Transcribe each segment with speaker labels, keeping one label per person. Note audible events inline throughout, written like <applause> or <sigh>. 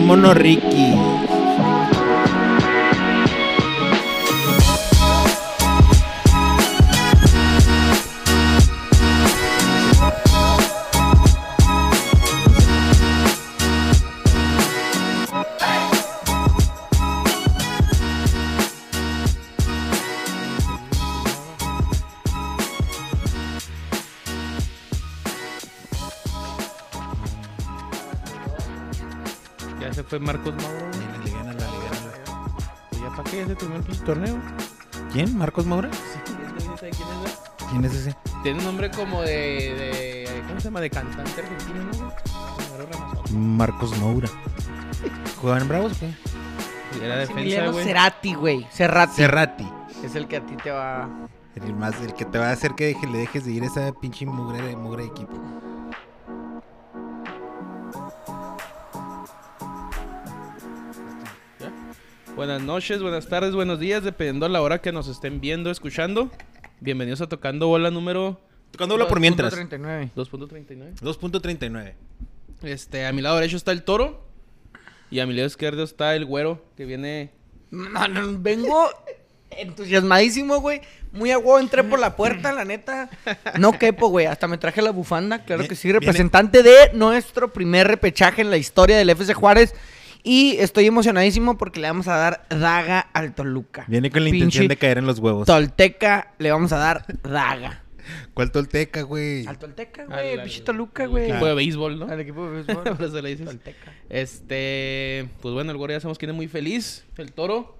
Speaker 1: Vámonos, Ricky.
Speaker 2: ¿Marcos
Speaker 1: Moura?
Speaker 2: Sí, ¿quién es, güey?
Speaker 1: ¿Quién es ese?
Speaker 2: Tiene un nombre como de, de. ¿Cómo se llama? De cantante argentino, ¿no?
Speaker 1: Marcos Moura. ¿Jugaban en Bravos, güey?
Speaker 2: Era defensa, güey.
Speaker 3: Cerati, güey. Cerrati.
Speaker 1: Cerrati.
Speaker 3: Es el que a ti te va.
Speaker 1: El, más, el que te va a hacer que deje- le dejes de ir a esa pinche mugre, mugre equipo.
Speaker 2: Buenas noches, buenas tardes, buenos días, dependiendo de la hora que nos estén viendo, escuchando. Bienvenidos a Tocando Bola número
Speaker 1: Tocando bola por mientras.
Speaker 3: 39.
Speaker 2: 2.39.
Speaker 1: 2.39.
Speaker 2: Este, a mi lado derecho está el toro. Y a mi lado izquierdo está el güero, que viene.
Speaker 3: Vengo entusiasmadísimo, güey. Muy agua entré por la puerta, la neta. No quepo, güey. Hasta me traje la bufanda, claro que sí.
Speaker 1: Viene-
Speaker 3: Representante de nuestro primer repechaje en la historia del FC Juárez. Y estoy emocionadísimo porque le vamos a dar daga al Toluca.
Speaker 1: Viene con la intención de caer en los huevos.
Speaker 3: Tolteca le vamos a dar daga.
Speaker 1: ¿Cuál tolteca, güey?
Speaker 3: Al Tolteca, güey.
Speaker 2: Al-
Speaker 3: Toluca,
Speaker 2: al
Speaker 3: güey.
Speaker 2: Equipo de béisbol, ¿no?
Speaker 3: Al equipo de <laughs> béisbol.
Speaker 2: Por eso le dices.
Speaker 3: Tolteca.
Speaker 2: Este, pues bueno, el güero ya sabemos quién es muy feliz. El toro.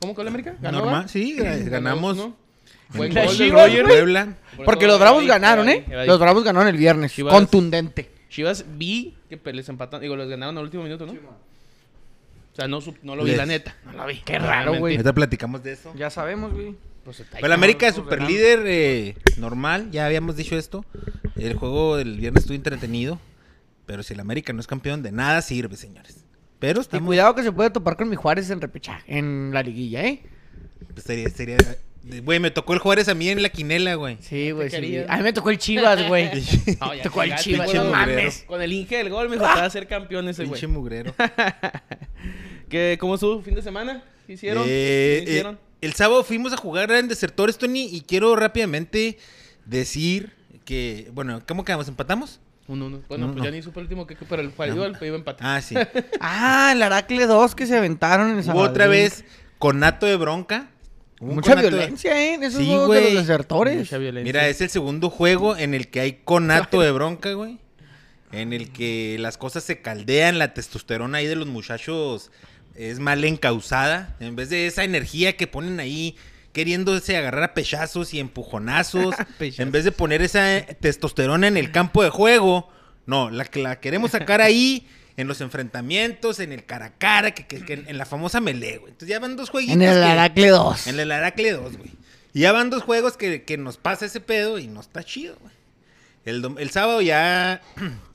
Speaker 2: ¿Cómo con la América? ¿Ganó,
Speaker 1: Normal,
Speaker 2: va?
Speaker 1: sí, gra- ganamos.
Speaker 2: gol de
Speaker 3: Chivas,
Speaker 2: Roger.
Speaker 3: güey.
Speaker 1: Puebla.
Speaker 3: Porque los Bravos ganaron, ¿eh? Los Bravos ganaron el viernes.
Speaker 2: Chivas-
Speaker 3: Contundente.
Speaker 2: Chivas vi que pe- les empataron. Digo, los ganaron al último minuto, ¿no? O sea, no, lo vi,
Speaker 1: Les-
Speaker 2: la neta. No lo vi.
Speaker 3: Qué raro, güey.
Speaker 1: Ahorita platicamos de eso.
Speaker 3: Ya sabemos, güey.
Speaker 2: Pues,
Speaker 1: el América es super líder, eh, normal, ya habíamos dicho esto. El juego del viernes estuvo entretenido. Pero si el América no es campeón, de nada sirve, señores. Pero
Speaker 3: Y
Speaker 1: estamos.
Speaker 3: cuidado que se puede topar con mi Juárez en repechaje, en la liguilla, ¿eh?
Speaker 1: pues, sería, sería. Güey, me tocó el Juárez a mí en la quinela, güey.
Speaker 3: Sí, güey. A mí me tocó el Chivas, güey. <laughs>
Speaker 2: No, ya
Speaker 3: Tocó el Chivas,
Speaker 1: no
Speaker 3: mames.
Speaker 2: Con el Inge del gol, me dijo, te va a ser campeón ese güey.
Speaker 1: Pinche mugrero. <laughs>
Speaker 2: ¿Qué, ¿Cómo estuvo su fin de semana? ¿Qué hicieron?
Speaker 1: Eh,
Speaker 2: ¿Qué
Speaker 1: eh,
Speaker 2: hicieron?
Speaker 1: el sábado fuimos a jugar en Desertores, Tony, y quiero rápidamente decir que, bueno, ¿cómo quedamos? ¿Empatamos?
Speaker 2: Uno, uno. Bueno,
Speaker 1: No,
Speaker 2: pues
Speaker 1: no.
Speaker 2: ya ni supe el último que, pero el fallido el iba a empatar.
Speaker 1: Ah, sí. <laughs>
Speaker 3: Ah, el Aracle 2 que se aventaron en el
Speaker 1: Hubo otra vez conato de bronca. Un
Speaker 3: Mucha
Speaker 1: conato de-
Speaker 3: violencia, ¿eh? En esos
Speaker 1: Sí,
Speaker 3: juegos de
Speaker 1: güey.
Speaker 3: los desertores.
Speaker 2: Mucha violencia.
Speaker 1: Mira, es el segundo juego en el que hay conato <laughs> de bronca, güey. En el que las cosas se caldean, la testosterona ahí de los muchachos es mal encausada. En vez de esa energía que ponen ahí queriéndose agarrar a pechazos y empujonazos, <laughs>
Speaker 3: Pechazos.
Speaker 1: en vez de poner esa testosterona en el campo de juego, no, la que la queremos sacar ahí en los enfrentamientos, en el cara a cara, que, que- que en la famosa melee, güey. Entonces ya van dos jueguitos.
Speaker 3: En el
Speaker 1: que-
Speaker 3: Aracle 2.
Speaker 1: en el Aracle 2, güey. Y ya van dos juegos que, que nos pasa ese pedo y no está chido, güey. El, el sábado ya. <clears throat>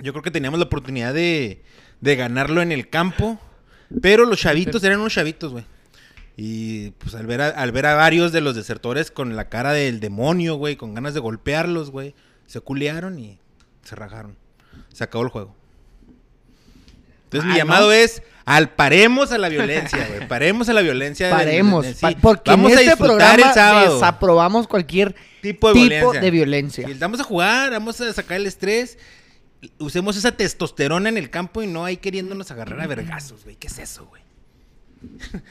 Speaker 1: Yo creo que teníamos la oportunidad de, de ganarlo en el campo. Pero los chavitos eran unos chavitos, güey. Y pues al ver, a, al ver a varios de los desertores con la cara del demonio, güey, con ganas de golpearlos, güey, se culearon y se rajaron. Se acabó el juego. Entonces mi
Speaker 3: Ah,
Speaker 1: llamado
Speaker 3: ¿no?
Speaker 1: es al paremos a la violencia, güey. <laughs> Paremos a la violencia.
Speaker 3: Paremos.
Speaker 1: del- sí.
Speaker 3: pa- porque
Speaker 1: Vamos
Speaker 3: en
Speaker 1: a
Speaker 3: este programa desaprobamos cualquier
Speaker 1: Tipo de
Speaker 3: tipo
Speaker 1: violencia.
Speaker 3: de violencia.
Speaker 1: Sí, vamos a jugar, vamos a sacar el estrés. Usemos esa testosterona en el campo y no ahí queriéndonos agarrar a vergazos, güey. ¿Qué es eso, güey?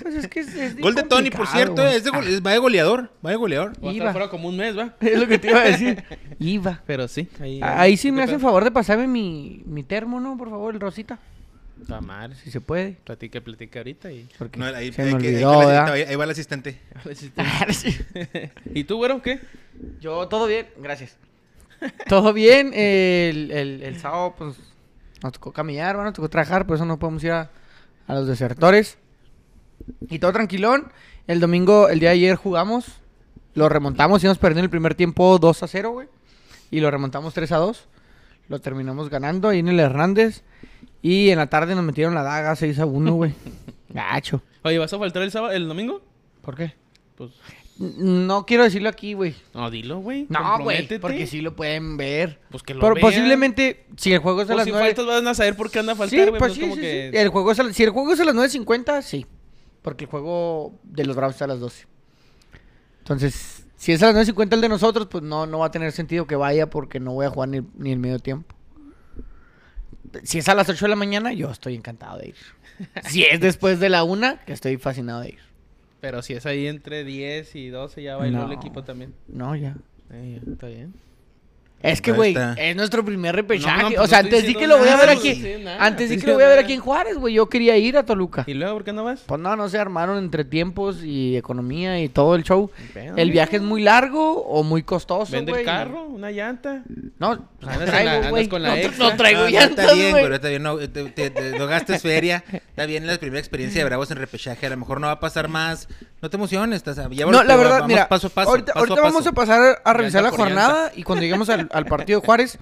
Speaker 3: Pues es que es, es
Speaker 1: Gol de Tony, por cierto,
Speaker 3: güey.
Speaker 1: es de gol- es- va de goleador. Va de goleador.
Speaker 2: Va a estar
Speaker 3: Iba.
Speaker 2: fuera como un mes, ¿va? <laughs>
Speaker 3: Es lo que te iba a decir. <laughs> Iba.
Speaker 2: Pero sí. Ahí,
Speaker 3: Ahí sí
Speaker 2: ¿Qué
Speaker 3: me
Speaker 2: pedo?
Speaker 3: hacen favor de pasarme mi, mi termo, ¿no? Por favor, el rosita.
Speaker 2: Mal.
Speaker 3: Si se puede.
Speaker 2: Platica, platica ahorita y...
Speaker 3: Porque
Speaker 1: No, ahí,
Speaker 3: se
Speaker 1: ahí
Speaker 3: me
Speaker 1: ahí
Speaker 3: olvidó,
Speaker 1: que la-
Speaker 3: ¿verdad?
Speaker 1: ahí- ahí va el asistente. <laughs>
Speaker 2: ¿Y tú, güero, qué?
Speaker 3: Yo, todo bien, gracias. <laughs> Todo bien. El, el, el sábado, pues, nos tocó bueno, nos tocó trabajar, por eso no podemos ir a, a los desertores. Y todo tranquilón. El domingo, el día de ayer jugamos. Lo remontamos, íbamos perdiendo el primer tiempo 2 a 0, güey. Y lo remontamos 3 a 2. Lo terminamos ganando ahí en el Hernández. Y en la tarde nos metieron la daga 6 a 1, güey. <laughs> Gacho.
Speaker 2: Oye, ¿vas a faltar el sábado, el domingo?
Speaker 3: ¿Por qué?
Speaker 2: Pues...
Speaker 3: No quiero decirlo aquí, güey.
Speaker 2: No, dilo, güey.
Speaker 3: No, güey, porque sí lo pueden ver.
Speaker 2: Pues que lo
Speaker 3: Pero
Speaker 2: vean.
Speaker 3: posiblemente, si el juego es a
Speaker 2: Pues
Speaker 3: las
Speaker 2: si
Speaker 3: 9...
Speaker 2: faltas van a saber por qué anda a faltar,
Speaker 3: Sí,
Speaker 2: güey.
Speaker 3: pues
Speaker 2: no es
Speaker 3: sí,
Speaker 2: como
Speaker 3: sí,
Speaker 2: que...
Speaker 3: sí. El juego es a si el juego es a las 9.50, sí. Porque el juego de los Bravos está a las 12. Entonces, si es a las 9.50 el de nosotros, pues no, no va a tener sentido que vaya porque no voy a jugar ni, ni el medio tiempo. Si es a las 8 de la mañana, yo estoy encantado de ir. Si es después de la 1, que estoy fascinado de ir.
Speaker 2: Pero si es ahí entre 10 y 12 ya bailó
Speaker 3: No.
Speaker 2: el equipo también.
Speaker 3: No, ya.
Speaker 2: Eh, está bien.
Speaker 3: Es que, güey, es nuestro primer repechaje.
Speaker 2: No, no, pues
Speaker 3: o sea,
Speaker 2: no
Speaker 3: antes sí que lo voy a ver aquí. Antes sí que lo voy a ver aquí en Juárez, güey. Yo quería ir a Toluca.
Speaker 2: ¿Y luego por qué no vas?
Speaker 3: Pues no, no se armaron entre tiempos y economía y todo el show. ¿El viaje es muy largo o muy costoso,
Speaker 2: Vende el carro, una llanta.
Speaker 3: No, pues,
Speaker 2: Andas
Speaker 3: traigo, güey. no, traigo llantas,
Speaker 1: está bien,
Speaker 3: güey.
Speaker 1: pero está bien, no, te, te- te- no gastes feria. Está bien la primera experiencia de Bravos en repechaje. A lo mejor no va a pasar más. No te emociones. ya
Speaker 3: No, la
Speaker 1: vamos
Speaker 3: verdad, mira,
Speaker 1: paso a paso.
Speaker 3: ahorita,
Speaker 1: paso
Speaker 3: ahorita
Speaker 1: a paso.
Speaker 3: vamos a pasar a revisar la jornada y cuando lleguemos al, al partido de Juárez,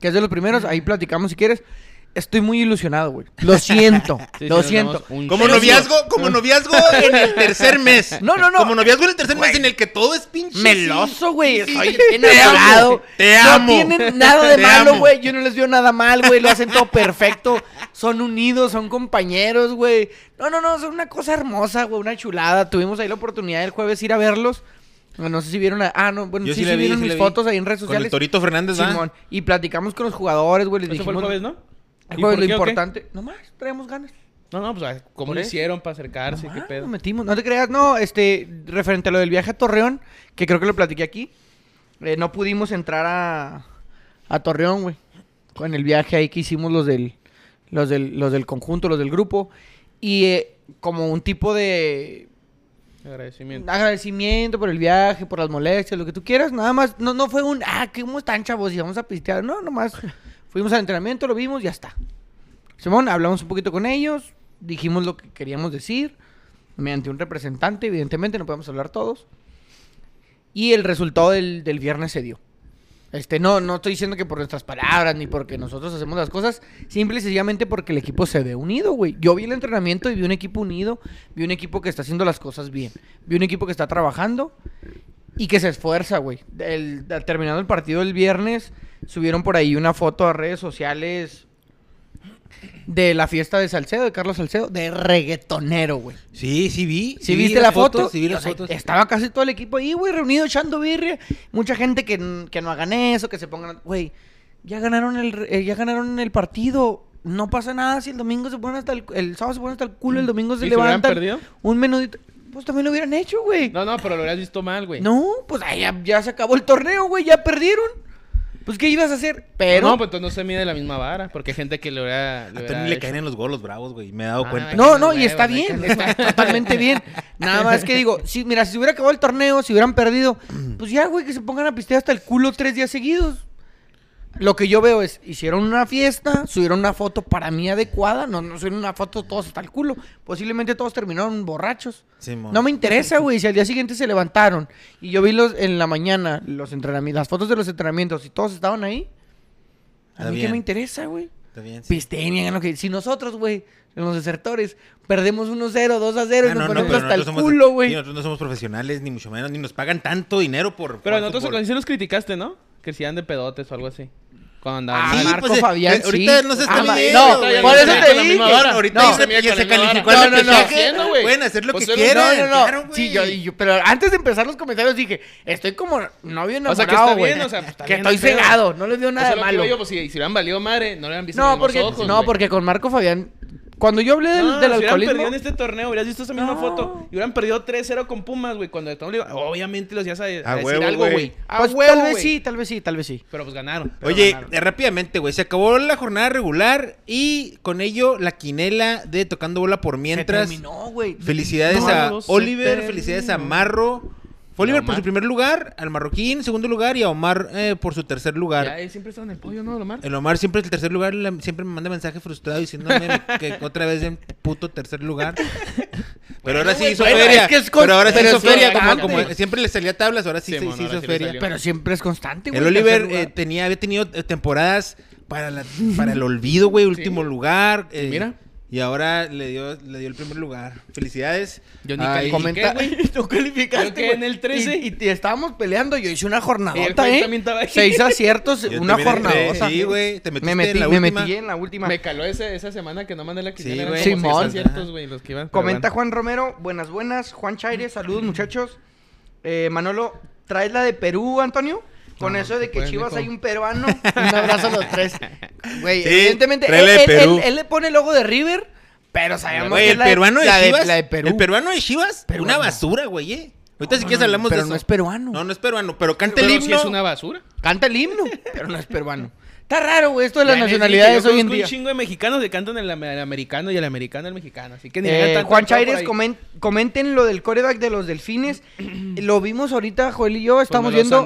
Speaker 3: que es de los primeros, ahí platicamos si quieres. Estoy muy ilusionado, güey. Lo siento, <laughs>
Speaker 2: Sí,
Speaker 3: lo siento.
Speaker 1: Como noviazgo, como noviazgo en el tercer mes. <laughs>
Speaker 3: No, no, no.
Speaker 1: Como noviazgo en el tercer
Speaker 3: Güey.
Speaker 1: mes en el que todo es pinche.
Speaker 3: Meloso, güey.
Speaker 1: Sí,
Speaker 3: enamorado.
Speaker 1: Te
Speaker 3: No
Speaker 1: amo.
Speaker 3: tienen nada de
Speaker 1: Te
Speaker 3: malo,
Speaker 1: amo.
Speaker 3: güey. Yo no les veo nada mal, güey. Lo hacen todo perfecto. Son unidos, son compañeros, güey. No, no, no. Son una cosa hermosa, güey. Una chulada. Tuvimos ahí la oportunidad el jueves ir a verlos. No sé si vieron. a- Ah, no. Bueno,
Speaker 1: Yo
Speaker 3: sí,
Speaker 1: sí vi,
Speaker 3: vieron
Speaker 1: sí
Speaker 3: mis
Speaker 1: vi.
Speaker 3: fotos ahí en redes
Speaker 1: Con
Speaker 3: sociales.
Speaker 1: el Torito Fernández.
Speaker 3: Simón. Y platicamos con los jugadores, güey. Les
Speaker 2: Eso fue el
Speaker 3: dijimos.
Speaker 2: jueves, ¿no?
Speaker 3: El
Speaker 2: ¿Y
Speaker 3: jueves,
Speaker 2: por
Speaker 3: lo
Speaker 2: qué
Speaker 3: importante. Nomás, traemos ganas.
Speaker 2: No, no, pues ah, ¿cómo
Speaker 3: ¿Por
Speaker 2: lo hicieron para acercarse? ¿Qué pedo?
Speaker 3: nos metimos. No te creas, no, este, referente a lo del viaje a Torreón, que creo que lo platiqué aquí, eh, no pudimos entrar a, a Torreón, güey. Con el viaje ahí que hicimos los del, los del, los del conjunto, los del grupo. Y eh, como un tipo de
Speaker 2: Agradecimiento.
Speaker 3: agradecimiento por el viaje, por las molestias, lo que tú quieras. Nada más, no, no fue un, ah, ¿cómo están, chavos? Y vamos a pistear. No, nomás <laughs> fuimos al entrenamiento, lo vimos, ya está. Simón, hablamos un poquito con ellos, dijimos lo que queríamos decir, mediante un representante, evidentemente, no podemos hablar todos. Y el resultado del, del viernes se dio. Este, no, no estoy diciendo que por nuestras palabras ni porque nosotros hacemos las cosas, simple y sencillamente porque el equipo se ve unido, güey. Yo vi el entrenamiento y vi un equipo unido, vi un equipo que está haciendo las cosas bien, vi un equipo que está trabajando y que se esfuerza, güey. El, al terminado el partido el viernes, subieron por ahí una foto a redes sociales de la fiesta de Salcedo, de Carlos Salcedo, de reggaetonero, güey.
Speaker 1: Sí, sí vi.
Speaker 3: ¿Sí,
Speaker 1: vi
Speaker 3: viste la foto?
Speaker 1: fotos, Sí vi
Speaker 3: Y, o
Speaker 1: las
Speaker 3: sea,
Speaker 1: fotos.
Speaker 3: Estaba casi todo el equipo ahí, güey, reunido echando birria. Mucha gente que, que no hagan eso, que se pongan... Güey, ya ganaron el, eh, ya ganaron el partido. No pasa nada si el domingo se ponen hasta el... El sábado se ponen hasta el culo, el domingo se
Speaker 2: ¿Y si hubieran
Speaker 3: levantan.
Speaker 2: perdido?
Speaker 3: Un menudito... Pues también lo hubieran hecho, güey.
Speaker 2: No, no, pero lo hubieras visto mal, güey.
Speaker 3: No, pues ahí ya, ya se acabó el torneo, güey, ya perdieron. Pues, ¿qué ibas a hacer? Pero...
Speaker 2: No, pues entonces no se mide la misma vara. Porque hay gente que le hubiera.
Speaker 1: A
Speaker 2: Le
Speaker 1: Tony
Speaker 2: hubiera
Speaker 1: le caen en los golos bravos, güey. Me he dado
Speaker 2: Ah,
Speaker 1: cuenta.
Speaker 3: No, no, y está bien, está totalmente bien. Nada más que digo, si, mira, si hubiera acabado el torneo, si hubieran perdido, pues ya, güey, que se pongan a pistear hasta el culo tres días seguidos. Lo que yo veo es, hicieron una fiesta, subieron una foto para mí adecuada, no, no subieron una foto todos hasta el culo. Posiblemente todos terminaron borrachos. No me interesa, güey, si al día siguiente se levantaron y yo vi los en la mañana los entrenamientos, las fotos de los entrenamientos y todos estaban ahí. A
Speaker 1: Está
Speaker 3: mí qué me interesa, güey.
Speaker 1: Está bien, sí.
Speaker 3: Y lo que... Si nosotros, güey, en los desertores, perdemos 1-0, 2-0 y
Speaker 1: Ah,
Speaker 3: nos
Speaker 1: no, no,
Speaker 3: ponemos
Speaker 1: pero
Speaker 3: hasta el
Speaker 1: nosotros somos-
Speaker 3: culo, güey.
Speaker 1: nosotros no somos profesionales, ni mucho menos, ni nos pagan tanto dinero por.
Speaker 2: Pero
Speaker 1: por
Speaker 2: en otras
Speaker 1: fútbol.
Speaker 2: ocasiones sí los criticaste, ¿no? Que si de pedotes o algo así. Cuando
Speaker 3: Ah,
Speaker 2: andaban
Speaker 1: Sí,
Speaker 2: mal.
Speaker 3: Marco
Speaker 1: pues, eh,
Speaker 3: Fabián,
Speaker 1: ahorita
Speaker 3: sí.
Speaker 1: no se está
Speaker 3: Ah,
Speaker 1: midiendo.
Speaker 3: no, por
Speaker 2: no
Speaker 3: eso te dije.
Speaker 1: Ahorita
Speaker 3: No,
Speaker 1: se,
Speaker 2: con
Speaker 1: se calificó
Speaker 3: No, no, no.
Speaker 2: Haciendo, güey.
Speaker 1: Pueden hacer lo
Speaker 2: Pues
Speaker 1: que quieran.
Speaker 3: No, no, no.
Speaker 1: claro,
Speaker 3: sí, yo, yo- pero antes de empezar los comentarios dije, estoy como novio enamorado,
Speaker 2: O sea, que está
Speaker 3: güey.
Speaker 2: bien, o sea, pues, está
Speaker 3: que
Speaker 2: bien,
Speaker 3: estoy
Speaker 2: no pedo.
Speaker 3: cegado, no les
Speaker 2: Eso
Speaker 3: nada de
Speaker 2: lo que
Speaker 3: malo.
Speaker 2: yo, pues si, si hubieran valido madre, no le hubieran visto
Speaker 3: No,
Speaker 2: los
Speaker 3: porque,
Speaker 2: ojos,
Speaker 3: no, porque con Marco Fabián, cuando yo hablé del,
Speaker 2: No,
Speaker 3: del
Speaker 2: si hubieran
Speaker 3: alcoholismo...
Speaker 2: perdido en este torneo, hubieras visto esa misma
Speaker 3: No.
Speaker 2: foto. Y hubieran perdido 3-0 con Pumas, güey. Cuando estamos le- obviamente los ibas a, a
Speaker 1: A
Speaker 2: decir
Speaker 1: huevo,
Speaker 2: algo,
Speaker 1: güey.
Speaker 3: Pues,
Speaker 2: huevo,
Speaker 3: tal vez sí, tal vez sí, tal vez sí.
Speaker 2: Pero pues ganaron. pero
Speaker 1: Oye,
Speaker 2: ganaron.
Speaker 1: eh, rápidamente, güey. Se acabó la jornada regular y con ello la quinela de tocando bola por mientras.
Speaker 3: Se terminó, güey.
Speaker 1: Felicidades
Speaker 2: No,
Speaker 1: a Oliver, felicidades a. Marro. Fue Oliver por su primer lugar, al Marroquín segundo lugar y a Omar eh, por su tercer lugar.
Speaker 2: Ya, eh, siempre estaba en el pollo, ¿no, Omar?
Speaker 1: El Omar siempre es el tercer lugar, la- siempre me manda mensaje frustrado diciéndome <laughs> que otra vez en puto tercer lugar. Pero ahora sí
Speaker 3: güey,
Speaker 1: hizo
Speaker 3: bueno,
Speaker 1: feria.
Speaker 3: es que es
Speaker 1: pero ahora sí
Speaker 3: pero
Speaker 1: hizo
Speaker 3: es
Speaker 1: feria, como,
Speaker 3: constante.
Speaker 1: como siempre le salía tablas, ahora sí,
Speaker 2: Sí,
Speaker 1: se-
Speaker 2: mon,
Speaker 1: sí
Speaker 2: ahora
Speaker 1: hizo
Speaker 2: sí le
Speaker 1: feria.
Speaker 2: salió.
Speaker 3: Pero siempre es constante, güey.
Speaker 1: El Oliver
Speaker 3: tercer
Speaker 1: eh,
Speaker 3: lugar.
Speaker 1: tenía, había tenido eh, temporadas para, la, para el <laughs> olvido, güey, último lugar. eh,
Speaker 2: mira.
Speaker 1: Y ahora le dio, le dio el primer lugar. Felicidades.
Speaker 2: Yo ni
Speaker 1: Ay,
Speaker 3: Comenta,
Speaker 2: güey. <laughs>
Speaker 3: tú calificaste.
Speaker 2: En el 13.
Speaker 3: Y, y te estábamos peleando. Yo hice una jornadota, ¿eh?
Speaker 2: también estaba ahí.
Speaker 3: Seis aciertos, <laughs>
Speaker 1: yo
Speaker 3: una jornadota.
Speaker 1: Sí, güey. Te metiste
Speaker 3: Me metí,
Speaker 1: en la
Speaker 3: me
Speaker 1: última.
Speaker 3: metí en la última.
Speaker 2: Me caló ese, esa semana que no mandé la quiniela.
Speaker 1: Sí, güey.
Speaker 3: Simón.
Speaker 2: seis aciertos, güey, los que iban. pero
Speaker 3: Comenta
Speaker 2: bueno.
Speaker 3: Juan Romero, buenas, buenas. Juan Chaire, saludos muchachos. Eh, Manolo, ¿traes la de Perú, Antonio? Con
Speaker 2: No,
Speaker 3: eso de que Chivas hay un peruano. <laughs> un abrazo a los tres. Güey,
Speaker 1: Sí,
Speaker 3: evidentemente, él,
Speaker 1: de
Speaker 3: él- él- él le pone el logo de River, pero sabemos
Speaker 1: Güey,
Speaker 3: que es
Speaker 1: el
Speaker 3: la de-
Speaker 1: peruano de,
Speaker 3: la
Speaker 1: Chivas.
Speaker 3: la de Perú.
Speaker 1: El peruano de Chivas,
Speaker 3: Peruano.
Speaker 1: una basura, güey, eh. Ahorita si
Speaker 3: No,
Speaker 1: quieres
Speaker 3: no,
Speaker 1: hablamos
Speaker 3: pero
Speaker 1: de eso.
Speaker 3: no es peruano.
Speaker 1: No, no es peruano, pero canta
Speaker 2: Pero
Speaker 1: el himno.
Speaker 2: es una basura.
Speaker 3: Canta el himno, pero no es peruano. Está raro, güey, esto de las
Speaker 2: Ya
Speaker 3: nacionalidades hoy en día.
Speaker 2: un chingo de mexicanos que cantan el, el americano y el americano el mexicano. Así que ni
Speaker 3: Eh,
Speaker 2: tanto
Speaker 3: Juan Chaires, comen- comenten lo del coreback de los delfines. <clears throat> lo vimos ahorita, Joel y yo, estamos viendo.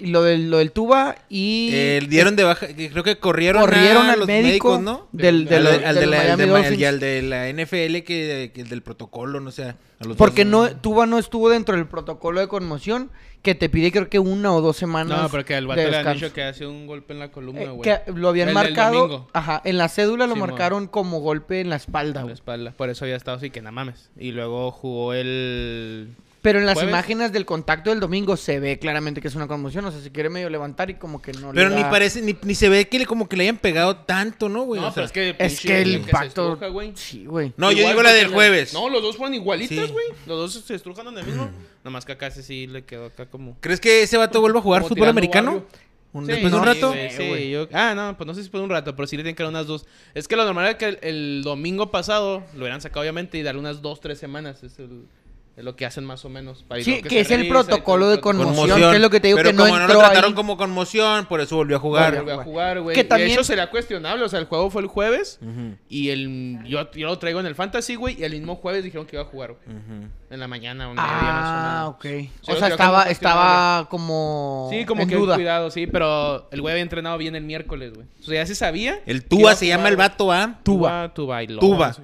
Speaker 3: lo del, lo del tuba y.
Speaker 1: Eh, dieron de baja, creo que corrieron,
Speaker 3: corrieron
Speaker 1: a
Speaker 3: al
Speaker 1: los
Speaker 3: médico
Speaker 1: médicos, ¿no?
Speaker 3: del, del,
Speaker 1: al,
Speaker 3: del
Speaker 1: al de la, de Ma-
Speaker 3: Dolphins.
Speaker 1: y al de la NFL que, que el del protocolo, no sé. a los
Speaker 3: Porque no, Tuba no estuvo dentro del protocolo de conmoción que te pide creo que una o dos semanas.
Speaker 2: No, porque al vato
Speaker 3: de
Speaker 2: le han dicho que hace un golpe en la columna,
Speaker 3: Eh,
Speaker 2: güey.
Speaker 3: que lo habían
Speaker 2: El
Speaker 3: marcado. Ajá, en la cédula lo marcaron como golpe en la espalda,
Speaker 2: En la espalda. Por eso había estado así que nada mames. Y luego jugó el.
Speaker 3: Pero en las
Speaker 2: ¿Jueves?
Speaker 3: imágenes del contacto del domingo se ve claramente que es una conmoción. O sea, si quiere medio levantar y como que no le
Speaker 1: Pero ni
Speaker 3: da-
Speaker 1: parece, ni, ni se ve que le, como que le hayan pegado tanto, ¿no, güey?
Speaker 2: No,
Speaker 1: O sea,
Speaker 2: pero es que.
Speaker 3: Es
Speaker 2: pinche
Speaker 3: que el
Speaker 2: se
Speaker 3: impacto.
Speaker 2: estruja, güey.
Speaker 3: Sí, güey.
Speaker 1: No, yo digo la del jueves.
Speaker 2: No, los dos fueron igualitas,
Speaker 1: Sí.
Speaker 2: güey. Los dos se estrujan en el mismo. Nomás que acá ese sí le quedó acá como.
Speaker 1: ¿Crees que ese vato vuelva a jugar fútbol americano?
Speaker 2: barrio.
Speaker 1: Un-
Speaker 2: Sí,
Speaker 1: después de un rato.
Speaker 2: güey, sí,
Speaker 3: güey.
Speaker 2: yo- ah, no, pues no sé si después de un rato, pero sí le tienen que dar unas dos. Es que lo normal era que el, el domingo pasado lo hubieran sacado, obviamente, y darle unas dos, tres semanas. Es, el- es lo que hacen más o menos. para-
Speaker 3: Sí, que es el
Speaker 2: revisa
Speaker 3: protocolo de
Speaker 2: protocolo.
Speaker 3: conmoción. que es lo que te digo
Speaker 1: pero
Speaker 3: que no
Speaker 1: como no lo trataron
Speaker 3: ahí.
Speaker 1: como conmoción, por eso volvió a jugar.
Speaker 2: Volvió a jugar, güey.
Speaker 3: Que también-
Speaker 2: De hecho, sería cuestionable. O sea, el juego fue el jueves.
Speaker 1: Ujú,
Speaker 2: Y el yo, yo lo traigo en el Fantasy, güey. Y el mismo jueves dijeron que iba a jugar, güey.
Speaker 1: ujú.
Speaker 2: En la mañana o
Speaker 3: Ah,
Speaker 2: menos.
Speaker 3: ok. O sea, estaba,
Speaker 2: como
Speaker 3: estaba como.
Speaker 2: Sí, como
Speaker 3: en
Speaker 2: que
Speaker 3: duda.
Speaker 2: cuidado, sí. Pero el güey había entrenado bien el miércoles, güey. O sea, ya se sabía.
Speaker 1: El
Speaker 2: que
Speaker 1: Tua
Speaker 2: iba a
Speaker 1: se llama el vato, ¿ah?
Speaker 2: Tuba. Tuba
Speaker 1: Tuba.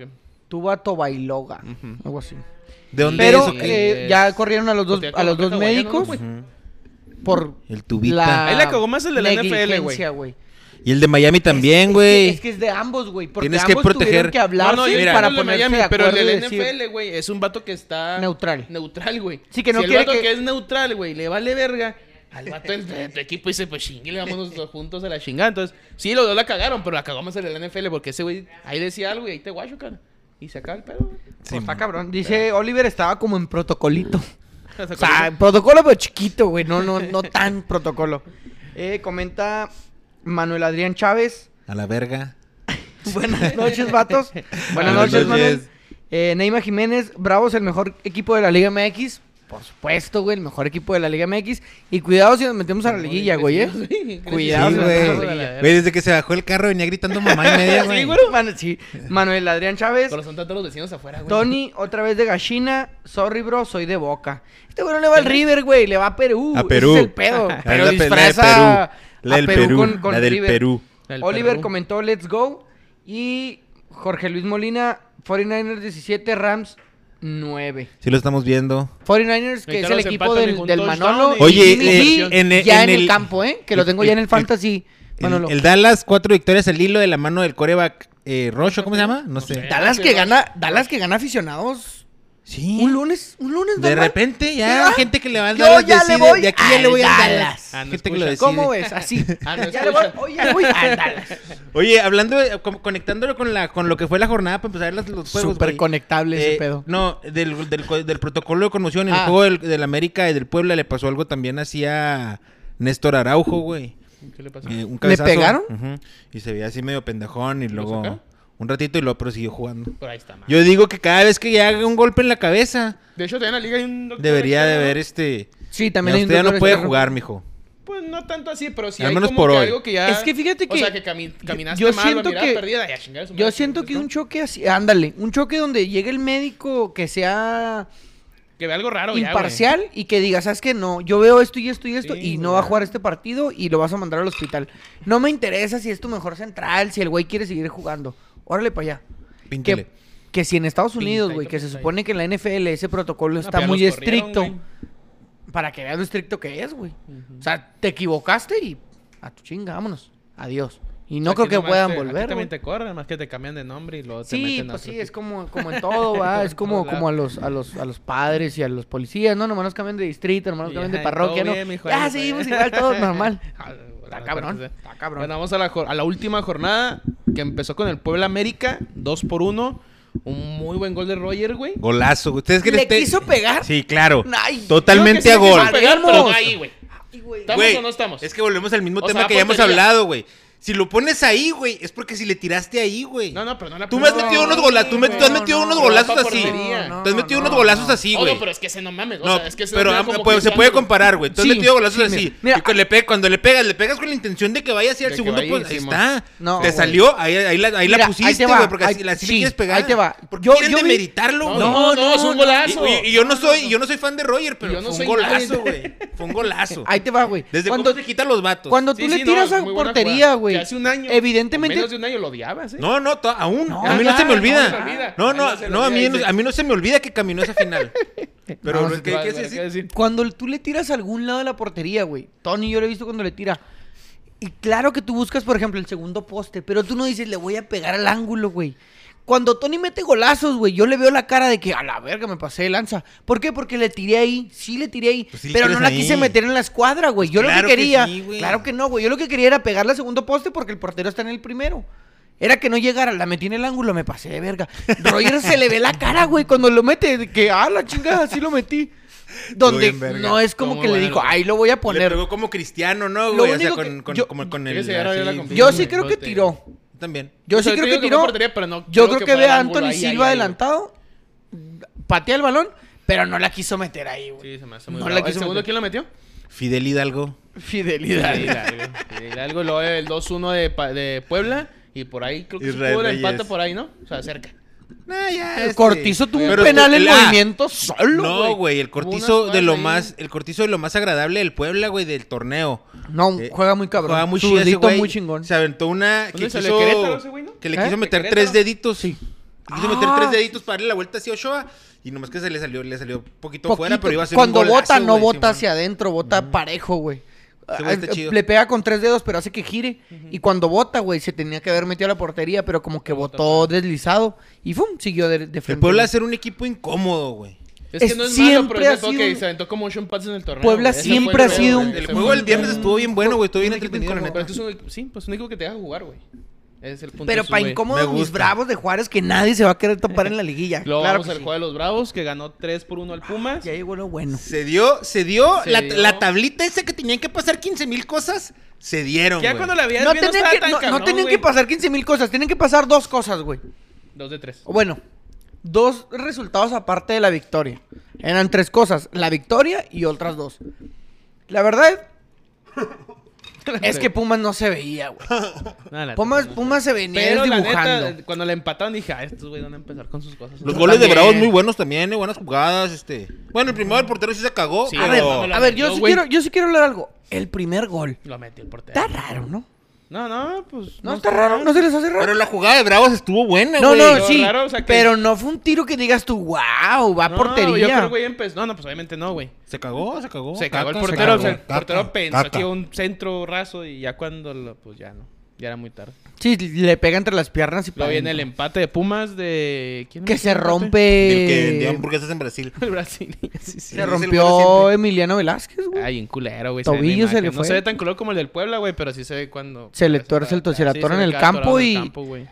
Speaker 3: Tuba Tobailoga. Algo así.
Speaker 1: ¿De dónde
Speaker 3: Pero
Speaker 1: es
Speaker 3: eh,
Speaker 2: es?
Speaker 3: ya corrieron a los dos, a los dos médicos
Speaker 2: ¿no,
Speaker 3: por
Speaker 1: El tubita.
Speaker 3: la.
Speaker 2: Ahí la cagó más el de la NFL, güey.
Speaker 1: Y el de Miami también,
Speaker 3: Es que-
Speaker 1: güey.
Speaker 3: Es que es de ambos, güey. Porque
Speaker 1: Tienes que proteger-
Speaker 3: tuvieron que hablarse
Speaker 2: No, no,
Speaker 1: Mira,
Speaker 3: para ponerse
Speaker 2: Miami,
Speaker 3: de
Speaker 2: pero el NFL, güey, es un vato que está...
Speaker 3: neutral.
Speaker 2: Neutral, güey.
Speaker 3: Sí, que no
Speaker 2: si
Speaker 3: quiere
Speaker 2: el vato
Speaker 3: que-
Speaker 2: que... es neutral, güey, le vale verga... Al vato del- de tu equipo dice, pues chingue, vámonos todos juntos a la chingada. Entonces, sí, los dos la cagaron, pero la cagó más el de la NFL porque ese güey ahí decía algo y ahí te guacho, cara. Y se acaba el pedo.
Speaker 3: Pues está cabrón. Dice Oliver estaba como en protocolito. <laughs>
Speaker 2: O sea,
Speaker 3: protocolo pero chiquito, güey. No, no, no tan protocolo. Eh, comenta Manuel Adrián Chávez.
Speaker 1: A la verga. <laughs>
Speaker 3: Buenas noches, vatos. Buenas
Speaker 1: Buenas
Speaker 3: noches,
Speaker 1: noches.
Speaker 3: Manuel. Eh, Neymar Jiménez, Bravos, el mejor equipo de la Liga MX. Por supuesto, güey, el mejor equipo de la Liga MX. Y cuidado si nos metemos a la liguilla, güey, ¿eh?
Speaker 2: Sí,
Speaker 3: Cuidado,
Speaker 1: Sí,
Speaker 3: si nos
Speaker 1: güey.
Speaker 3: metemos a la liguilla.
Speaker 1: Güey, desde que se bajó el carro venía gritando mamá y media, güey.
Speaker 2: Sí, güey.
Speaker 3: Manu- sí. Manuel Adrián Chávez.
Speaker 2: Pero son tantos los vecinos afuera, güey.
Speaker 3: Tony, otra vez de Gachina. Sorry, bro, soy de Boca. Este güey no le va al River, güey, le va a Perú.
Speaker 1: A Perú.
Speaker 3: Ese es el pedo. <laughs> Pero
Speaker 1: la pe- la de
Speaker 3: disfraza
Speaker 1: Perú. La
Speaker 3: a
Speaker 1: del
Speaker 3: Perú,
Speaker 1: Perú.
Speaker 3: con, con
Speaker 1: la del
Speaker 3: River.
Speaker 1: Perú.
Speaker 2: El
Speaker 3: Oliver
Speaker 2: Perú.
Speaker 3: comentó Let's Go. Y Jorge Luis Molina, 49ers 17, Rams 9.
Speaker 1: Sí lo estamos viendo.
Speaker 3: 49ers, que es el equipo del, Manolo.
Speaker 2: y
Speaker 1: Oye,
Speaker 3: Jimmy
Speaker 1: eh,
Speaker 3: G,
Speaker 1: en el-
Speaker 3: ya
Speaker 1: en
Speaker 3: en el,
Speaker 1: el-
Speaker 3: campo, ¿eh? Que lo tengo ya en el
Speaker 1: el-
Speaker 3: fantasy.
Speaker 1: El,
Speaker 3: Manolo.
Speaker 1: el Dallas, cuatro victorias al hilo de la mano del coreback eh, Rocho, ¿cómo se llama? No sé.
Speaker 3: Dallas que gana, Dallas que gana aficionados.
Speaker 1: Sí.
Speaker 3: Un lunes, un lunes
Speaker 1: De repente ya
Speaker 3: ¿Verdad?
Speaker 1: gente que le va al
Speaker 3: Yo
Speaker 1: Dallas
Speaker 3: ya le
Speaker 1: decide,
Speaker 3: voy
Speaker 1: de aquí ya le voy al
Speaker 3: Dallas.
Speaker 2: Ah, no
Speaker 1: gente que lo decide.
Speaker 3: ¿Cómo ves? Así. <laughs>
Speaker 2: Ah, no
Speaker 3: ya le voy, ya le a Dallas. <laughs>
Speaker 1: Oye, hablando, de- como conectándolo con la con lo que fue la jornada para empezar las- los juegos,
Speaker 3: Súper conectable ese
Speaker 1: Eh,
Speaker 3: pedo.
Speaker 1: No, del, del, co- del protocolo de conmoción. En
Speaker 3: Ah.
Speaker 1: el juego del, del América y del Puebla le pasó algo también así a Néstor Araujo, güey.
Speaker 2: ¿Qué le pasó?
Speaker 1: Eh, un cabezazo.
Speaker 3: pegaron?
Speaker 1: Y se veía así medio pendejón y
Speaker 2: ¿Lo
Speaker 1: luego
Speaker 2: sacaron?
Speaker 1: Un ratito y luego pero siguió jugando.
Speaker 2: Por ahí está, man.
Speaker 1: Yo digo que cada vez que ya haga un golpe en la cabeza,
Speaker 2: De hecho, también en la liga hay un doctor
Speaker 1: debería de
Speaker 2: externo, ¿no?
Speaker 1: este...
Speaker 3: Sí, también hay un
Speaker 1: usted ya no
Speaker 3: doctor
Speaker 1: puede
Speaker 3: externo.
Speaker 1: jugar, mijo.
Speaker 2: Pues no tanto así, pero sí
Speaker 1: Al
Speaker 2: hay
Speaker 1: menos
Speaker 2: como
Speaker 1: por
Speaker 2: que
Speaker 1: hoy.
Speaker 2: algo que ya...
Speaker 3: Es que fíjate
Speaker 2: O
Speaker 3: que-
Speaker 2: sea, que cami- caminaste
Speaker 3: yo
Speaker 2: mal,
Speaker 3: siento que-
Speaker 2: perdida, ya, chingar a su
Speaker 3: Yo
Speaker 2: madre,
Speaker 3: siento
Speaker 2: entonces,
Speaker 3: que un choque así, ándale, un choque donde llegue el médico que sea
Speaker 2: Que vea algo raro ya, güey.
Speaker 3: imparcial y que diga, ¿sabes qué? No, yo veo esto y esto y esto
Speaker 2: Sí,
Speaker 3: y no
Speaker 2: güey.
Speaker 3: va a jugar este partido y lo vas a mandar al hospital. No me interesa si es tu mejor central, si el güey quiere seguir jugando. Órale para allá.
Speaker 1: Píntele.
Speaker 3: Que, que si en Estados Unidos, güey, que se supone que en la NFL ese protocolo está muy estricto, para que veas lo estricto que es, güey. O sea, te equivocaste y a tu chinga, vámonos. Adiós. Y no
Speaker 2: Aquí
Speaker 3: creo que puedan
Speaker 2: te- aquí
Speaker 3: volver,
Speaker 2: también
Speaker 3: güey.
Speaker 2: te corren, más que te cambian de nombre y luego te
Speaker 3: Sí,
Speaker 2: meten a
Speaker 3: pues sí, es como, como en todo, ¿va? <laughs> Es como, como a los, a los, a los padres y a los policías, ¿no? Nomás nos cambian de distrito, nomás nos cambian de parroquia,
Speaker 2: todo
Speaker 3: ¿no?
Speaker 2: bien, mijo,
Speaker 3: ya seguimos igual, todos normal. <laughs> Está cabrón,
Speaker 2: suerte.
Speaker 3: está cabrón.
Speaker 2: Bueno, vamos a la, jor- a la última jornada que empezó con el Puebla América, 2 por 1 Un muy buen gol de Roger, güey.
Speaker 1: Golazo. güey. ¿Ustedes creen
Speaker 3: ¿Le
Speaker 1: que
Speaker 3: quiso pegar?
Speaker 1: Sí, claro.
Speaker 3: Ay,
Speaker 1: Totalmente a gol.
Speaker 2: pegar, pero no ahí, güey.
Speaker 3: Ay, güey.
Speaker 2: ¿Estamos
Speaker 1: Güey,
Speaker 2: o no estamos?
Speaker 1: Es que volvemos al mismo
Speaker 2: O
Speaker 1: tema
Speaker 2: sea,
Speaker 1: que ya hemos hablado, güey. Si lo pones ahí, güey, es porque si le tiraste ahí, güey.
Speaker 2: No, no, pero no la
Speaker 1: Tú me has metido unos golazos, tú, me- tú has metido
Speaker 3: no,
Speaker 1: unos
Speaker 3: no,
Speaker 1: golazos así.
Speaker 3: No,
Speaker 1: Tú has metido
Speaker 3: no,
Speaker 1: unos
Speaker 3: no,
Speaker 1: golazos así, güey.
Speaker 2: no, pero es que ese no mames. O
Speaker 1: No,
Speaker 2: sea, es que ese
Speaker 1: pero
Speaker 2: no
Speaker 1: ah,
Speaker 2: queda como
Speaker 1: pues, se puede comparar, güey. Tú has
Speaker 3: Sí,
Speaker 1: metido golazos
Speaker 3: sí,
Speaker 1: así.
Speaker 3: mira. Mira,
Speaker 1: y cuando le, pe- cuando le pegas, le pegas con la intención de que vaya hacia el
Speaker 2: De que
Speaker 1: segundo
Speaker 2: vaya,
Speaker 1: poste. Ahí
Speaker 2: Simón.
Speaker 1: está.
Speaker 3: No,
Speaker 1: te
Speaker 3: güey.
Speaker 1: salió, ahí, ahí la, ahí la
Speaker 3: Mira,
Speaker 1: pusiste,
Speaker 3: ahí te va,
Speaker 1: güey, porque
Speaker 3: ahí-
Speaker 1: así, así le quieres pegar.
Speaker 3: ahí te va.
Speaker 1: ¿Por qué
Speaker 3: Yo-
Speaker 1: quieren
Speaker 3: yo vi-
Speaker 1: demeritarlo,
Speaker 2: No,
Speaker 1: güey?
Speaker 2: no, no, es un golazo.
Speaker 1: y- y yo no soy, yo no soy fan de Roger, pero
Speaker 2: yo no
Speaker 1: fue un golazo, güey. Fue un golazo.
Speaker 3: Ahí te va, güey.
Speaker 1: Desde
Speaker 3: cuando,
Speaker 1: cómo se quitan los vatos.
Speaker 3: cuando tú le
Speaker 2: sí,
Speaker 3: tiras a
Speaker 2: muy buena
Speaker 3: portería,
Speaker 2: jugada.
Speaker 3: Güey.
Speaker 2: Que hace un año.
Speaker 3: Evidentemente.
Speaker 2: Menos de un año lo odiabas, ¿eh?
Speaker 1: No, no, to- aún.
Speaker 3: No,
Speaker 1: a mí no
Speaker 3: ya,
Speaker 1: se me
Speaker 3: no,
Speaker 1: olvida.
Speaker 2: se le olvida.
Speaker 1: No, no,
Speaker 2: no
Speaker 1: a mí, a mí no se me olvida que caminó esa final. <laughs> Pero
Speaker 3: No,
Speaker 1: ¿qué es
Speaker 2: ¿qué decir?
Speaker 3: Cuando tú le tiras a algún lado de la portería, güey. Tony, yo lo he visto cuando le tira. Y claro que tú buscas, por ejemplo, el segundo poste, pero tú no dices, le voy a pegar al ángulo, güey. Cuando Tony mete golazos, güey, yo le veo la cara de que a la verga me pasé de lanza. ¿Por qué? Porque le tiré ahí, sí le tiré ahí,
Speaker 1: Pues sí
Speaker 3: pero no la
Speaker 1: ahí.
Speaker 3: quise meter en la escuadra, güey. Yo
Speaker 1: Claro
Speaker 3: lo
Speaker 1: que
Speaker 3: que quería,
Speaker 1: sí,
Speaker 3: claro que no, güey. Yo lo que quería era pegarle al segundo poste porque el portero está en el primero. Era que no llegara, la metí en el ángulo, me pasé de verga. Roger se le ve la cara, güey, cuando lo mete, de que, ah, la chingada, así lo metí. Donde no es como que le dijo, ahí lo voy a
Speaker 1: Le
Speaker 3: poner.
Speaker 1: pegó como cristiano, ¿no,
Speaker 3: Lo
Speaker 1: güey? O sea,
Speaker 3: único
Speaker 1: con,
Speaker 3: que
Speaker 1: con,
Speaker 3: yo-
Speaker 1: como con
Speaker 2: Yo
Speaker 1: el. así.
Speaker 3: Yo sí creo que tiró.
Speaker 1: También.
Speaker 3: Yo
Speaker 2: O sea,
Speaker 3: sí creo que tiró.
Speaker 2: portería, pero no
Speaker 3: Yo
Speaker 2: creo
Speaker 3: creo
Speaker 2: que
Speaker 3: que ve a Anthony
Speaker 2: ahí,
Speaker 3: Silva
Speaker 2: ahí,
Speaker 3: adelantado, patea el balón, pero no la quiso meter ahí, güey.
Speaker 2: Sí, se me hace muy
Speaker 3: No la
Speaker 2: ¿El
Speaker 3: quiso
Speaker 2: segundo
Speaker 3: meter.
Speaker 2: quién lo metió?
Speaker 1: Fidel Hidalgo.
Speaker 2: Sí, Hidalgo. Sí, Hidalgo, luego el 2-1 de, Pa- de Puebla. Y por ahí creo que
Speaker 1: Israel
Speaker 2: tuvo el
Speaker 1: Reyes.
Speaker 2: empate por ahí, ¿no? O sea, cerca.
Speaker 1: Nah, ya,
Speaker 3: El
Speaker 1: este-
Speaker 3: Cortizo tuvo un penal en
Speaker 1: el- ah,
Speaker 3: movimiento solo,
Speaker 1: No, güey, el cortizo de lo más, el cortizo de lo más agradable del Puebla, güey, del torneo.
Speaker 3: No,
Speaker 1: Eh,
Speaker 3: juega muy cabrón.
Speaker 1: Juega muy chido ese güey.
Speaker 3: muy chingón.
Speaker 1: Se aventó una que
Speaker 2: ¿Dónde
Speaker 1: quiso,
Speaker 2: ese güey, no?
Speaker 1: que le
Speaker 3: ¿Eh?
Speaker 1: quiso
Speaker 2: ¿De
Speaker 1: meter
Speaker 2: Querétaro?
Speaker 1: tres deditos. Sí. Quiso meter
Speaker 3: Ah.
Speaker 1: tres deditos para darle la vuelta hacia Ochoa y nomás que se le salió, le salió poquito, fuera,
Speaker 3: Poquito.
Speaker 1: pero iba a ser
Speaker 3: Cuando
Speaker 1: un golazo,
Speaker 3: bota, no
Speaker 1: güey,
Speaker 3: bota hacia adentro, bota parejo, güey. Ah,
Speaker 1: chido.
Speaker 3: Le pega con tres dedos, pero hace que gire. Y cuando bota, güey, se tenía que haber metido a la portería, pero como que botó deslizado. Y ¡fum! Siguió de, de
Speaker 1: El
Speaker 3: frente.
Speaker 1: Puebla ser un equipo incómodo, güey.
Speaker 2: Es que no es
Speaker 3: siempre
Speaker 2: malo, pero
Speaker 3: ha sido
Speaker 2: se aventó como ocho empates en el torneo.
Speaker 3: Puebla
Speaker 2: güey.
Speaker 3: Siempre ha sido un-.
Speaker 1: El juego del viernes estuvo bien bueno, güey. Estuvo bien entretenido, la neta.
Speaker 2: Sí, pues único que te haga jugar, güey. Es el punto.
Speaker 3: Pero para
Speaker 2: güey.
Speaker 3: incómodo,
Speaker 1: Me
Speaker 3: mis bravos de Juárez, que nadie se va a querer topar en la liguilla.
Speaker 2: Luego
Speaker 3: claro
Speaker 2: vamos al
Speaker 3: sí.
Speaker 2: juego de los Bravos, que ganó 3 por 1 al Pumas.
Speaker 3: Ya llegó lo bueno.
Speaker 1: Se dio, se dio,
Speaker 2: Se
Speaker 1: la,
Speaker 2: dio.
Speaker 1: la tablita esa que tenían que pasar 15 mil cosas, se dieron,
Speaker 2: Ya
Speaker 1: güey.
Speaker 2: cuando la veías
Speaker 3: No
Speaker 2: no
Speaker 3: no, no tenían
Speaker 2: güey.
Speaker 3: que pasar 15 mil cosas, tienen que pasar dos cosas, güey.
Speaker 2: 2 de 3.
Speaker 3: O Bueno, dos resultados aparte de la victoria. Eran tres cosas, la victoria y otras dos. La verdad <laughs> es que Pumas no se veía, güey. <laughs> Pumas, Pumas se venía
Speaker 2: Pero la
Speaker 3: dibujando.
Speaker 2: neta, cuando la empataron dije, ah, estos güey van a empezar con sus cosas.
Speaker 1: Los goles de
Speaker 3: también.
Speaker 1: Bravos muy buenos también, eh, buenas jugadas, este. Bueno, el primero el portero sí se cagó,
Speaker 2: Sí,
Speaker 3: a
Speaker 1: pero...
Speaker 3: ver, a yo sí, quiero, yo sí quiero hablar algo. El primer gol.
Speaker 2: Lo metió el portero.
Speaker 3: Está raro, ¿no?
Speaker 2: No, no, pues.
Speaker 3: No, está raro, no se les hace raro.
Speaker 1: Pero la jugada de Bravos estuvo buena,
Speaker 3: No,
Speaker 1: güey.
Speaker 3: no,
Speaker 2: Pero
Speaker 3: sí.
Speaker 2: raro, o sea, que-
Speaker 3: Pero no fue un tiro que digas tú, wow, va a portería.
Speaker 2: Yo creo que güey empezó. No, no, pues obviamente no, güey.
Speaker 1: Se cagó, se cagó.
Speaker 2: Se cagó el
Speaker 1: Caca,
Speaker 2: portero.
Speaker 1: cagó.
Speaker 2: o sea, el
Speaker 1: Caca,
Speaker 2: portero pensó
Speaker 1: caca.
Speaker 2: que iba un centro raso y ya cuando lo, pues ya no. Ya era muy tarde.
Speaker 3: Sí, le pega entre las piernas y
Speaker 2: Luego viene el empate de Pumas de. ¿quién
Speaker 3: Que se
Speaker 2: empate?
Speaker 3: rompe.
Speaker 1: El que vendía hamburguesas en Brasil. <laughs>
Speaker 2: El brasileño, sí, sí.
Speaker 3: Se rompió. Emiliano Velázquez, güey.
Speaker 2: Ay, un culero, güey.
Speaker 3: Tobillo se
Speaker 2: en
Speaker 3: le fue.
Speaker 2: No se ve tan culero como el del Puebla, güey, pero sí se ve cuando...
Speaker 3: Se le tuerce el to- se la
Speaker 2: Sí,
Speaker 3: atora
Speaker 2: ve
Speaker 3: en el campo
Speaker 2: en
Speaker 3: y-
Speaker 2: campo, güey.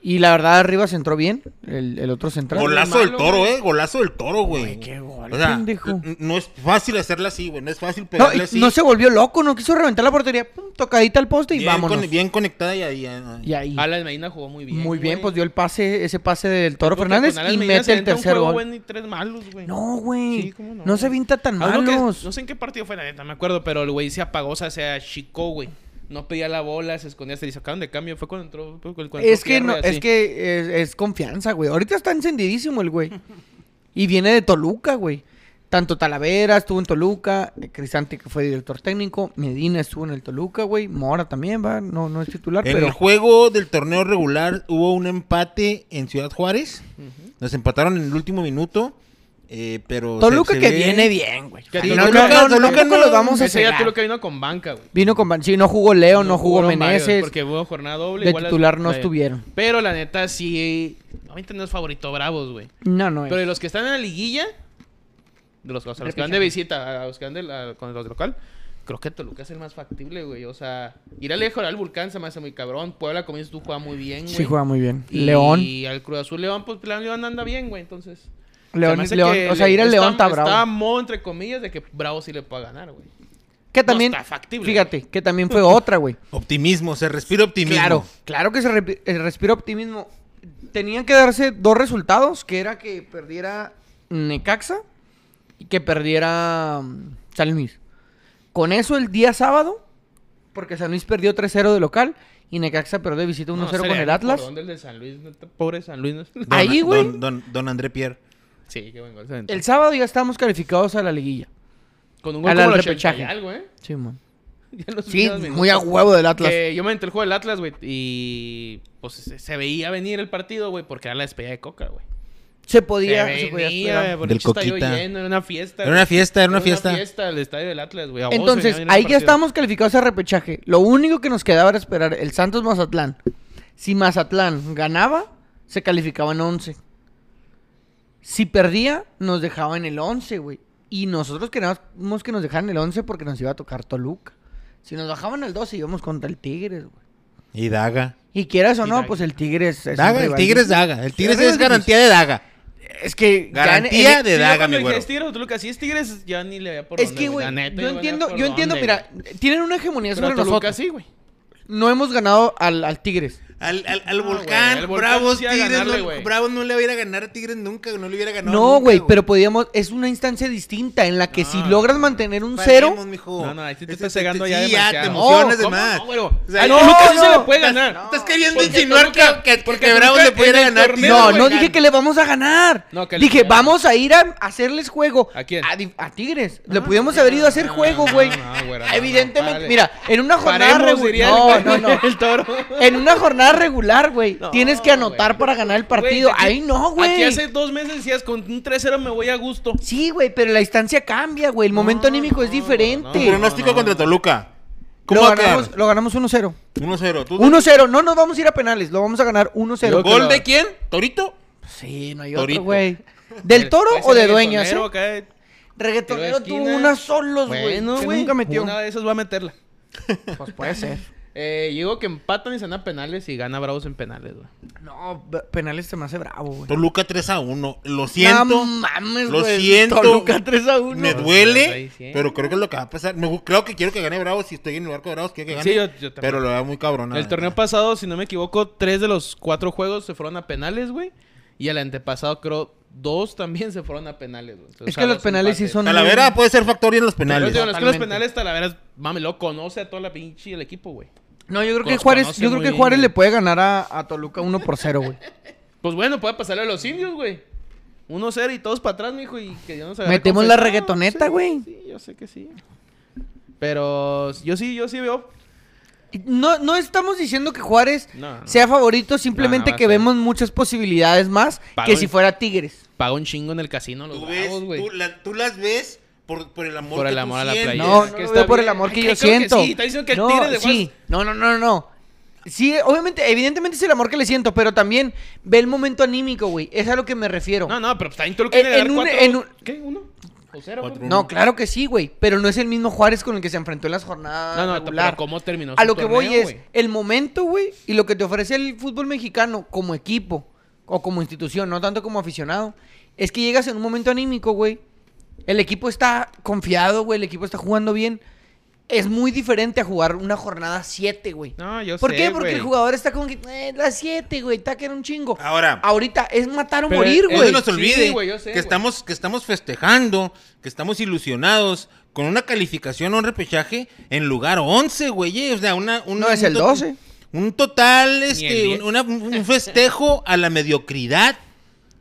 Speaker 3: Y la verdad, arriba se entró bien. El, el otro central.
Speaker 1: Golazo del toro,
Speaker 2: güey.
Speaker 1: eh. Golazo del toro, güey.
Speaker 3: Güey, qué gol,
Speaker 1: O sea,
Speaker 3: pendejo.
Speaker 1: n- no es fácil hacerla así, güey. No es fácil
Speaker 3: No,
Speaker 1: pegarle
Speaker 3: y
Speaker 1: así.
Speaker 3: no se volvió loco, no quiso reventar la portería. Pum, tocadita al poste y
Speaker 1: bien,
Speaker 3: vámonos.
Speaker 1: con- bien conectada y ahí. ahí.
Speaker 3: Y ahí.
Speaker 2: Alan Medina jugó muy bien,
Speaker 3: Muy bien,
Speaker 2: güey.
Speaker 3: pues dio el pase, ese pase del Toro
Speaker 2: Porque
Speaker 3: Fernández
Speaker 2: con Alan
Speaker 3: y
Speaker 2: Medina se
Speaker 3: mete el
Speaker 2: avienta un
Speaker 3: tercer
Speaker 2: juego
Speaker 3: gol.
Speaker 2: bueno y tres malos, güey.
Speaker 3: No, güey.
Speaker 2: Sí, ¿cómo no,
Speaker 3: no, se vinta tan
Speaker 2: que-
Speaker 3: malos.
Speaker 2: no sé en qué partido fue, la neta, me acuerdo, pero el güey se apagó, o sea, se achicó, güey. No pedía la bola, se escondía, se le sacaron de cambio. Fue cuando entró. fue cuando entró
Speaker 3: Es que, no, es que es, es confianza, güey. Ahorita está encendidísimo el güey. Y viene de Toluca, güey. Tanto Talavera estuvo en Toluca, Cristante que fue director técnico, Medina estuvo en el Toluca, güey, Mora también va, no, no es titular,
Speaker 1: En
Speaker 3: pero
Speaker 1: el juego del torneo regular hubo un empate en Ciudad Juárez. Nos empataron en el último minuto. Eh, pero...
Speaker 3: Toluca
Speaker 1: se
Speaker 3: que
Speaker 1: ve-
Speaker 3: viene bien, güey.
Speaker 2: Que
Speaker 3: Sí,
Speaker 2: Toluca-
Speaker 3: no, no,
Speaker 1: Toluca-
Speaker 3: no,
Speaker 1: Toluca
Speaker 3: tampoco
Speaker 1: no-
Speaker 3: los vamos a cegar.
Speaker 2: Toluca vino con banca, güey.
Speaker 3: Vino con ban- sí, no jugó Leo, no, jugó Meneses.
Speaker 2: Porque hubo jornada doble.
Speaker 3: de
Speaker 2: igual las-
Speaker 3: titular no estuvieron.
Speaker 2: Pero la neta sí. Obviamente no es favorito Bravos, güey.
Speaker 3: No, no es.
Speaker 2: Pero de los que están en la liguilla, de los, o sea, los que van de visita, a los que van de la- con los de local, creo que Toluca es el más factible, güey. O sea, ir a lejos al Vulcán se me hace muy cabrón. Puebla, como dices tú, juega muy bien, güey.
Speaker 3: Sí juega muy bien.
Speaker 2: Y
Speaker 3: León.
Speaker 2: al Cruz Azul León, pues León anda bien, güey. Entonces.
Speaker 3: León,
Speaker 2: se
Speaker 3: o sea, ir al León está
Speaker 2: Está
Speaker 3: bravo.
Speaker 2: mo, entre comillas, de que Bravo sí le pueda ganar, güey.
Speaker 3: Que
Speaker 2: no
Speaker 3: también,
Speaker 2: está factible,
Speaker 3: fíjate, que también fue otra, güey. <laughs>
Speaker 1: Optimismo, se respira optimismo.
Speaker 3: Claro, claro que se eh, respira optimismo. Tenían que darse dos resultados, que era que perdiera Necaxa y que perdiera mm, San Luis. Con eso el día sábado, porque San Luis perdió 3-0 de local y Necaxa perdió de visita 1-0
Speaker 2: No, se
Speaker 3: con el Atlas.
Speaker 2: dónde el de San Luis, pobre San Luis. ¿no?
Speaker 1: Don-
Speaker 3: Ahí, güey.
Speaker 1: Don, don, don André Pierre.
Speaker 2: Sí, qué buen gol. se aventó.
Speaker 3: El sábado ya estábamos calificados a la liguilla.
Speaker 2: Con un gol
Speaker 3: al-
Speaker 2: como
Speaker 3: al
Speaker 2: el 80 y
Speaker 3: repechaje.
Speaker 2: algo, ¿eh?
Speaker 3: Sí, man. <laughs> Sí, muy a huevo del Atlas.
Speaker 2: Que yo me entré el juego del Atlas, güey, y pues se, veía venir el partido, güey, porque era la despedida de Coca, güey.
Speaker 3: Se podía,
Speaker 2: se
Speaker 3: se podía esperar.
Speaker 1: Del
Speaker 2: el estadio
Speaker 1: Coquita.
Speaker 2: lleno, era una fiesta.
Speaker 1: Era una fiesta, era una fiesta.
Speaker 2: fiesta el estadio del Atlas, güey. vos
Speaker 3: Entonces, ahí ya estábamos calificados a repechaje. Lo único que nos quedaba era esperar el Santos Mazatlán. Si Mazatlán ganaba, se calificaba en 11. Si perdía, nos dejaba en el 11, güey. Y nosotros queríamos que nos dejaran el 11 porque nos iba a tocar Toluca. Si nos bajaban al 12, íbamos contra el Tigres, güey.
Speaker 1: Y Daga.
Speaker 3: Y quieras o
Speaker 2: Y
Speaker 3: no,
Speaker 2: Daga.
Speaker 3: pues el Tigres es.
Speaker 1: Daga, el
Speaker 3: rival
Speaker 1: Tigre es
Speaker 3: difícil.
Speaker 1: Daga. El Tigre
Speaker 3: Sí, es
Speaker 1: garantía de Daga.
Speaker 3: Es que. ya en-
Speaker 1: Garantía
Speaker 3: en-
Speaker 1: de Daga, mi.
Speaker 2: ¿Es Tigres o Toluca? Si es Tigres, ya ni le veía por
Speaker 3: Es
Speaker 2: dónde,
Speaker 3: que, güey,
Speaker 2: La neta,
Speaker 3: yo entiendo, yo entiendo,
Speaker 2: dónde,
Speaker 3: mira,
Speaker 2: güey.
Speaker 3: tienen una hegemonía sobre
Speaker 2: Toluca
Speaker 3: nosotros.
Speaker 2: sí, güey.
Speaker 3: No hemos ganado al, al Tigres.
Speaker 1: Al, al, al
Speaker 2: No,
Speaker 1: volcán,
Speaker 2: güey, Volcán
Speaker 1: Bravos,
Speaker 2: sí
Speaker 1: Tigres,
Speaker 2: ganarle,
Speaker 1: no,
Speaker 2: güey.
Speaker 1: Bravos no le va a ir a ganar a Tigres nunca, no le hubiera ganado
Speaker 3: No, güey, pero podíamos. Es una instancia distinta en la que si
Speaker 2: No,
Speaker 3: logras
Speaker 2: no,
Speaker 3: mantener un cero.
Speaker 1: mijo.
Speaker 2: No, no, ahí sí te estás cegando
Speaker 1: sí,
Speaker 2: ya
Speaker 1: ya,
Speaker 2: demasiado.
Speaker 1: te emocionas de
Speaker 2: ¿Cómo
Speaker 1: más.
Speaker 2: no, güero?
Speaker 1: O sea,
Speaker 3: no,
Speaker 2: Toluca sí se
Speaker 3: no.
Speaker 2: le puede ganar.
Speaker 1: Estás queriendo insinuar que, que,
Speaker 2: porque
Speaker 1: que Bravos le pudiera ganar.
Speaker 3: No,
Speaker 2: güey,
Speaker 3: no dije que le vamos a ganar.
Speaker 2: No, que le
Speaker 3: dije, vamos a ir a hacerles juego.
Speaker 2: ¿A quién?
Speaker 3: A, Tigres. le pudimos haber ido a hacer
Speaker 2: no,
Speaker 3: juego,
Speaker 2: no,
Speaker 3: güey.
Speaker 2: no, güero, no,
Speaker 3: Evidentemente, mira, en una jornada No, no, no. <laughs>
Speaker 2: el toro.
Speaker 3: En una jornada regular, güey.
Speaker 2: No,
Speaker 3: tienes que anotar
Speaker 2: güey.
Speaker 3: para ganar el partido.
Speaker 2: Güey, aquí-
Speaker 3: Ahí no, güey.
Speaker 2: Aquí hace dos meses decías, con un 3-0 me voy a gusto.
Speaker 3: Sí, güey, pero la instancia cambia, güey. El momento
Speaker 2: No,
Speaker 3: anímico es
Speaker 2: no,
Speaker 3: diferente.
Speaker 1: Tu
Speaker 2: no,
Speaker 1: pronóstico
Speaker 2: no,
Speaker 1: contra
Speaker 2: no.
Speaker 1: Toluca. ¿Cómo
Speaker 3: lo,
Speaker 1: va a quedar?
Speaker 3: ganamos, lo ganamos 1-0.
Speaker 1: 1-0. ¿Tú-
Speaker 3: 1-0. No nos vamos a ir a penales. Lo vamos a ganar 1-0.
Speaker 2: Digo que
Speaker 1: ¿Gol de quién? ¿Torito?
Speaker 3: Sí, no hay
Speaker 1: Torito.
Speaker 3: otro, güey. ¿Del toro
Speaker 2: Ese
Speaker 3: o de dueñas, eh? Reggaetonero tuvo unas solos, güey.
Speaker 2: Bueno,
Speaker 3: que
Speaker 2: güey.
Speaker 3: nunca metió.
Speaker 2: Una de esas va a meterla.
Speaker 3: Pues puede ser. <laughs>
Speaker 2: Eh, digo que empatan y se van a penales y gana Bravos en penales, güey.
Speaker 3: No, penales se me hace bravo, güey.
Speaker 1: Toluca 3 a 1. Lo siento.
Speaker 3: No mames,
Speaker 1: lo
Speaker 3: güey.
Speaker 1: siento.
Speaker 3: Toluca 3 a 1.
Speaker 1: Me duele, pero creo que es lo que va a pasar. Me creo que quiero que gane Bravos. Si estoy en el barco de Bravos, quiero que gane.
Speaker 2: Sí, yo- yo también.
Speaker 1: pero lo veo muy cabrón.
Speaker 2: El torneo pasado, si no me equivoco, tres de los cuatro juegos se fueron a penales, güey. Y el antepasado, creo, dos también se fueron a penales, güey. Entonces,
Speaker 3: Es que los penales sí son-
Speaker 1: Talavera puede ser factor en los
Speaker 2: Pero,
Speaker 1: penales.
Speaker 2: es que los penales, Talavera, mami, lo conoce a toda la pinche el equipo, güey.
Speaker 3: No, yo creo que Juárez, yo creo que Juárez le puede ganar a, a Toluca 1 por 0, güey.
Speaker 2: Pues bueno, puede pasarle a los indios, güey. 1-0 y todos para atrás, mijo, y que yo no sé.
Speaker 3: Metemos la reggaetoneta,
Speaker 2: Sí,
Speaker 3: güey.
Speaker 2: Sí, yo sé que sí. Pero yo sí, yo sí veo.
Speaker 3: No, no estamos diciendo que Juárez
Speaker 2: No, no.
Speaker 3: sea favorito, simplemente que vemos muchas posibilidades más
Speaker 2: Pago
Speaker 3: que
Speaker 2: el-
Speaker 3: si fuera Tigres.
Speaker 2: Paga un chingo en el casino los
Speaker 1: Tú, ves,
Speaker 2: bravos, güey.
Speaker 1: tú, la- tú las ves por, por el amor
Speaker 2: Por
Speaker 1: que
Speaker 2: el
Speaker 1: tú
Speaker 2: amor a la
Speaker 1: sientes.
Speaker 2: playa.
Speaker 3: No,
Speaker 2: que
Speaker 3: lo
Speaker 2: está
Speaker 3: veo por el
Speaker 2: bien.
Speaker 3: amor que
Speaker 2: Ay,
Speaker 3: yo
Speaker 2: que
Speaker 3: siento.
Speaker 2: sí, está diciendo que el
Speaker 3: no,
Speaker 2: Tigres de
Speaker 3: sí. No, no, no, no. Sí, obviamente, evidentemente es el amor que le siento, pero también ve el momento anímico, güey. Es a lo que me refiero.
Speaker 2: No, no, pero está en Toluca
Speaker 3: En-
Speaker 2: tiene que
Speaker 3: en
Speaker 2: ganar
Speaker 3: un-
Speaker 2: cuatro-
Speaker 3: en un-
Speaker 2: ¿Qué? ¿Uno? ¿O cero?
Speaker 1: Cuatro,
Speaker 2: güey?
Speaker 3: No, claro que sí, güey. Pero no es el mismo Juárez con el que se enfrentó en las jornadas
Speaker 2: No, no,
Speaker 3: regular.
Speaker 2: pero ¿cómo terminó
Speaker 3: A
Speaker 2: su
Speaker 3: lo que voy
Speaker 2: torneo,
Speaker 3: es
Speaker 2: güey?
Speaker 3: el momento, güey, y lo que te ofrece el fútbol mexicano como equipo o como institución, no tanto como aficionado, es que llegas en un momento anímico, güey. El equipo está confiado, güey, el equipo está jugando bien. Es muy diferente a jugar una jornada 7, güey.
Speaker 2: No, yo
Speaker 3: ¿Por
Speaker 2: sé,
Speaker 3: qué? Porque
Speaker 2: güey.
Speaker 3: el jugador está como que, eh, las 7, güey, está que era un chingo.
Speaker 1: Ahora,
Speaker 3: Ahorita es matar o
Speaker 2: Pero
Speaker 3: morir,
Speaker 2: es-
Speaker 1: no
Speaker 3: güey.
Speaker 1: se nos
Speaker 2: Sí,
Speaker 1: olvide
Speaker 2: güey, yo sé,
Speaker 1: que,
Speaker 2: güey.
Speaker 1: estamos, que estamos festejando, que estamos ilusionados con una calificación a un repechaje en lugar 11, güey. O sea, una, un,
Speaker 3: No, es
Speaker 1: un
Speaker 3: el
Speaker 1: to-
Speaker 3: 12.
Speaker 1: Un total, este,
Speaker 2: 10.
Speaker 1: un, una- un festejo a la mediocridad.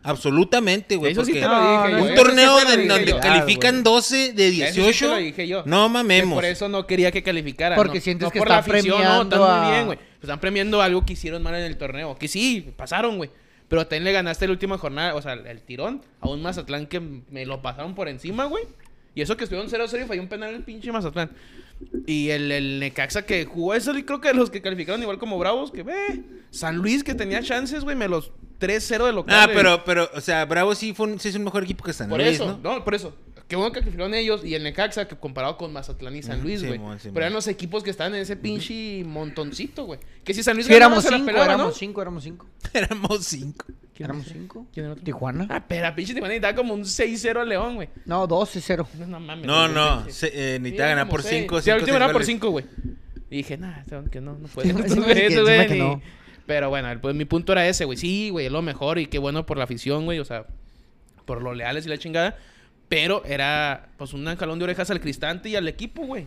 Speaker 1: Absolutamente, güey.
Speaker 2: Eso sí
Speaker 1: porque
Speaker 2: te lo dije
Speaker 3: No,
Speaker 2: yo.
Speaker 1: un
Speaker 2: sí
Speaker 1: torneo de-
Speaker 2: dije
Speaker 1: donde
Speaker 2: yo.
Speaker 1: califican
Speaker 3: güey.
Speaker 1: 12 de
Speaker 2: Eso sí te
Speaker 1: 18.
Speaker 2: lo dije yo.
Speaker 1: No
Speaker 2: Que
Speaker 1: mamemos.
Speaker 2: Por eso no quería que calificara.
Speaker 3: Porque
Speaker 2: no,
Speaker 3: sientes
Speaker 2: no
Speaker 3: que
Speaker 2: por
Speaker 3: está
Speaker 2: la afición, no,
Speaker 3: premiando
Speaker 2: están
Speaker 3: a-
Speaker 2: muy bien, güey. Están premiando algo que hicieron mal en el torneo. Que sí, pasaron, güey. Pero también le ganaste la última jornada, o sea, el tirón a un Mazatlán que me lo pasaron por encima, güey. Y eso que estuvieron 0-0 y falló un penal el pinche Mazatlán. Y el, el Necaxa que jugó eso, y creo que los que calificaron igual como Bravos, que ve. San Luis que tenía chances, güey, me los 3-0 de local.
Speaker 1: Ah, pero, pero, o sea, Bravo sí, fue un, sí es un mejor equipo que San
Speaker 2: Por
Speaker 1: Luis,
Speaker 2: eso,
Speaker 1: ¿no?
Speaker 2: ¿no? por eso. Qué bueno que calificaron ellos y el Necaxa que comparado con Mazatlán y San Luis, güey.
Speaker 1: Simón, Simón.
Speaker 2: pero eran los equipos que estaban en ese pinche montoncito, güey. Que si San Luis
Speaker 3: Sí,
Speaker 2: ganaba,
Speaker 3: éramos
Speaker 2: se la
Speaker 3: cinco,
Speaker 2: pelaba,
Speaker 3: éramos
Speaker 2: ¿no?
Speaker 3: cinco, éramos cinco. <laughs>
Speaker 1: Éramos cinco.
Speaker 2: ¿Quién
Speaker 3: Éramos
Speaker 2: era?
Speaker 3: cinco.
Speaker 2: ¿Quién era otro?
Speaker 3: Tijuana.
Speaker 2: Ah, pero pinche Tijuana necesitaba como un 6-0 al León, güey.
Speaker 3: No, 12-0.
Speaker 2: No, no mames.
Speaker 1: No, no,
Speaker 2: sí.
Speaker 1: se, eh,
Speaker 2: Sí,
Speaker 1: necesitaba ganar por
Speaker 2: seis.
Speaker 1: cinco,
Speaker 2: Sí, al
Speaker 1: cinco,
Speaker 2: último era
Speaker 1: seis
Speaker 2: por
Speaker 1: goles.
Speaker 2: 5, güey. Y dije, nah, que no, no puede. <laughs>
Speaker 3: Sí, sí, que- sí, que no.
Speaker 2: Pero bueno, el- pues mi punto era ese, güey. Sí, güey, es lo mejor y qué bueno por la afición, güey. O sea, por los leales y la chingada. Pero era, pues, un jalón de orejas al Cristante y al equipo, güey.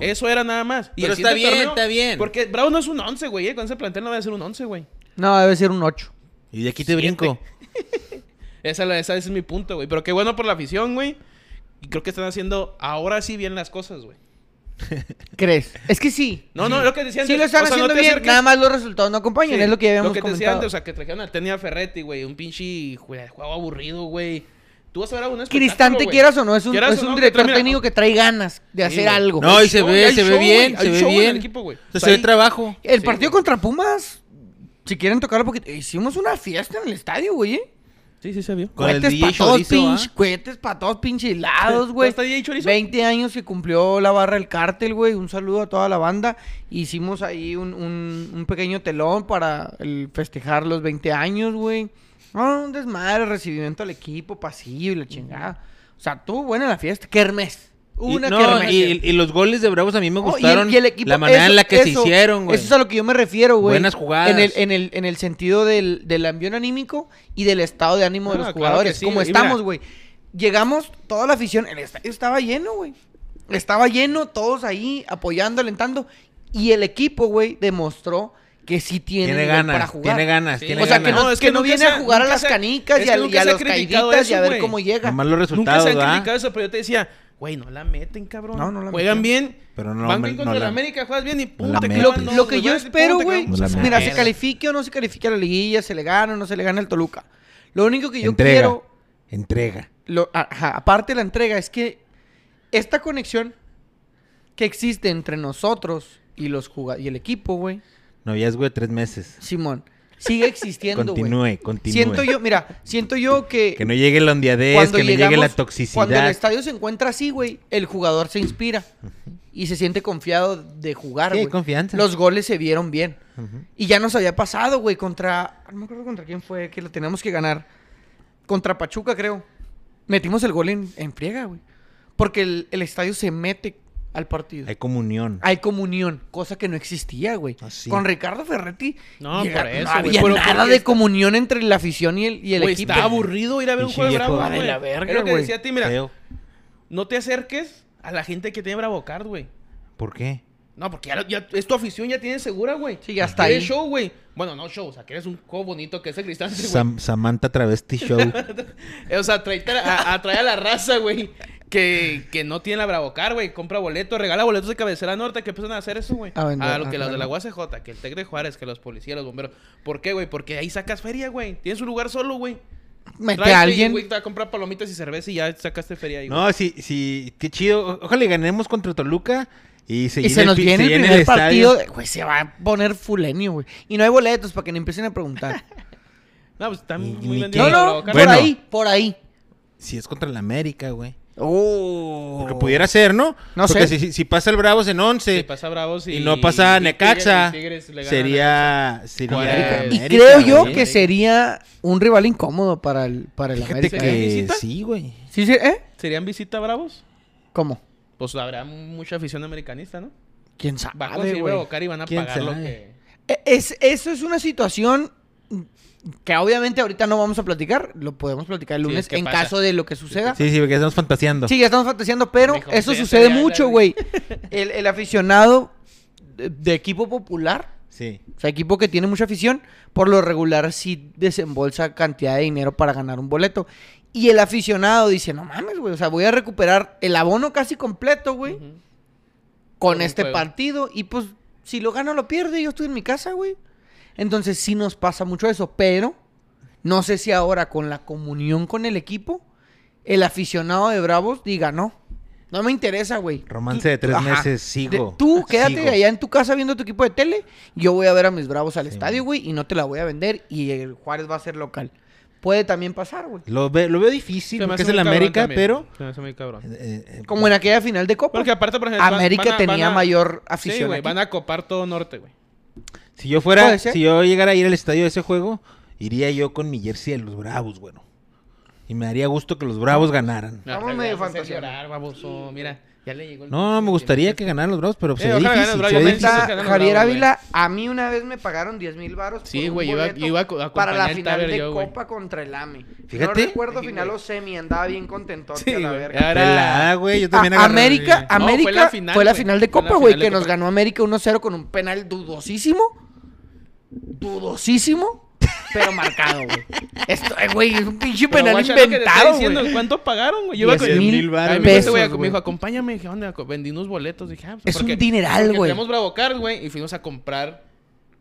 Speaker 2: Eso era nada más. Y
Speaker 1: Pero está bien, está bien.
Speaker 2: Porque Bravo no es un 11, güey. eh, Con ese plantel no debe ser un 11, güey.
Speaker 3: No, debe ser un 8.
Speaker 1: Y de aquí te
Speaker 2: Siete.
Speaker 1: brinco. <laughs>
Speaker 2: Esa, esa- ese es mi punto, güey. Pero qué bueno por la afición, güey. Y creo que están haciendo ahora sí bien las cosas, güey. <laughs>
Speaker 3: ¿Crees? Es que sí.
Speaker 2: No, no, lo que decían
Speaker 3: Sí lo están haciendo bien, nada más los resultados no acompañan, es lo que ya habíamos
Speaker 2: Lo que te
Speaker 3: comentado.
Speaker 2: antes, o sea, que trajeron a Tenia Ferretti, güey. Un pinche jue- juego aburrido, güey. Tú vas a ver algún espectáculo,
Speaker 3: Cristante,
Speaker 2: güey.
Speaker 3: quieras o no, es un, es
Speaker 2: o
Speaker 3: un
Speaker 2: no, que
Speaker 3: director
Speaker 2: mira,
Speaker 3: técnico que trae ganas de
Speaker 2: Sí,
Speaker 3: hacer
Speaker 2: güey.
Speaker 3: algo.
Speaker 1: No, y se ve, se ve bien, se ve bien.
Speaker 2: el equipo, güey.
Speaker 1: O sea,
Speaker 2: O
Speaker 1: se
Speaker 2: sea,
Speaker 1: ve trabajo.
Speaker 3: El
Speaker 2: Sí,
Speaker 3: partido contra Pumas, si quieren tocarlo, porque hicimos una fiesta en el estadio, güey.
Speaker 2: Sí, sí se vio.
Speaker 1: Con el DJ
Speaker 3: para todos,
Speaker 1: Chorizo,
Speaker 3: pinche,
Speaker 1: ¿ah?
Speaker 3: cohetes para todos, pinche helados, güey.
Speaker 2: ¿Hasta DJ Chorizo?
Speaker 3: 20 años se cumplió la barra del cártel, güey. Un saludo a toda la banda. Hicimos ahí un, un- un pequeño telón para el festejar los 20 años, güey. No, un desmadre, recibimiento al equipo, pasillo y la chingada. O sea, tuvo buena la fiesta. Kermés.
Speaker 1: Y,
Speaker 3: Una
Speaker 1: no, y, y los goles de Bravos a mí me
Speaker 3: y el-
Speaker 1: gustaron.
Speaker 3: y el equipo-
Speaker 1: la manera
Speaker 3: eso-
Speaker 1: en la que se hicieron, güey.
Speaker 3: Eso es a lo que yo me refiero, güey.
Speaker 1: Buenas jugadas.
Speaker 3: En el, en el, en el sentido del, del ambiente anímico y del estado de ánimo de
Speaker 2: Ah,
Speaker 3: los
Speaker 2: claro
Speaker 3: jugadores.
Speaker 2: sí,
Speaker 3: como estamos, güey. Llegamos, toda la afición, el estadio estaba lleno, güey. Estaba lleno, todos ahí apoyando, alentando. Y el equipo, güey, demostró que sí tiene,
Speaker 1: ganas,
Speaker 3: para jugar.
Speaker 1: tiene ganas,
Speaker 2: Sí.
Speaker 1: tiene
Speaker 3: o sea, que no,
Speaker 2: No, es
Speaker 3: que
Speaker 2: que
Speaker 3: no viene
Speaker 2: se
Speaker 3: a jugar a las canicas y a, y a los caiditas y a ver cómo llega.
Speaker 1: Nomás los
Speaker 2: Nunca se han
Speaker 1: ¿verdad?
Speaker 2: criticado eso, pero yo te decía, güey, no la meten, cabrón.
Speaker 3: No, no la
Speaker 2: Juegan bien.
Speaker 1: Pero no
Speaker 2: Van bien
Speaker 1: no
Speaker 2: contra el
Speaker 1: la-
Speaker 2: América, juegas bien y pum, te.
Speaker 3: Lo,
Speaker 2: clavan dos,
Speaker 3: lo que
Speaker 2: güey,
Speaker 3: yo espero, güey.
Speaker 1: No
Speaker 3: mira, se califique o no se califique a la liguilla, se le gana o no se le gana el Toluca. Lo único que yo
Speaker 1: Entrega.
Speaker 3: quiero,
Speaker 1: Entrega.
Speaker 3: lo- ajá, aparte de la entrega, es que esta conexión que existe entre nosotros y los juga- y el equipo, güey,
Speaker 1: Noviazgo de tres meses.
Speaker 3: Simón, sigue existiendo, güey.
Speaker 1: Continúe, continúe.
Speaker 3: Siento yo, mira, siento yo que,
Speaker 1: Que no llegue la ondeadez, que no llegue la toxicidad.
Speaker 3: Cuando el estadio se encuentra así, güey, el jugador se inspira y se siente confiado de jugar,
Speaker 1: Sí,
Speaker 3: güey.
Speaker 1: confianza.
Speaker 3: Los goles se vieron bien. Y ya nos había pasado, güey, contra. No me acuerdo contra quién fue, que lo teníamos que ganar. Contra Pachuca, creo. Metimos el gol en, en friega, güey. Porque el, el estadio se mete al partido.
Speaker 1: Hay comunión.
Speaker 3: Hay comunión, cosa que no existía, güey.
Speaker 1: Así.
Speaker 3: Con Ricardo Ferretti.
Speaker 2: No,
Speaker 3: llega-
Speaker 2: por eso,
Speaker 3: no
Speaker 2: güey,
Speaker 3: había
Speaker 2: pero
Speaker 3: nada de
Speaker 2: está-
Speaker 3: comunión entre la afición y el, y el
Speaker 2: Güey,
Speaker 3: equipo.
Speaker 2: está aburrido ir a ver un juego de
Speaker 1: Ah,
Speaker 2: güey.
Speaker 3: la verga,
Speaker 2: Es lo que
Speaker 3: güey.
Speaker 2: decía a ti, mira.
Speaker 1: Feo.
Speaker 2: No te acerques a la gente que tiene Bravo Card, güey.
Speaker 1: ¿Por qué?
Speaker 2: No, porque ya, ya es tu afición, ya tienes segura, güey.
Speaker 3: Sí, ya está ahí.
Speaker 2: show, güey. Bueno, no show, o sea, que eres un juego bonito que es el Cristante, güey.
Speaker 1: Sam- Samantha Travesti Show. <laughs>
Speaker 2: O sea, trae a, a traer a la raza, güey. Que, que no tiene la Bravocar, güey. Compra boletos, regala boletos de cabecera norte. que empiezan a hacer eso, güey?
Speaker 3: A vender,
Speaker 2: A lo
Speaker 3: ah,
Speaker 2: que los de la. UACJ, que el TEC de Juárez, que los policías, los bomberos. ¿Por qué, güey? Porque ahí sacas feria, güey. Tienes un lugar solo, güey.
Speaker 3: Mete
Speaker 2: Tráete
Speaker 3: a alguien.
Speaker 2: güey, te va a comprar palomitas y cerveza y ya sacaste feria ahí, güey.
Speaker 1: no, sí, sí, qué chido. Ojalá y ganemos contra Toluca y se,
Speaker 3: Y se nos viene el
Speaker 1: llene
Speaker 3: primer partido. Güey, se va a poner fulenio, güey. Y no hay boletos para que no empiecen a preguntar. <laughs>
Speaker 2: No, pues están
Speaker 1: Ni-
Speaker 2: muy
Speaker 1: ni
Speaker 2: vendidos
Speaker 3: no, no, por
Speaker 1: Bueno.
Speaker 3: ahí, por ahí.
Speaker 1: Si es contra la América, güey.
Speaker 3: Oh.
Speaker 1: Porque pudiera ser, ¿no?
Speaker 3: No
Speaker 1: Porque
Speaker 3: sé.
Speaker 1: Si, si- pasa el Bravos en 11
Speaker 2: Si pasa Bravos y,
Speaker 1: y, no pasa
Speaker 2: y
Speaker 1: Necaxa,
Speaker 2: Tigres
Speaker 1: sería... sería
Speaker 2: Juárez.
Speaker 3: Y
Speaker 1: América,
Speaker 3: creo yo que sería un rival incómodo para el, para el
Speaker 1: Fíjate
Speaker 3: América.
Speaker 2: ¿Sería
Speaker 1: que
Speaker 2: visita?
Speaker 1: sí, güey.
Speaker 3: ¿Sí, sí? ¿Eh?
Speaker 2: ¿Serían visita a Bravos?
Speaker 3: ¿Cómo?
Speaker 2: Pues habrá mucha afición americanista, ¿no?
Speaker 3: ¿Quién sabe?
Speaker 2: Bravocar y van a
Speaker 1: ¿Quién
Speaker 2: pagar lo que...
Speaker 3: E- Es, eso es una situación que obviamente ahorita no vamos a platicar. Lo podemos platicar el
Speaker 2: Sí,
Speaker 3: lunes
Speaker 2: ¿qué
Speaker 3: en
Speaker 2: pasa?
Speaker 3: caso de lo que suceda. Sí,
Speaker 1: Sí, sí, porque estamos fantaseando.
Speaker 3: ya estamos fantaseando, pero eso sucede mucho, güey. El, el aficionado de, de equipo popular,
Speaker 1: Sí.
Speaker 3: o sea, equipo que tiene mucha afición, por lo regular sí desembolsa cantidad de dinero para ganar un boleto. Y el aficionado dice, no mames, güey, o sea, voy a recuperar el abono casi completo, güey. Con este
Speaker 2: juego.
Speaker 3: partido. Y pues, si lo gano, lo pierde. Yo estoy en mi casa, güey. Entonces, sí nos pasa mucho eso. Pero No sé si ahora con la comunión con el equipo, el aficionado de Bravos diga no. No me interesa, güey.
Speaker 1: Romance de tres meses, sigo.
Speaker 3: De- tú quédate
Speaker 1: Sigo.
Speaker 3: allá en tu casa viendo tu equipo de tele. Yo voy a ver a mis Bravos al estadio, güey, y no te la voy a vender. Y el Juárez va a ser local. Puede también pasar, güey.
Speaker 1: Lo, ve- lo veo difícil porque es el América,
Speaker 2: también.
Speaker 1: pero...
Speaker 2: Se me hace muy cabrón.
Speaker 1: eh, eh,
Speaker 3: Como en aquella final de Copa.
Speaker 2: Porque aparte, por ejemplo,
Speaker 3: América
Speaker 2: van a-
Speaker 3: tenía
Speaker 2: van a-
Speaker 3: mayor
Speaker 2: Sí,
Speaker 3: afición.
Speaker 2: güey,
Speaker 3: aquí.
Speaker 2: van a copar todo norte, güey.
Speaker 1: Si yo fuera, si yo llegara a ir al estadio de ese juego, iría yo con mi jersey de los Bravos, bueno. Y me daría gusto que los Bravos ganaran.
Speaker 3: Vamos medio
Speaker 2: llorar, baboso. Mira, ya le llegó el...
Speaker 1: No, me gustaría que ganaran los Bravos, pero
Speaker 2: Eh,
Speaker 1: se difícil.
Speaker 2: los
Speaker 1: se ve
Speaker 2: Bravos,
Speaker 1: difícil.
Speaker 3: Javier
Speaker 2: Bravos,
Speaker 3: Ávila, a mí una vez me pagaron 10 mil baros.
Speaker 2: Sí,
Speaker 3: por un
Speaker 2: güey, iba- iba a
Speaker 3: para la final
Speaker 2: Taber
Speaker 3: de
Speaker 2: yo.
Speaker 3: Copa contra el AME.
Speaker 1: Fíjate.
Speaker 3: No recuerdo
Speaker 2: Sí,
Speaker 3: final o semi, andaba bien contentote
Speaker 2: Sí,
Speaker 3: a la
Speaker 2: güey,
Speaker 3: verga.
Speaker 2: era-
Speaker 1: güey. Yo también agarré-
Speaker 3: América,
Speaker 2: No, fue
Speaker 3: América
Speaker 2: la final,
Speaker 3: fue la final de
Speaker 2: Fue
Speaker 3: Copa, güey, que nos ganó América 1-0 con un penal dudosísimo. Dudosísimo, pero marcado, güey. Esto, eh, güey, es un pinche penal
Speaker 2: guacha
Speaker 3: inventado,
Speaker 2: diciendo,
Speaker 3: güey.
Speaker 2: ¿Cuánto pagaron, güey? Yo iba con-
Speaker 3: mil.
Speaker 2: Ay, me dijo este
Speaker 3: pesos,
Speaker 2: güey, me
Speaker 3: güey.
Speaker 2: dijo, acompáñame. Dije, ¿dónde? Vendí unos boletos. Dije, ah, pues,
Speaker 3: Es un dineral, güey.
Speaker 2: Tenemos Bravocar, güey, y fuimos a comprar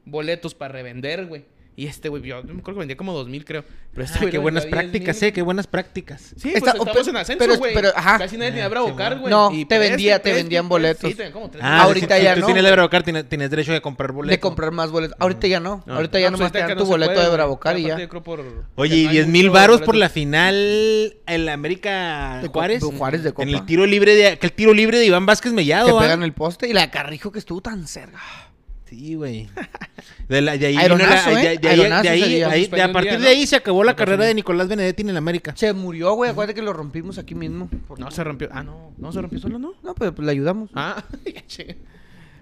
Speaker 2: boletos para revender, güey. Y este, güey, yo me acuerdo que vendía como dos mil, creo. Pero este
Speaker 1: Ah,
Speaker 2: güey
Speaker 1: qué buenas
Speaker 2: vendió a 10,000.
Speaker 1: prácticas, eh, qué buenas prácticas.
Speaker 2: Sí,
Speaker 3: Está-
Speaker 2: pues estamos
Speaker 3: pero-
Speaker 2: en ascenso,
Speaker 3: pero-
Speaker 2: güey.
Speaker 3: pero, ajá.
Speaker 2: Casi nadie tenía
Speaker 1: Ah,
Speaker 2: Bravocar,
Speaker 1: sí,
Speaker 2: güey.
Speaker 3: No,
Speaker 2: Y
Speaker 3: te
Speaker 2: preste,
Speaker 3: vendía- te vendían
Speaker 2: preste.
Speaker 3: boletos.
Speaker 2: Sí, tenían como tres
Speaker 1: Ah,
Speaker 3: Ahorita
Speaker 1: si,
Speaker 3: ya
Speaker 1: si tú
Speaker 3: no,
Speaker 1: tienes
Speaker 3: güey.
Speaker 1: de Bravocar, tienes, tienes derecho de comprar boletos.
Speaker 3: De comprar más boletos. Ahorita ya no.
Speaker 1: No.
Speaker 3: Ahorita ya
Speaker 2: No, pues
Speaker 3: nomás te dan tu
Speaker 2: no
Speaker 3: boleto
Speaker 2: puede,
Speaker 3: de. Bravocar y ya.
Speaker 2: yo creo por-
Speaker 1: Oye, y
Speaker 2: no hay
Speaker 1: 10 mil varos por la final en la América Juárez.
Speaker 3: de Juárez de Copa.
Speaker 1: En el tiro libre de aquel tiro libre de Iván Vázquez Mellado.
Speaker 3: Que
Speaker 1: ¿ah?
Speaker 3: pegan el poste y la Carrijo que estuvo tan cerca.
Speaker 1: Sí, güey. De, la- de ahí
Speaker 3: Aeronazo,
Speaker 1: la-
Speaker 3: ¿eh?
Speaker 1: de- de ahí-
Speaker 3: Aeronazo
Speaker 1: de ahí- de- a partir
Speaker 2: día,
Speaker 1: de
Speaker 2: ¿no?
Speaker 1: ahí se acabó la carrera de. Nicolás Benedetti en el América.
Speaker 3: Se murió, güey. Acuérdate que lo rompimos aquí mismo. Por-
Speaker 2: No, se rompió. Ah, no. No se rompió solo, ¿no?
Speaker 3: No, pero pues le ayudamos.
Speaker 2: Ah. <laughs>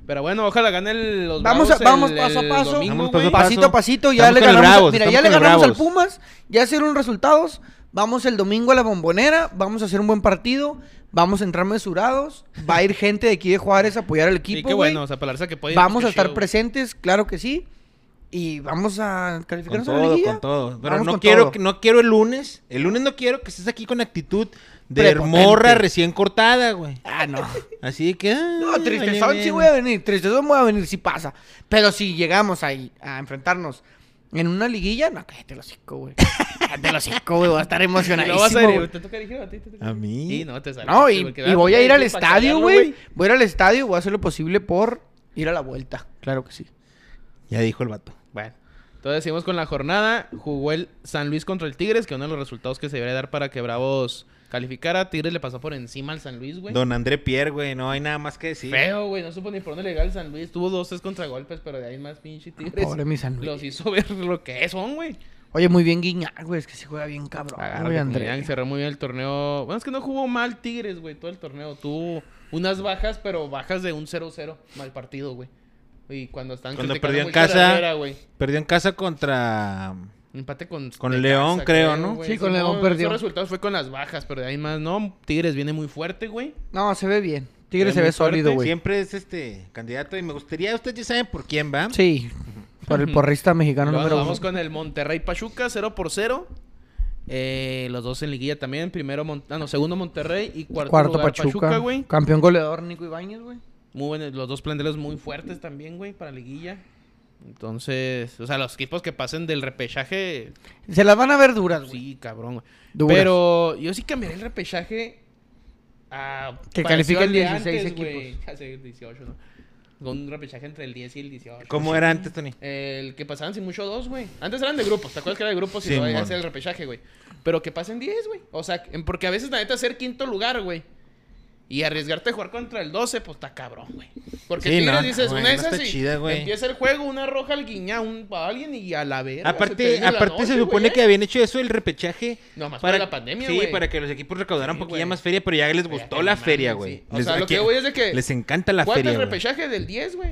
Speaker 2: Pero bueno, ojalá gane el- los
Speaker 3: Vamos a-
Speaker 2: Bravos
Speaker 3: vamos
Speaker 2: el-
Speaker 3: paso a paso.
Speaker 2: domingo,
Speaker 1: Vamos paso a paso.
Speaker 3: pasito a pasito, ya
Speaker 1: Estamos
Speaker 3: le ganamos. a-
Speaker 1: Bravos,
Speaker 3: mira, ya le ganamos al. Pumas. Ya hicieron resultados. Vamos el domingo a la bombonera. Vamos a hacer un buen partido. Vamos a entrar mesurados. Va a ir gente de aquí de Juárez a apoyar al
Speaker 2: Sí,
Speaker 3: equipo.
Speaker 2: qué bueno, o sea, para la que puede ir,
Speaker 3: Vamos a estar presentes, claro que sí. Y vamos a
Speaker 1: Con
Speaker 3: calificarnos a la
Speaker 1: todo,
Speaker 3: liguilla.
Speaker 1: con todo. Pero
Speaker 3: Vamos
Speaker 1: no
Speaker 3: con
Speaker 1: quiero,
Speaker 3: todo.
Speaker 1: que- no quiero el lunes. El lunes no quiero que estés aquí con actitud de
Speaker 3: Prepotente.
Speaker 1: morra recién cortada, güey.
Speaker 3: Ah, no.
Speaker 1: Así que. ah,
Speaker 3: No, tristezón sí voy a venir, tristezón voy a venir, sí pasa. Pero si llegamos ahí a enfrentarnos en una liguilla, no, cállate los cinco, güey. Cállate los cinco, güey, voy a estar <laughs>
Speaker 2: Y luego vas a
Speaker 3: emocionadísimo.
Speaker 2: ir. ¿Te toca dirigir a ti? ¿Te toca?
Speaker 1: A mí.
Speaker 2: Sí, no, te sale.
Speaker 3: No, y, y voy a ir al estadio, güey. Voy a ir al estadio y voy a hacer lo posible por ir a la vuelta. Claro que sí.
Speaker 1: Ya dijo el vato.
Speaker 2: Bueno, entonces seguimos con la jornada. Jugó el San Luis contra el Tigres, que uno de los resultados que se debería dar para que Bravos calificara. Tigres le pasó por encima al San Luis, güey.
Speaker 1: Don André Pierre, güey. No hay nada más que decir.
Speaker 2: Feo, güey. No supo ni por dónde legal el San Luis. Tuvo dos, tres contragolpes, pero de ahí más pinche Tigres.
Speaker 3: Pobre mi San Luis.
Speaker 2: Los hizo ver lo que son, güey.
Speaker 3: Oye, muy bien Guiñac, güey, es que se juega bien cabrón.
Speaker 2: Que
Speaker 3: André.
Speaker 2: Cerró muy bien el torneo. Bueno, es que no jugó mal Tigres, güey, todo el torneo. Tuvo unas bajas, pero bajas de un 0-0. Mal partido, güey. Y cuando están
Speaker 1: Cuando perdió en
Speaker 2: a
Speaker 1: casa.
Speaker 2: Güey.
Speaker 1: Perdió en casa contra.
Speaker 2: Empate con...
Speaker 1: Con
Speaker 2: Necaxa,
Speaker 1: León, creo, ¿no?
Speaker 2: güey.
Speaker 3: Sí, con
Speaker 2: no,
Speaker 3: León perdió.
Speaker 2: Esos resultados fue con las bajas, pero de ahí más no. Tigres viene muy fuerte, güey.
Speaker 3: No, se ve bien. Tigre
Speaker 2: Ve
Speaker 3: se ve sólido, güey.
Speaker 1: Siempre es este candidato y me gustaría, ustedes ya saben por quién va.
Speaker 3: Sí, por el porrista mexicano número
Speaker 2: nos
Speaker 3: uno.
Speaker 2: vamos con el Monterrey Pachuca, 0 por 0. Eh, los dos en liguilla también. Primero, Mon- ah, no, segundo Monterrey y cuarto,
Speaker 3: Cuarto
Speaker 2: lugar
Speaker 3: Pachuca.
Speaker 2: güey.
Speaker 3: Campeón goleador Nico Ibáñez, güey.
Speaker 2: Muy buenos, los dos planteles muy fuertes también, güey, para liguilla. Entonces, o sea, los equipos que pasen del repechaje,
Speaker 3: Se las van a ver duras, güey.
Speaker 2: sí, cabrón, güey.
Speaker 3: Duras.
Speaker 2: Pero yo sí cambiaría el repechaje a...
Speaker 3: Que califiquen
Speaker 2: al de
Speaker 3: 16
Speaker 2: antes, güey.
Speaker 3: equipos.
Speaker 2: Sé, 18, ¿no? Con un repechaje entre el 10 y el 18.
Speaker 1: ¿Cómo era antes, Tony?
Speaker 2: El que pasaban sin mucho dos, güey. Antes eran de grupos, ¿te acuerdas que era de grupos y
Speaker 1: Sí,
Speaker 2: no iba a
Speaker 1: mon.
Speaker 2: ser el repechaje, güey? Pero que pasen 10, güey. O sea, porque a veces la neta ser quinto lugar, güey. Y arriesgarte a jugar contra el 12, pues está cabrón, güey. Porque
Speaker 1: Sí,
Speaker 2: Tigres
Speaker 1: no,
Speaker 2: dices,
Speaker 1: güey,
Speaker 2: una
Speaker 1: no
Speaker 2: así.
Speaker 1: chida.
Speaker 2: Empieza el juego, una roja al guiña un, a alguien y a la verga. se te
Speaker 1: Aparte,
Speaker 2: la
Speaker 1: aparte se
Speaker 2: noche,
Speaker 1: supone
Speaker 2: güey.
Speaker 1: que habían hecho eso el repechaje.
Speaker 2: No, más para la pandemia,
Speaker 1: Sí,
Speaker 2: güey.
Speaker 1: para que los equipos recaudaran
Speaker 2: Sí,
Speaker 1: un poquillo más feria, pero ya les gustó la
Speaker 2: no
Speaker 1: feria, güey.
Speaker 2: sí. O
Speaker 1: Les-
Speaker 2: sea, lo que voy es de que...
Speaker 1: Les encanta la
Speaker 2: ¿Cuánto
Speaker 1: feria,
Speaker 2: el repechaje del 10, güey?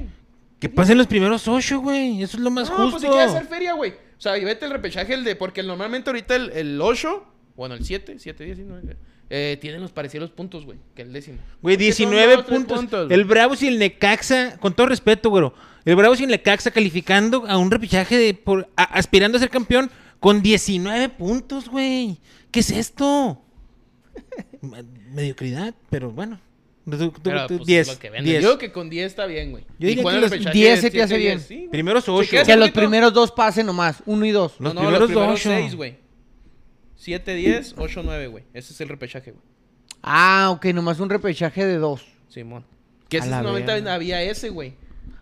Speaker 1: Que pasen los primeros ocho, güey. Eso es lo más
Speaker 2: no,
Speaker 1: justo.
Speaker 2: pues si quieres hacer feria, güey. O sea, y vete el repechaje, el de... Porque normalmente ahorita el, el 8, bueno, el 7, 7, 10, no, eh, tienen los parecidos puntos, güey, que el décimo.
Speaker 1: Güey,
Speaker 2: Porque son
Speaker 1: 19
Speaker 2: dos, tres
Speaker 1: puntos.
Speaker 2: güey.
Speaker 1: el Bravos y el Necaxa, con todo respeto, güey. El Bravos y el Necaxa calificando a un repechaje de por, a- aspirando a ser campeón con 19 puntos, güey. ¿Qué es esto? Me- <laughs> Mediocridad, pero bueno. Tú- tú-
Speaker 2: Pero,
Speaker 1: tú-
Speaker 2: pues,
Speaker 1: 10.
Speaker 2: lo que venden.
Speaker 1: 10.
Speaker 2: Yo digo que con 10 está bien, güey.
Speaker 1: Yo diría que los
Speaker 2: repechaje
Speaker 3: 10 se te hace bien.
Speaker 2: 10, sí, güey.
Speaker 1: Primero su
Speaker 2: Si
Speaker 1: 8.
Speaker 2: quieres-
Speaker 3: Que los primeros dos pasen nomás, uno y dos.
Speaker 1: Los
Speaker 2: no, no,
Speaker 1: primeros
Speaker 2: los primeros
Speaker 1: ocho.
Speaker 2: 6, güey. 7, 10, 8, 9, güey. Ese es el repechaje, güey.
Speaker 3: Ah, ok, nomás un repechaje de dos.
Speaker 2: Simón. Que ese
Speaker 3: la
Speaker 2: normalmente
Speaker 3: verga.
Speaker 2: había ese, güey.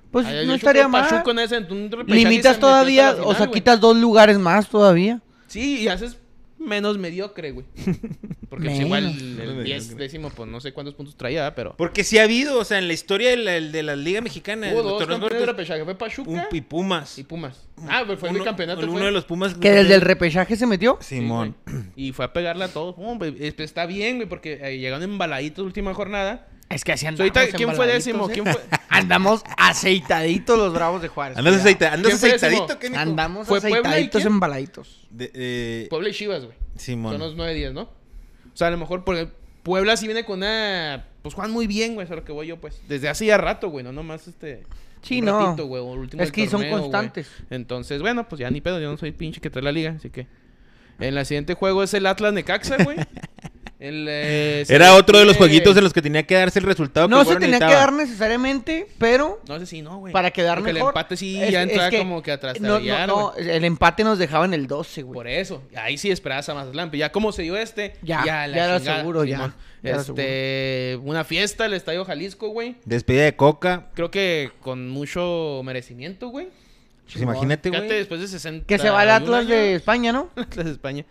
Speaker 3: Pues
Speaker 2: Ay,
Speaker 3: no estaría mal.
Speaker 2: En ese, un
Speaker 3: Limitas todavía,
Speaker 2: la
Speaker 3: o
Speaker 2: final,
Speaker 3: sea,
Speaker 2: güey.
Speaker 3: quitas dos lugares más todavía.
Speaker 2: Sí, y haces menos mediocre, güey. <laughs> Porque pues, igual el 10
Speaker 1: mediocre.
Speaker 2: décimo, pues no sé cuántos puntos traía, pero.
Speaker 1: Porque sí ha habido, o sea, en la historia de la, de la Liga Mexicana,
Speaker 2: Hubo dos campeones de repechaje. Fue Pachuca
Speaker 1: un- y Pumas.
Speaker 2: y Pumas. Ah, pero fue el
Speaker 1: Uno-
Speaker 2: campeonato.
Speaker 1: Uno
Speaker 2: fue.
Speaker 1: de los Pumas.
Speaker 3: Que desde el repechaje se metió.
Speaker 1: Simón.
Speaker 2: y fue a pegarle a todos. Es- Está bien, güey, porque eh, llegaron embaladitos última jornada.
Speaker 3: Es que así andamos.
Speaker 2: ahorita, ¿Quién fue décimo? ¿Quién fue? <laughs>
Speaker 3: Andamos aceitaditos los bravos de Juárez.
Speaker 1: Andas, aceita- andas
Speaker 2: ¿Quién fue
Speaker 1: aceitadito? ¿qué?
Speaker 3: Andamos
Speaker 2: ¿Fue
Speaker 3: aceitaditos embaladitos.
Speaker 1: De- eh,
Speaker 2: Puebla y Chivas, güey.
Speaker 1: Simón.
Speaker 2: Son los 9-10, ¿no? O sea, a lo mejor porque Puebla sí viene con una. Pues juegan muy bien, güey. Eso es a lo que voy yo, pues. Desde hace ya rato, güey. No nomás este.
Speaker 3: Sí,
Speaker 2: un
Speaker 3: no.
Speaker 2: ratito, güey, o el último
Speaker 3: Es que son
Speaker 2: güey.
Speaker 3: constantes.
Speaker 2: Entonces, bueno, pues ya ni pedo. Yo no soy pinche que trae la liga, así que. En la siguiente juego es el Atlas Necaxa, güey. <laughs> El, eh,
Speaker 1: Era otro de los jueguitos en los que tenía que darse el resultado.
Speaker 3: No se tenía que dar necesariamente, pero
Speaker 2: No sé si no, güey.
Speaker 3: para quedar
Speaker 2: Porque
Speaker 3: mejor.
Speaker 2: el empate sí
Speaker 3: Es-
Speaker 2: ya
Speaker 3: es
Speaker 2: entraba
Speaker 3: que
Speaker 2: como que atrás
Speaker 3: No, no, no, el empate nos dejaba en el 12, güey.
Speaker 2: Por eso. Ahí sí esperabas a Mazatlán. Pero ya como se dio este,
Speaker 3: Ya,
Speaker 2: ya, la
Speaker 3: ya era seguro, ya.
Speaker 2: Simón.
Speaker 3: Ya era
Speaker 2: este, una fiesta, el Estadio Jalisco, güey.
Speaker 1: Despedida de Coca.
Speaker 2: Creo que con mucho merecimiento, güey.
Speaker 1: Pues imagínate,
Speaker 2: Fíjate,
Speaker 1: güey.
Speaker 2: después de 60
Speaker 3: Que se va el <laughs> Atlas de España, ¿no?
Speaker 2: Atlas de España.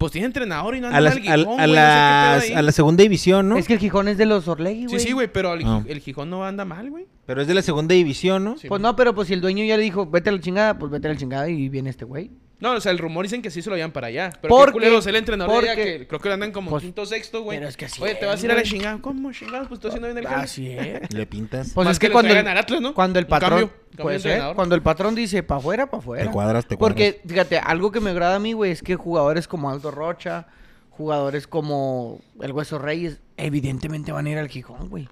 Speaker 2: Pues tiene entrenador y no anda
Speaker 1: A, las-
Speaker 2: al
Speaker 1: a-
Speaker 2: Gijón,
Speaker 1: a
Speaker 2: güey, no sé qué
Speaker 1: las-
Speaker 2: pedo ahí.
Speaker 1: a la segunda división, ¿no?
Speaker 3: Es que el Gijón es de los Orlegui, güey.
Speaker 2: Sí, sí, güey, pero el,
Speaker 1: Ah.
Speaker 2: el Gijón no anda mal, güey.
Speaker 1: Pero es de la segunda división, ¿no?
Speaker 2: Sí,
Speaker 3: Pues
Speaker 2: güey.
Speaker 3: no, pero pues si el dueño ya le dijo, vete a la chingada, pues vete a la chingada y viene este güey.
Speaker 2: No, o sea, el rumor dicen que sí se lo llevan para allá. Pero
Speaker 3: Porque-
Speaker 2: qué el entrenador
Speaker 3: porque-
Speaker 2: que creo que lo andan como
Speaker 3: Pues,
Speaker 2: quinto sexto, güey.
Speaker 3: pero es que así
Speaker 2: Oye, te vas a ir a la chingada. ¿Cómo chingados? Pues estoy haciendo bien el jale.
Speaker 3: Así es.
Speaker 1: Le pintas.
Speaker 3: Pues
Speaker 2: Más
Speaker 3: es que, cuando, el,
Speaker 2: Atlas,
Speaker 3: cuando el patrón, ser,
Speaker 2: entrenador.
Speaker 3: cuando el patrón dice pa' afuera, pa' afuera.
Speaker 1: Te cuadras, te cuadras.
Speaker 3: Porque, fíjate, algo que me agrada a mí, güey, es que jugadores como Aldo Rocha, jugadores como el Hueso Reyes, evidentemente van a ir al Gijón, güey.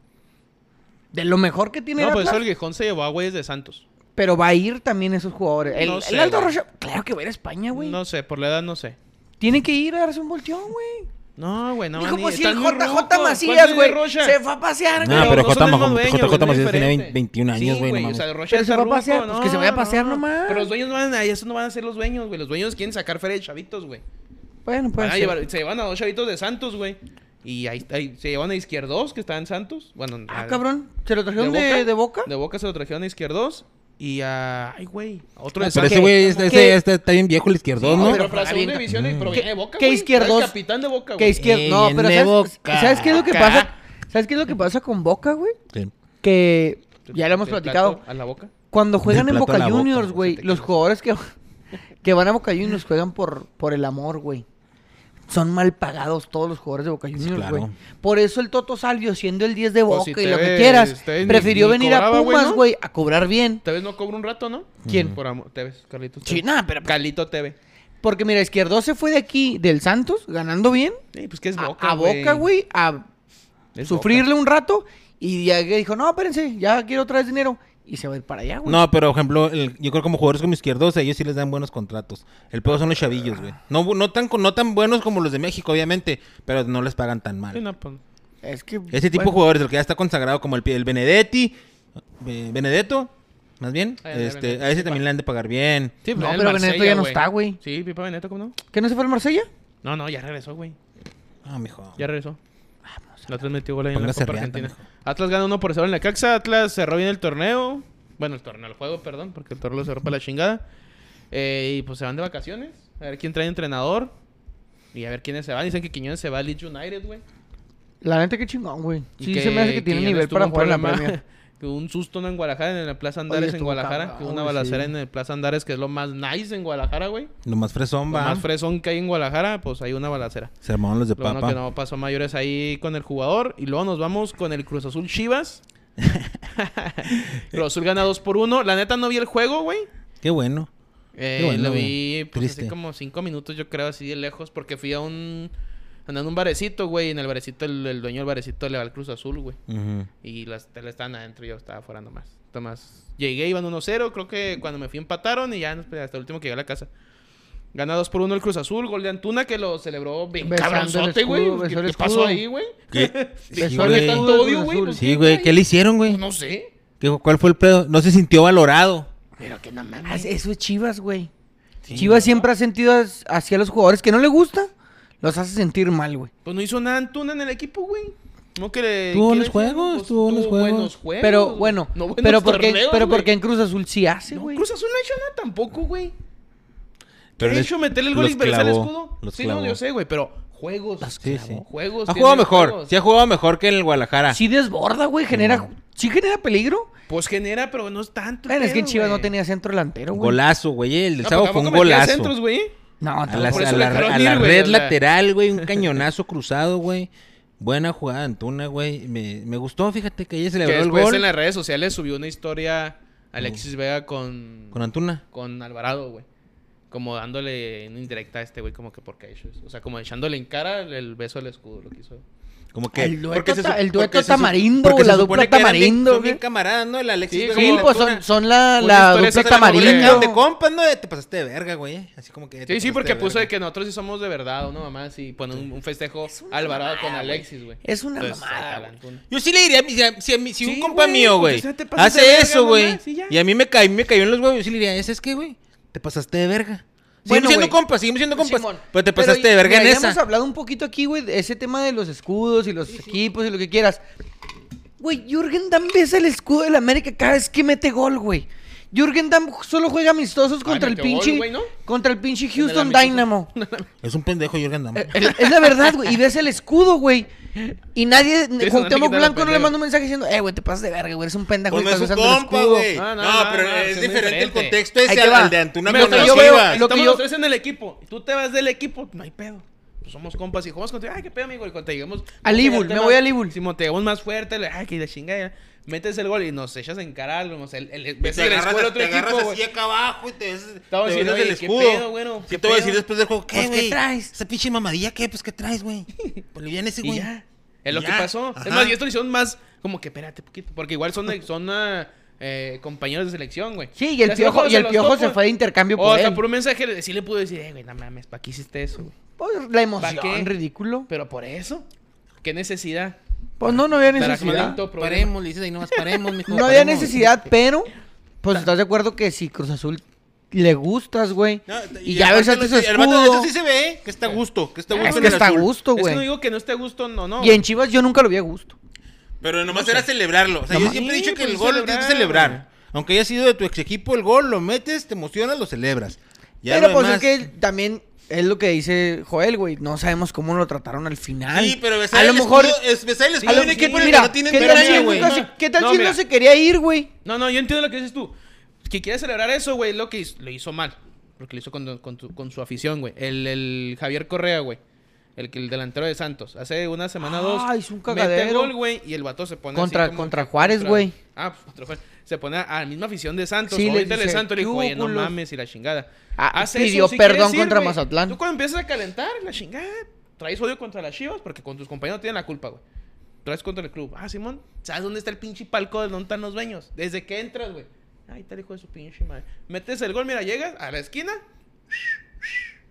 Speaker 3: De lo mejor que tiene
Speaker 2: No,
Speaker 3: el
Speaker 2: pues eso
Speaker 3: Atlas,
Speaker 2: el Gijón se llevó a güeyes de Santos.
Speaker 3: Pero va a ir también esos jugadores. El,
Speaker 2: No
Speaker 3: el
Speaker 2: sé,
Speaker 3: Aldo. Rocha, claro que va a ir a España, güey.
Speaker 2: No sé, por la edad no sé.
Speaker 3: Tiene que ir a darse un volteón, güey.
Speaker 2: No, güey, no
Speaker 3: Dijo,
Speaker 2: a
Speaker 3: pues si el JJ
Speaker 2: rucos. ¿Cuántos
Speaker 3: Macías, güey,
Speaker 2: Rocha?
Speaker 3: se fue a pasear,
Speaker 1: No,
Speaker 3: güey.
Speaker 1: pero
Speaker 2: no son
Speaker 1: J.
Speaker 2: el mismo
Speaker 1: Mahomes-
Speaker 2: dueño,
Speaker 1: J.
Speaker 2: güey, no es
Speaker 1: Macías tiene
Speaker 2: diferente.
Speaker 1: 21 años,
Speaker 2: Sí,
Speaker 1: güey, no
Speaker 2: O sea, Rocha
Speaker 3: Pero se va a pasear, pues que se vaya a pasear nomás.
Speaker 2: Pero los dueños no van a, eso no van a ser los dueños, güey. Los dueños quieren sacar feria de chavitos, güey.
Speaker 3: Bueno, pues.
Speaker 2: se llevan a dos chavitos de Santos, güey. Y ahí, ahí se llevan a Izquierdos, que está en Santos. Bueno,
Speaker 3: Ah,
Speaker 2: a-
Speaker 3: cabrón. ¿Se lo trajeron de,
Speaker 2: Boca?
Speaker 3: de boca?
Speaker 2: De Boca se lo trajeron a Izquierdos. Y a. Ay, güey. Otro
Speaker 1: Ah,
Speaker 2: de
Speaker 1: pero ese güey este-
Speaker 3: ¿Qué?
Speaker 1: ya está, bien viejo el izquierdo,
Speaker 2: No,
Speaker 1: ¿no?
Speaker 2: pero para segunda división y
Speaker 3: ¿Qué-
Speaker 2: proviene de Boca,
Speaker 3: qué
Speaker 2: güey.
Speaker 3: Izquierdos?
Speaker 2: Era el capitán de Boca,
Speaker 3: Que
Speaker 2: güey.
Speaker 3: izquierdo.
Speaker 1: Ey,
Speaker 3: No, pero ¿sabes,
Speaker 1: Boca.
Speaker 3: ¿sabes qué es lo que
Speaker 2: Acá.
Speaker 3: pasa? ¿Sabes qué es lo que pasa con Boca, güey?
Speaker 1: Sí.
Speaker 3: Que ya lo hemos
Speaker 2: Del
Speaker 3: platicado.
Speaker 2: A la boca.
Speaker 3: Cuando juegan
Speaker 1: Del
Speaker 3: en
Speaker 1: plato a
Speaker 3: Boca
Speaker 1: la boca,
Speaker 3: Juniors, güey, los jugadores que, <laughs> que van a Boca Juniors juegan por, por el amor, güey. Son mal pagados todos los jugadores de Boca Juniors,
Speaker 1: claro.
Speaker 3: güey. Por eso el Toto Salvio, siendo el 10 de
Speaker 2: Pues
Speaker 3: Boca
Speaker 2: si
Speaker 3: y lo que quieras,
Speaker 2: ni-
Speaker 3: prefirió
Speaker 2: ni
Speaker 3: venir a
Speaker 2: güey,
Speaker 3: Pumas,
Speaker 2: ¿no?
Speaker 3: güey, a cobrar bien.
Speaker 2: Tevez no cobra un rato, ¿no?
Speaker 3: ¿Quién?
Speaker 2: Por amor. Tevez, Carlitos.
Speaker 3: Sí, nada, pero...
Speaker 2: Calito TV.
Speaker 3: Porque mira, Izquierdo se fue de aquí, del Santos, ganando bien,
Speaker 2: Sí, pues que es
Speaker 3: a-
Speaker 2: Boca,
Speaker 3: a, Boca, güey, a
Speaker 2: Es
Speaker 3: sufrirle un rato y ya dijo, no, espérense, ya quiero otra vez dinero. Y se va a ir para allá, güey.
Speaker 1: No, pero, por ejemplo, el- yo creo como jugadores como izquierdos, a ellos sí les dan buenos contratos. El peor son los chavillos, güey. No, no, tan, no tan buenos como los de México, obviamente, pero no les pagan tan mal.
Speaker 2: Sí, no, pues.
Speaker 3: Es que...
Speaker 1: Ese tipo de
Speaker 3: bueno,
Speaker 1: jugadores, el que ya está consagrado, como el, el Benedetti, eh, Benedetto, más bien,
Speaker 2: Ah, ya,
Speaker 1: este, a ese
Speaker 2: sí,
Speaker 1: también
Speaker 2: va.
Speaker 1: le han de pagar bien.
Speaker 2: Sí,
Speaker 3: No, pero Benedetto ya no está, güey.
Speaker 2: Sí, Pipa Benedetto, ¿cómo no?
Speaker 3: ¿Que no se fue al Marsella?
Speaker 2: No, no, ya regresó, güey.
Speaker 1: Ah, mijo.
Speaker 2: Ya regresó. La Atlas metió gol ahí en la Copa Argentina. Atlas gana 1 por 0 en la Caxa. Atlas cerró bien el torneo. Bueno, el torneo, el juego, perdón, porque el torneo lo cerró para la chingada. Eh, y pues se van de vacaciones. A ver quién trae entrenador. Y a ver quiénes se van. Dicen que Quiñones se va a Leeds United, güey.
Speaker 3: La neta, qué chingón, güey. Sí, se me hace que tiene
Speaker 2: Quiñones
Speaker 3: nivel para jugar en la Premier. <laughs>
Speaker 2: que un susto ¿no? en Guadalajara, en la Plaza Andares en Guadalajara.
Speaker 3: cabrón,
Speaker 2: una balacera
Speaker 3: sí.
Speaker 2: en el Plaza Andares, que es lo más nice en Guadalajara, güey.
Speaker 1: Lo más fresón,
Speaker 2: Lo
Speaker 1: va.
Speaker 2: más fresón que hay en Guadalajara, pues hay una balacera.
Speaker 1: Se armaron los de
Speaker 2: Lo bueno
Speaker 1: papa.
Speaker 2: que no pasó mayores ahí con el jugador. Y luego nos vamos con el Cruz Azul Chivas. <laughs> Cruz Azul gana 2 por 1. La neta no vi el juego, güey.
Speaker 1: Qué bueno.
Speaker 2: Eh,
Speaker 1: Qué bueno,
Speaker 2: lo vi pues, así como 5 minutos, yo creo, así de lejos. Porque fui a un. Andando en un barecito, güey. Y en el barecito, el, el dueño del barecito le va al Cruz Azul, güey.
Speaker 1: Ujú.
Speaker 2: Y las teles estaban adentro y yo estaba fuera nomás. Tomás. Llegué, iban 1-0. Creo que cuando me fui empataron y ya no, hasta el último que llegué a la casa. Gana 2 por 1 el Cruz Azul. Gol de Antuna que lo celebró bien
Speaker 3: Besando
Speaker 2: cabronzote, güey. ¿Qué, qué pasó ahí, güey?
Speaker 1: ¿Qué? <laughs>
Speaker 2: ¿Qué
Speaker 1: Sí, güey.
Speaker 2: tanto odio, güey? Pues,
Speaker 1: Sí, güey. ¿Qué le hicieron, güey?
Speaker 2: No sé.
Speaker 1: ¿Qué- ¿Cuál fue el pedo? No se sintió valorado.
Speaker 2: Pero que no
Speaker 3: Ah,
Speaker 2: mames.
Speaker 3: Eso es Chivas, güey. Chivas siempre ha sentido hacia los jugadores que no le gusta, los hace sentir mal, güey.
Speaker 2: Pues no hizo nada Antuna en el equipo, güey. No que le...
Speaker 1: Tuvo
Speaker 2: ¿qué
Speaker 1: buenos
Speaker 2: le
Speaker 1: juegos?
Speaker 2: Pues,
Speaker 1: tuvo buenos juegos.
Speaker 2: buenos juegos.
Speaker 3: Pero bueno,
Speaker 2: No buenos
Speaker 3: pero porque
Speaker 2: torneos,
Speaker 3: pero porque en Cruz Azul sí hace,
Speaker 2: No,
Speaker 3: güey.
Speaker 2: Cruz Azul no ha hecho nada tampoco, güey.
Speaker 1: Pero
Speaker 2: de hecho, meterle el gol y verse el escudo.
Speaker 1: los
Speaker 2: Sí,
Speaker 1: clavó.
Speaker 2: no, yo sé, güey, pero juegos.
Speaker 1: Sí, sí.
Speaker 2: Juegos.
Speaker 1: Ha jugado mejor.
Speaker 2: juegos.
Speaker 1: Sí ha jugado mejor que en el Guadalajara.
Speaker 3: Sí desborda, güey, genera sí genera peligro.
Speaker 2: Pues genera, pero no es tanto.
Speaker 3: Bueno, es que en Chivas no tenía centro delantero, güey.
Speaker 1: Golazo, güey. El del
Speaker 2: No,
Speaker 1: sábado
Speaker 2: pero
Speaker 1: fue un golazo.
Speaker 2: centros, güey.
Speaker 3: No,
Speaker 1: A la,
Speaker 3: tampoco.
Speaker 2: por eso
Speaker 1: a la- a
Speaker 2: ir,
Speaker 1: la
Speaker 2: güey,
Speaker 1: red lateral, güey. Un cañonazo cruzado, güey. Buena jugada de Antuna, güey. Me, me gustó, fíjate que ella
Speaker 2: Que
Speaker 1: celebró el
Speaker 2: después
Speaker 1: gol
Speaker 2: en las redes sociales subió una historia Alexis Vega con...
Speaker 1: con Antuna.
Speaker 2: con Alvarado, güey. Como dándole una indirecta a este güey, como que porque ha hecho eso. O sea, como echándole en cara el, el beso al escudo, lo que hizo.
Speaker 1: Como que.
Speaker 3: El dueto
Speaker 1: se
Speaker 3: ta- el dueto
Speaker 1: se
Speaker 3: tamarindo,
Speaker 1: porque
Speaker 3: la
Speaker 1: se
Speaker 3: dupla
Speaker 1: que eran
Speaker 3: tamarindo,
Speaker 1: Son bien
Speaker 3: güey.
Speaker 1: camaradas, ¿no? El Alexis
Speaker 2: Sí,
Speaker 3: Sí, pues son, son la, la dupla
Speaker 2: que
Speaker 3: tamarindo.
Speaker 1: De compas, ¿no? Te pasaste de verga, güey. Así como que.
Speaker 2: Sí, sí, porque
Speaker 1: de
Speaker 2: puso de que nosotros sí somos de verdad, una mamá así, pone un, un festejo Alvarado con Alexis, güey.
Speaker 3: Es una
Speaker 2: Entonces,
Speaker 3: mamada.
Speaker 1: Yo sí le diría, si, a- si, si un
Speaker 2: Sí,
Speaker 1: compa
Speaker 2: güey,
Speaker 1: mío, güey, hace eso, güey,
Speaker 2: y
Speaker 1: a mí me, cae, me cayó en los huevos, yo sí le diría, ¿es qué, güey? Te pasaste de verga. Seguimos
Speaker 3: Bueno,
Speaker 1: siendo compas, seguimos siendo compas,
Speaker 3: Simón.
Speaker 1: pero te
Speaker 3: Pero
Speaker 1: pasaste de verga
Speaker 3: mira,
Speaker 1: en
Speaker 3: ya
Speaker 1: esa.
Speaker 3: hemos hablado un poquito aquí, güey, de ese tema de los escudos y los equipos y lo que quieras. Güey, Jürgen Damm besa el escudo del América cada vez que mete gol, güey. Jürgen Damm solo juega amistosos contra el
Speaker 2: metió gol,
Speaker 3: pinche
Speaker 2: güey, ¿no?
Speaker 3: contra el pinche Houston. Dynamo. <laughs>
Speaker 1: Es un pendejo, Jürgen Damm.
Speaker 3: Eh, eh, es la verdad, güey, y ves el escudo, güey. Y nadie, Cuauhtémoc Blanco no le manda un mensaje diciendo, "Eh, güey, te pasas de verga, güey, eres un pendejo
Speaker 1: Pues
Speaker 3: y
Speaker 1: no es
Speaker 3: estás
Speaker 1: su
Speaker 3: besando el
Speaker 1: compa,
Speaker 3: escudo".
Speaker 1: güey.
Speaker 2: No,
Speaker 1: No,
Speaker 2: no, no,
Speaker 1: pero
Speaker 2: no,
Speaker 1: es diferente el contexto ese al, de Antuna con
Speaker 3: yo veo- lo que
Speaker 2: Estamos
Speaker 3: yo-
Speaker 2: los tres en el equipo. Tú te vas del equipo, no hay pedo. Pues somos compas y jugamos contigo. Ay, qué pedo, amigo. Y cuando te llegamos.
Speaker 3: Al Ibul, me voy al Ibul.
Speaker 2: Si te llegamos más fuerte, le- ay, que la chingada. Metes el gol y nos echas en cara. No sé, el, el,
Speaker 1: Te
Speaker 2: ves el
Speaker 1: agarras,
Speaker 2: escudo del
Speaker 1: te
Speaker 2: otro
Speaker 1: agarras
Speaker 2: equipo,
Speaker 1: así acá abajo y te te
Speaker 2: diciendo,
Speaker 1: el
Speaker 2: ¿qué pedo, bueno?
Speaker 1: ¿Qué
Speaker 2: ¿Qué
Speaker 1: te voy a decir después del juego? ¿Qué,
Speaker 3: Pues, ¿qué traes?
Speaker 1: Esa pinche mamadilla, ¿qué? Pues, ¿qué traes, güey? <laughs> Boliviana ese,
Speaker 2: Y
Speaker 1: güey.
Speaker 2: Es lo que pasó.
Speaker 1: Ajá.
Speaker 2: Es más, y esto lo hicieron más como que espérate poquito. Porque igual son, son eh, compañeros de selección, güey.
Speaker 3: Sí, y el piojo, y el piojo
Speaker 2: topo.
Speaker 3: se fue de intercambio
Speaker 2: O
Speaker 3: por
Speaker 2: hasta
Speaker 3: él.
Speaker 2: por un mensaje le- sí le pude decir, eh, güey, no mames, ¿para qué hiciste eso, güey?
Speaker 3: Pues, la
Speaker 2: ¿Para
Speaker 3: emoción,
Speaker 2: qué?
Speaker 3: ridículo.
Speaker 2: Pero por eso, ¿qué necesidad?
Speaker 3: Pues no, no había
Speaker 2: Para
Speaker 3: necesidad.
Speaker 1: Paremos, le dices ahí nomás, paremos, mijo.
Speaker 3: No había
Speaker 1: paremos.
Speaker 3: necesidad, pero pues estás de acuerdo que si Cruz Azul le gustas, güey.
Speaker 1: No,
Speaker 3: y ya su
Speaker 1: vato-
Speaker 3: escudo.
Speaker 1: Eso sí se ve, que está a gusto, que está a
Speaker 3: Es
Speaker 1: gusto en
Speaker 3: que
Speaker 1: el
Speaker 3: está a
Speaker 1: azul.
Speaker 3: gusto,
Speaker 2: Es que
Speaker 3: güey.
Speaker 2: no digo que no esté a gusto, no, no.
Speaker 3: Y en Chivas yo nunca lo vi a gusto.
Speaker 1: Pero nomás
Speaker 2: No
Speaker 1: era
Speaker 2: sé.
Speaker 1: celebrarlo. O sea, yo siempre he dicho que el gol tienes que
Speaker 2: celebrar.
Speaker 1: Aunque haya sido de tu ex equipo, el gol lo metes, te emocionas, lo celebras. Ya
Speaker 3: pero
Speaker 1: lo
Speaker 3: pues
Speaker 1: demás-
Speaker 3: es que también es lo que dice Joel, güey. No sabemos cómo lo trataron al final.
Speaker 1: Sí, pero besar
Speaker 3: a lo
Speaker 1: el
Speaker 3: mejor.
Speaker 1: es besar el
Speaker 3: a
Speaker 1: escudo
Speaker 3: lo-
Speaker 1: de un equipo en el
Speaker 3: mira,
Speaker 1: que no tienen
Speaker 3: ¿qué tal si
Speaker 1: güey.
Speaker 3: se- ¿Qué tal
Speaker 2: No,
Speaker 3: si él
Speaker 2: mira.
Speaker 3: no se quería ir, güey?
Speaker 2: No, no, yo entiendo lo que dices tú. Que quiere celebrar eso, güey, lo que hizo, lo hizo mal. Porque lo hizo con, con, tu- con su afición, güey. El, el Javier Correa, güey. El, que- el delantero de Santos. Hace una semana o dos.
Speaker 3: Ah, hizo un
Speaker 2: Mete
Speaker 3: cagadero.
Speaker 2: gol, güey. Y el vato se pone
Speaker 3: Contra-
Speaker 2: así como
Speaker 3: contra Juárez, güey.
Speaker 2: Ah, pues contra Juárez. Se pone a la misma afición de Santos.
Speaker 3: Sí, le
Speaker 2: el de Santos le dijo,
Speaker 3: "¿Qué
Speaker 2: oye, no
Speaker 3: hubo, culos?"
Speaker 2: mames y la chingada.
Speaker 3: Ah,
Speaker 2: Hace
Speaker 3: pidió
Speaker 2: si
Speaker 3: perdón contra. Mazatlán.
Speaker 2: Tú cuando empiezas a calentar, la chingada, traes odio contra las chivas porque con tus compañeros tienen la culpa, güey. Traes contra el club. Ah, Simón, ¿sabes dónde está el pinche palco de dónde están los dueños? Desde que entras, güey. Ahí está el hijo de su pinche madre. Metes el gol, mira, llegas a la esquina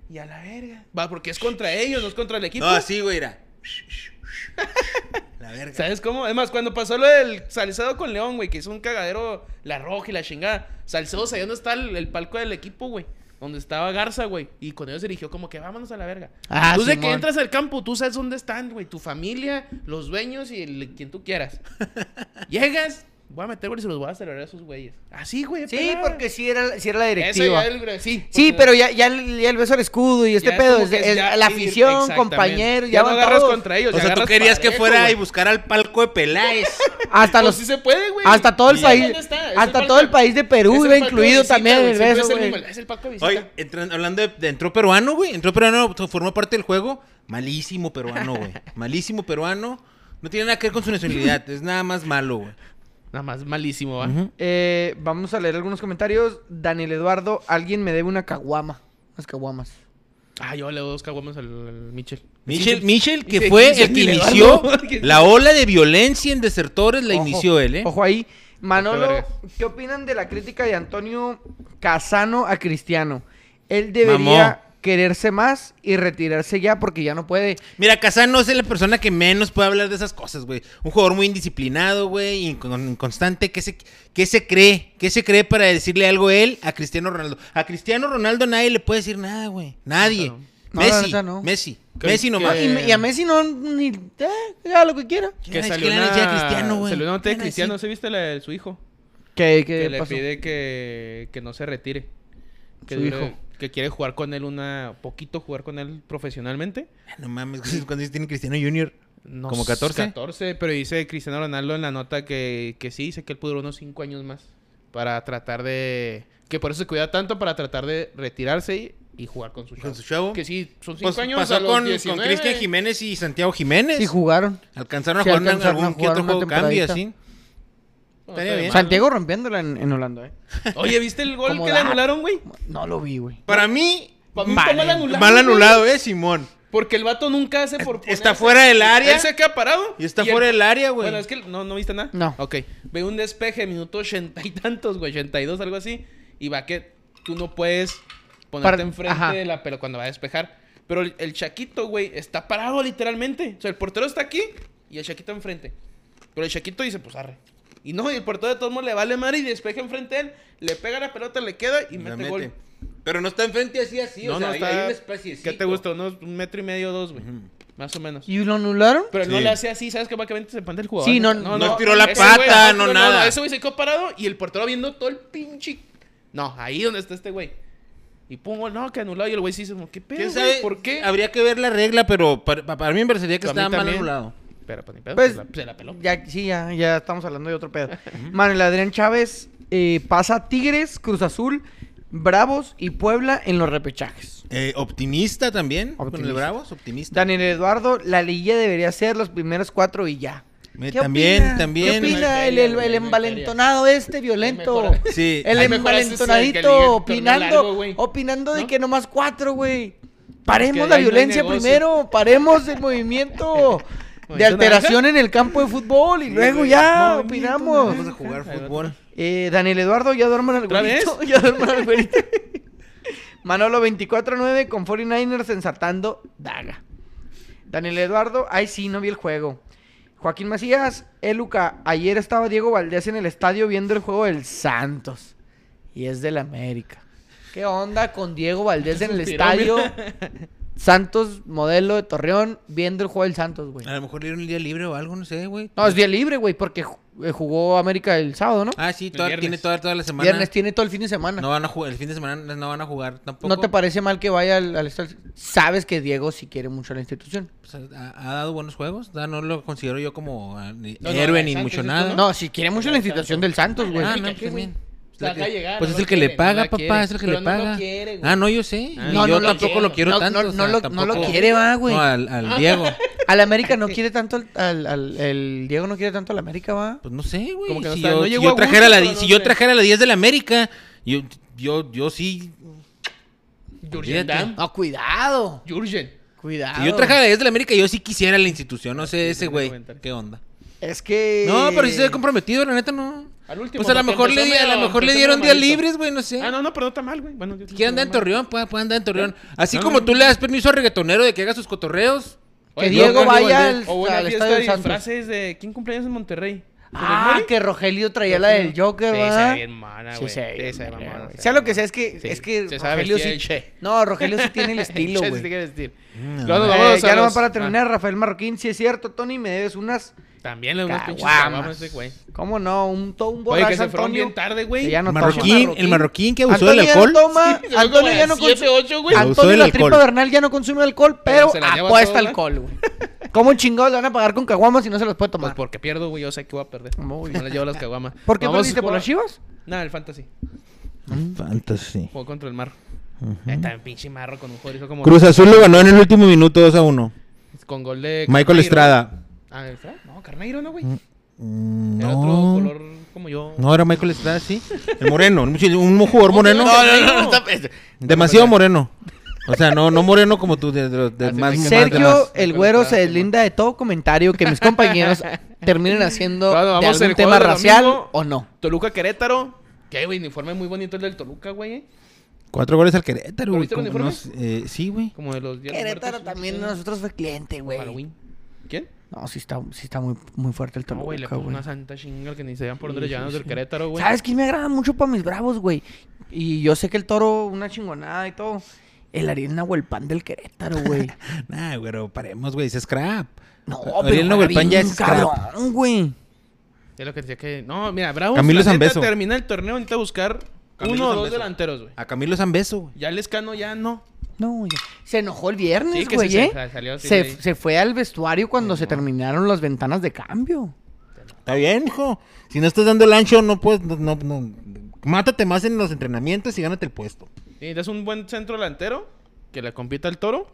Speaker 2: y a la verga. Va, porque es contra ellos, no es contra el equipo.
Speaker 1: No, así, güey, era. <laughs> La verga.
Speaker 2: ¿Sabes cómo? Además, cuando pasó lo del Salcedo con León, güey, que hizo un cagadero, la roja y la chingada. Salcedo sabía dónde está el, el palco del equipo, güey. Donde estaba Garza, güey. Y con ellos se dirigió como que vámonos a la verga.
Speaker 3: Ah,
Speaker 2: tú de que entras al campo, tú sabes dónde están, güey. Tu familia, los dueños y el- quien tú quieras. <laughs> Llegas, voy a meter, güey, y se los voy a celebrar a esos güeyes. Así, güey.
Speaker 3: Sí, porque sí era, sí era la
Speaker 2: Eso
Speaker 3: directiva.
Speaker 2: ya el- sí.
Speaker 3: Sí, pero ya, ya, el- ya el beso al escudo y este
Speaker 2: ya
Speaker 3: pedo,
Speaker 2: como
Speaker 3: es,
Speaker 2: que
Speaker 3: es
Speaker 2: ya
Speaker 3: la afición, compañeros, ya,
Speaker 2: no agarras
Speaker 3: todos.
Speaker 2: contra ellos.
Speaker 1: O sea, tú querías que fuera
Speaker 2: güey.
Speaker 1: y buscar al palco de Peláez. <laughs>
Speaker 3: Hasta
Speaker 2: Pues
Speaker 3: los
Speaker 2: sí se puede, güey.
Speaker 3: hasta todo el
Speaker 2: ¿Y
Speaker 3: país, hasta
Speaker 2: el
Speaker 3: todo el país de Perú
Speaker 2: es el
Speaker 3: iba
Speaker 2: palco de
Speaker 3: incluido
Speaker 2: visita,
Speaker 3: también el
Speaker 2: siempre
Speaker 3: beso,
Speaker 2: es el
Speaker 3: güey.
Speaker 2: mismo, Es el palco de visita.
Speaker 1: Oye, hablando de entró peruano, güey. Entró peruano, formó parte del juego. Malísimo peruano, güey. Malísimo peruano. No tiene nada que ver con su nacionalidad. <laughs> Es nada más malo, güey.
Speaker 2: Nada más malísimo, ¿va?
Speaker 3: Eh, vamos a leer algunos comentarios. Daniel Eduardo, alguien me debe una caguama. Unas caguamas.
Speaker 2: Ah, yo le doy dos caguamas al, al Michel.
Speaker 1: Michel, Michel, que fue el que
Speaker 2: Daniel
Speaker 1: inició
Speaker 2: Eduardo. <laughs>
Speaker 1: la ola de violencia en desertores, la
Speaker 3: Ojo,
Speaker 1: inició él, ¿eh?
Speaker 3: Ojo ahí. Manolo. ¿qué opinan de la crítica de Antonio Casano a Cristiano? Él debería quererse más y retirarse ya porque ya no puede.
Speaker 1: Mira, Kazan no es la persona que menos puede hablar de esas cosas, güey. Un jugador muy indisciplinado, güey, incon- inconstante. ¿Qué se, ¿Qué se cree? ¿Qué se cree para decirle algo él a Cristiano Ronaldo? A Cristiano Ronaldo nadie le puede decir nada, güey. Nadie.
Speaker 3: No,
Speaker 1: Messi,
Speaker 3: no.
Speaker 1: Messi.
Speaker 2: Que-
Speaker 1: Messi nomás.
Speaker 2: que-
Speaker 3: Y, me- y a Messi no, ni. Eh, haga lo que quiera.
Speaker 2: Que salió
Speaker 1: ¿qué le
Speaker 2: una,
Speaker 1: Cristiano, güey?
Speaker 2: salió una nota
Speaker 1: ¿Qué
Speaker 2: de
Speaker 1: le
Speaker 2: Cristiano? ¿se viste la de su hijo?
Speaker 3: ¿Qué,
Speaker 2: Que
Speaker 3: qué
Speaker 2: le
Speaker 3: pasó?
Speaker 2: pide que, que no se retire. Que,
Speaker 3: Su
Speaker 2: dure-
Speaker 3: hijo.
Speaker 2: Que quiere jugar con él una poquito, jugar con él profesionalmente.
Speaker 1: No mames, ¿cuántos tiene Cristiano Junior?
Speaker 2: No
Speaker 1: ¿Como
Speaker 2: s-
Speaker 1: 14?
Speaker 2: 14, pero dice Cristiano Ronaldo en la nota que, que sí, dice que él pudo unos 5 años más para tratar de... Que por eso se cuida tanto para tratar de retirarse y, y jugar con su
Speaker 1: Con
Speaker 2: chavo.
Speaker 1: su chavo.
Speaker 2: Que sí, son 5
Speaker 1: Pues
Speaker 2: años
Speaker 1: pasó
Speaker 2: a los
Speaker 1: con, con
Speaker 2: 19.
Speaker 1: Cristian Jiménez y Santiago Jiménez.
Speaker 3: Sí, jugaron.
Speaker 1: Alcanzaron a
Speaker 3: Sí,
Speaker 1: jugar en
Speaker 3: alcanzaron a
Speaker 1: algún que otro juego cambio
Speaker 3: temporadita.
Speaker 1: Estaría bien.
Speaker 3: Santiago rompiéndola en, en Holanda, ¿eh? <laughs>
Speaker 2: Oye, ¿viste el gol
Speaker 3: Como
Speaker 2: que le
Speaker 3: da-
Speaker 2: anularon, güey?
Speaker 3: No lo vi, güey.
Speaker 1: Para mí,
Speaker 2: Pa' mí está mal anulado,
Speaker 1: mal
Speaker 2: güey.
Speaker 1: anulado, eh, Simón.
Speaker 2: Porque el vato nunca hace por
Speaker 1: Está
Speaker 2: ponerse-
Speaker 1: fuera del área.
Speaker 2: Él se queda parado.
Speaker 1: Y está fuera del área, güey.
Speaker 2: Bueno, es que no, no viste nada.
Speaker 3: No.
Speaker 2: Ok. Ve un despeje, minuto ochenta y tantos, güey, 82, algo así. Y va que tú no puedes ponerte
Speaker 3: Para-
Speaker 2: enfrente
Speaker 3: ajá.
Speaker 2: de la pero cuando va a despejar. Pero el, el Chaquito, güey, está parado literalmente. O sea, el portero está aquí y el Chaquito enfrente. Pero el Chaquito dice, pues arre. Y no, y el portero de todos modos le vale madre y despeja enfrente de él. Le pega la pelota, le queda y mete,
Speaker 1: mete.
Speaker 2: gol.
Speaker 1: Pero no está enfrente así, así.
Speaker 2: no,
Speaker 1: o sea,
Speaker 2: no,
Speaker 1: hay-
Speaker 2: está.
Speaker 1: hay una especie
Speaker 2: ¿Qué te gusta? Unos un metro y medio, dos, güey. Más o menos.
Speaker 3: ¿Y lo anularon?
Speaker 2: Pero él no
Speaker 1: Sí.
Speaker 2: le hace así, ¿sabes? Que básicamente se panda el jugador.
Speaker 3: Sí, no-
Speaker 1: no tiró la pata, no
Speaker 2: tiró
Speaker 1: nada.
Speaker 2: Ese güey se quedó parado y el portero viendo todo el pinche. No, ahí donde está este güey. Y pum, gol, no, que anulado. Y el güey sí dice, como, ¿qué pedo?
Speaker 1: ¿Quién
Speaker 2: güey?
Speaker 1: sabe?
Speaker 2: ¿Por qué?
Speaker 1: Habría que ver la regla, pero para, para mí me parecería que estaba mal anulado.
Speaker 2: Pero, pues ni pedo,
Speaker 3: Pues,
Speaker 2: la- se la peló.
Speaker 3: Ya, sí, ya, ya estamos hablando de otro pedo. <laughs> Manuel Adrián Chávez eh, pasa a Tigres, Cruz Azul, Bravos y Puebla en los repechajes.
Speaker 1: Eh, optimista también. Con el
Speaker 3: Optimista.
Speaker 1: Bravos, optimista.
Speaker 3: Daniel Eduardo, la liguilla debería ser los primeros cuatro y ya.
Speaker 1: Me-
Speaker 3: ¿Qué
Speaker 1: también,
Speaker 3: opina?
Speaker 1: también.
Speaker 3: ¿Qué
Speaker 2: No
Speaker 3: opina el, el- envalentonado este violento?
Speaker 2: mejor-
Speaker 1: Sí.
Speaker 3: El envalentonadito opinando,
Speaker 2: largo, güey.
Speaker 3: opinando de
Speaker 2: ¿No?
Speaker 3: que nomás cuatro, güey. Paremos
Speaker 2: que
Speaker 3: la
Speaker 2: no
Speaker 3: violencia primero, paremos el movimiento <laughs> de
Speaker 2: ¿Movimiento
Speaker 3: alteración en el campo de fútbol y luego ya opinamos.
Speaker 1: Vamos a jugar fútbol.
Speaker 3: Eh, Daniel Eduardo, ya duerman al güerito. <laughs> Ya duerman al güerito. Manolo 24-9 con 49ers ensartando daga. Daniel Eduardo, ay sí, no vi el juego. Joaquín Macías, Eluca, ayer estaba Diego Valdés en el estadio viendo el juego del Santos. Y es del América. ¿Qué onda con Diego Valdés en el estadio? <laughs> Santos, modelo de Torreón, viendo el juego del Santos, güey.
Speaker 1: A lo mejor le dieron el día libre o algo, no sé, güey.
Speaker 3: No, es día libre, güey, porque eh, jugó América el sábado, ¿no?
Speaker 1: Ah, sí, toda- tiene toda, toda la semana.
Speaker 3: Viernes tiene todo el fin de semana.
Speaker 1: No van a jugar, el fin de semana no van a jugar tampoco.
Speaker 3: ¿No te parece mal que vaya al? Sabes que Diego sí quiere mucho a la institución.
Speaker 1: Pues, ha, ha dado buenos juegos. Da- No lo considero yo como ah, ni
Speaker 2: No,
Speaker 1: héroe ni
Speaker 2: Santos,
Speaker 1: mucho
Speaker 2: ¿esto
Speaker 1: nada.
Speaker 3: No, si quiere mucho la institución del Santos, güey.
Speaker 1: Ah,
Speaker 2: ¿Y
Speaker 1: no, pues.
Speaker 2: La llegar,
Speaker 1: Pues
Speaker 2: no
Speaker 1: es el que le
Speaker 2: quiere,
Speaker 1: paga,
Speaker 2: no
Speaker 1: papá,
Speaker 2: quiere.
Speaker 1: es el que
Speaker 2: Pero
Speaker 1: le
Speaker 2: no lo
Speaker 1: paga.
Speaker 2: quiere, güey.
Speaker 1: ah, no, yo sé.
Speaker 2: Ah,
Speaker 1: y
Speaker 3: no,
Speaker 1: yo
Speaker 3: no lo
Speaker 1: tampoco lo quiero
Speaker 3: No,
Speaker 1: tanto.
Speaker 3: no,
Speaker 1: o sea,
Speaker 3: lo- no lo
Speaker 1: tampoco-
Speaker 3: quiere, va, güey.
Speaker 1: No, al, al Diego. <laughs>
Speaker 3: Al América no <laughs> quiere tanto, al, al- al- el Diego no quiere tanto al América, va.
Speaker 1: Pues no sé, güey.
Speaker 2: Como que
Speaker 1: si yo,
Speaker 2: no
Speaker 1: si yo trajera
Speaker 2: gusto,
Speaker 1: la, si yo trajera la 10 del América, yo, yo, yo sí.
Speaker 2: Jurgen.
Speaker 3: No, cuidado.
Speaker 2: Jurgen.
Speaker 3: Cuidado.
Speaker 1: Si yo trajera la 10 del América, yo sí quisiera la institución. No sé, ese güey. ¿Qué onda?
Speaker 3: Es que.
Speaker 1: No, pero si se ve comprometido, la neta no.
Speaker 2: Al último,
Speaker 1: Pues a lo mejor le, di- a lo
Speaker 2: medio-
Speaker 1: mejor le dieron
Speaker 2: medio
Speaker 1: días libres, güey, no sé.
Speaker 2: Ah, no, no, pero no está mal, güey. Bueno, yo-
Speaker 1: Quiere andar en Torreón, puede, puede andar en Torreón. Así
Speaker 2: No,
Speaker 1: como
Speaker 2: no,
Speaker 1: tú
Speaker 2: no.
Speaker 1: le das permiso al reggaetonero de que haga sus cotorreos.
Speaker 3: Que
Speaker 2: Oye,
Speaker 3: Diego
Speaker 2: no, no,
Speaker 3: vaya
Speaker 2: no,
Speaker 3: al,
Speaker 2: O
Speaker 3: al estadio
Speaker 2: de
Speaker 3: Santos.
Speaker 2: disfraces de... ¿Quién cumpleaños en Monterrey?
Speaker 3: Ah,
Speaker 2: ¿Funes
Speaker 3: que Rogelio traía la del Joker,
Speaker 2: Sí,
Speaker 3: ¿verdad?
Speaker 2: ve bien
Speaker 3: Sí,
Speaker 2: güey.
Speaker 3: se ve bien
Speaker 2: se ve
Speaker 3: güey. Sea lo que sea, es que,
Speaker 2: Sí,
Speaker 3: es que
Speaker 2: se
Speaker 3: Rogelio sí.
Speaker 2: el che.
Speaker 3: No, Rogelio sí tiene el <laughs> estilo,
Speaker 2: Che, sí
Speaker 3: güey.
Speaker 2: tiene que vestir.
Speaker 1: Mm,
Speaker 2: Luego
Speaker 3: Eh,
Speaker 2: vamos a
Speaker 3: ya nomás
Speaker 2: los-
Speaker 3: para terminar,
Speaker 2: Ah,
Speaker 3: Rafael Marroquín, si es cierto, Tony, me debes unas.
Speaker 2: También le unos pinches
Speaker 3: Caguamas.
Speaker 2: ese güey.
Speaker 3: ¿Cómo no? Un, todo un
Speaker 2: Oye,
Speaker 3: borracho
Speaker 2: que se fueron
Speaker 3: Antonio.
Speaker 2: bien tarde, güey.
Speaker 3: que ya no
Speaker 1: marroquín, el marroquín que
Speaker 3: Antonio ya no
Speaker 1: alcohol.
Speaker 3: toma,
Speaker 2: fue
Speaker 3: Antonio
Speaker 2: como
Speaker 3: ya no
Speaker 2: siete,
Speaker 3: consume.
Speaker 2: ocho, güey.
Speaker 1: Abusó
Speaker 3: Antonio
Speaker 1: del
Speaker 3: la
Speaker 1: alcohol.
Speaker 3: tripa Bernal ya no consume alcohol, pero
Speaker 2: se la lleva
Speaker 3: apuesta alcohol, güey. ¿Cómo chingados le van a pagar con caguamas si no se los puede
Speaker 2: Pues
Speaker 3: tomar?
Speaker 2: porque pierdo, güey. Yo sé que voy a perder.
Speaker 3: Muy
Speaker 2: No les llevo las caguamas. <laughs>
Speaker 3: ¿Por qué
Speaker 2: Vamos
Speaker 3: perdiste por
Speaker 2: jugar-
Speaker 3: las chivas?
Speaker 2: Nada, el fantasy.
Speaker 1: Fantasy.
Speaker 2: Jugó contra el Marro. Está en pinche Marro con un jugador. hizo como...
Speaker 1: Cruz Azul lo ganó en el último minuto 2 a 1.
Speaker 2: Con gol de...
Speaker 1: Michael. Estrada.
Speaker 2: Ah, ¿Estrada? No, Carneiro, ¿no, güey?
Speaker 1: Mm,
Speaker 2: Era otro color como yo.
Speaker 1: No, era Michael Estrada, sí. El moreno. Un, un jugador <laughs> moreno.
Speaker 2: No, no, no, no,
Speaker 1: Demasiado moreno. O sea, no, no moreno como tú, de, de- de
Speaker 2: Así
Speaker 1: más,
Speaker 3: Sergio, el güero se deslinda de todo comentario que mis compañeros <laughs> terminen haciendo
Speaker 2: Bueno,
Speaker 3: de
Speaker 2: vamos
Speaker 3: algún
Speaker 2: al
Speaker 3: tema racial
Speaker 2: domingo.
Speaker 3: o no.
Speaker 2: Toluca Querétaro. Que, güey, uniforme muy bonito el del Toluca, güey. eh.
Speaker 1: Cuatro goles al Querétaro, güey.
Speaker 2: ¿Viste el uniforme?
Speaker 1: unos- eh, sí, güey.
Speaker 2: Como de los
Speaker 3: Querétaro
Speaker 2: muertos,
Speaker 3: también
Speaker 2: sí.
Speaker 3: nosotros fue cliente, güey.
Speaker 2: Halloween. ¿Quién?
Speaker 3: No, sí está, sí está muy, muy fuerte el
Speaker 2: No, güey, le
Speaker 3: Toluca,
Speaker 2: puso
Speaker 3: güey.
Speaker 2: una santa chinga que ni se vean por dónde
Speaker 3: Sí,
Speaker 2: llevamos
Speaker 3: sí,
Speaker 2: del
Speaker 3: sí.
Speaker 2: Querétaro, güey.
Speaker 3: ¿Sabes quién me agrada mucho para mis bravos, güey? Y yo sé que el toro, una chingonada y todo. El Ariel Nahuelpan del Querétaro, güey. <laughs>
Speaker 1: Nah, güey, paremos, güey. Es scrap.
Speaker 3: No,
Speaker 1: Ariel
Speaker 3: pero juega
Speaker 1: Nahuelpan ya es scrap.
Speaker 3: cabrón, güey.
Speaker 2: Es lo que decía que. No, mira, Bravo.
Speaker 1: Camilo Zambeso.
Speaker 2: termina el torneo, necesita buscar
Speaker 1: Camilo
Speaker 2: uno o dos delanteros, güey.
Speaker 1: A Camilo Zambeso, güey.
Speaker 2: Ya Lescano ya no.
Speaker 3: No, ya. Se enojó el viernes,
Speaker 2: Sí, que
Speaker 3: güey,
Speaker 2: se-
Speaker 3: ¿eh?
Speaker 2: se- salió
Speaker 3: fue al vestuario cuando
Speaker 1: Sí,
Speaker 3: se terminaron las ventanas de cambio.
Speaker 1: Está bien, hijo. Si no estás dando el ancho, no puedes. No, no, no. Mátate más en los entrenamientos y gánate el puesto.
Speaker 2: Y es un buen centro delantero que le compita al toro.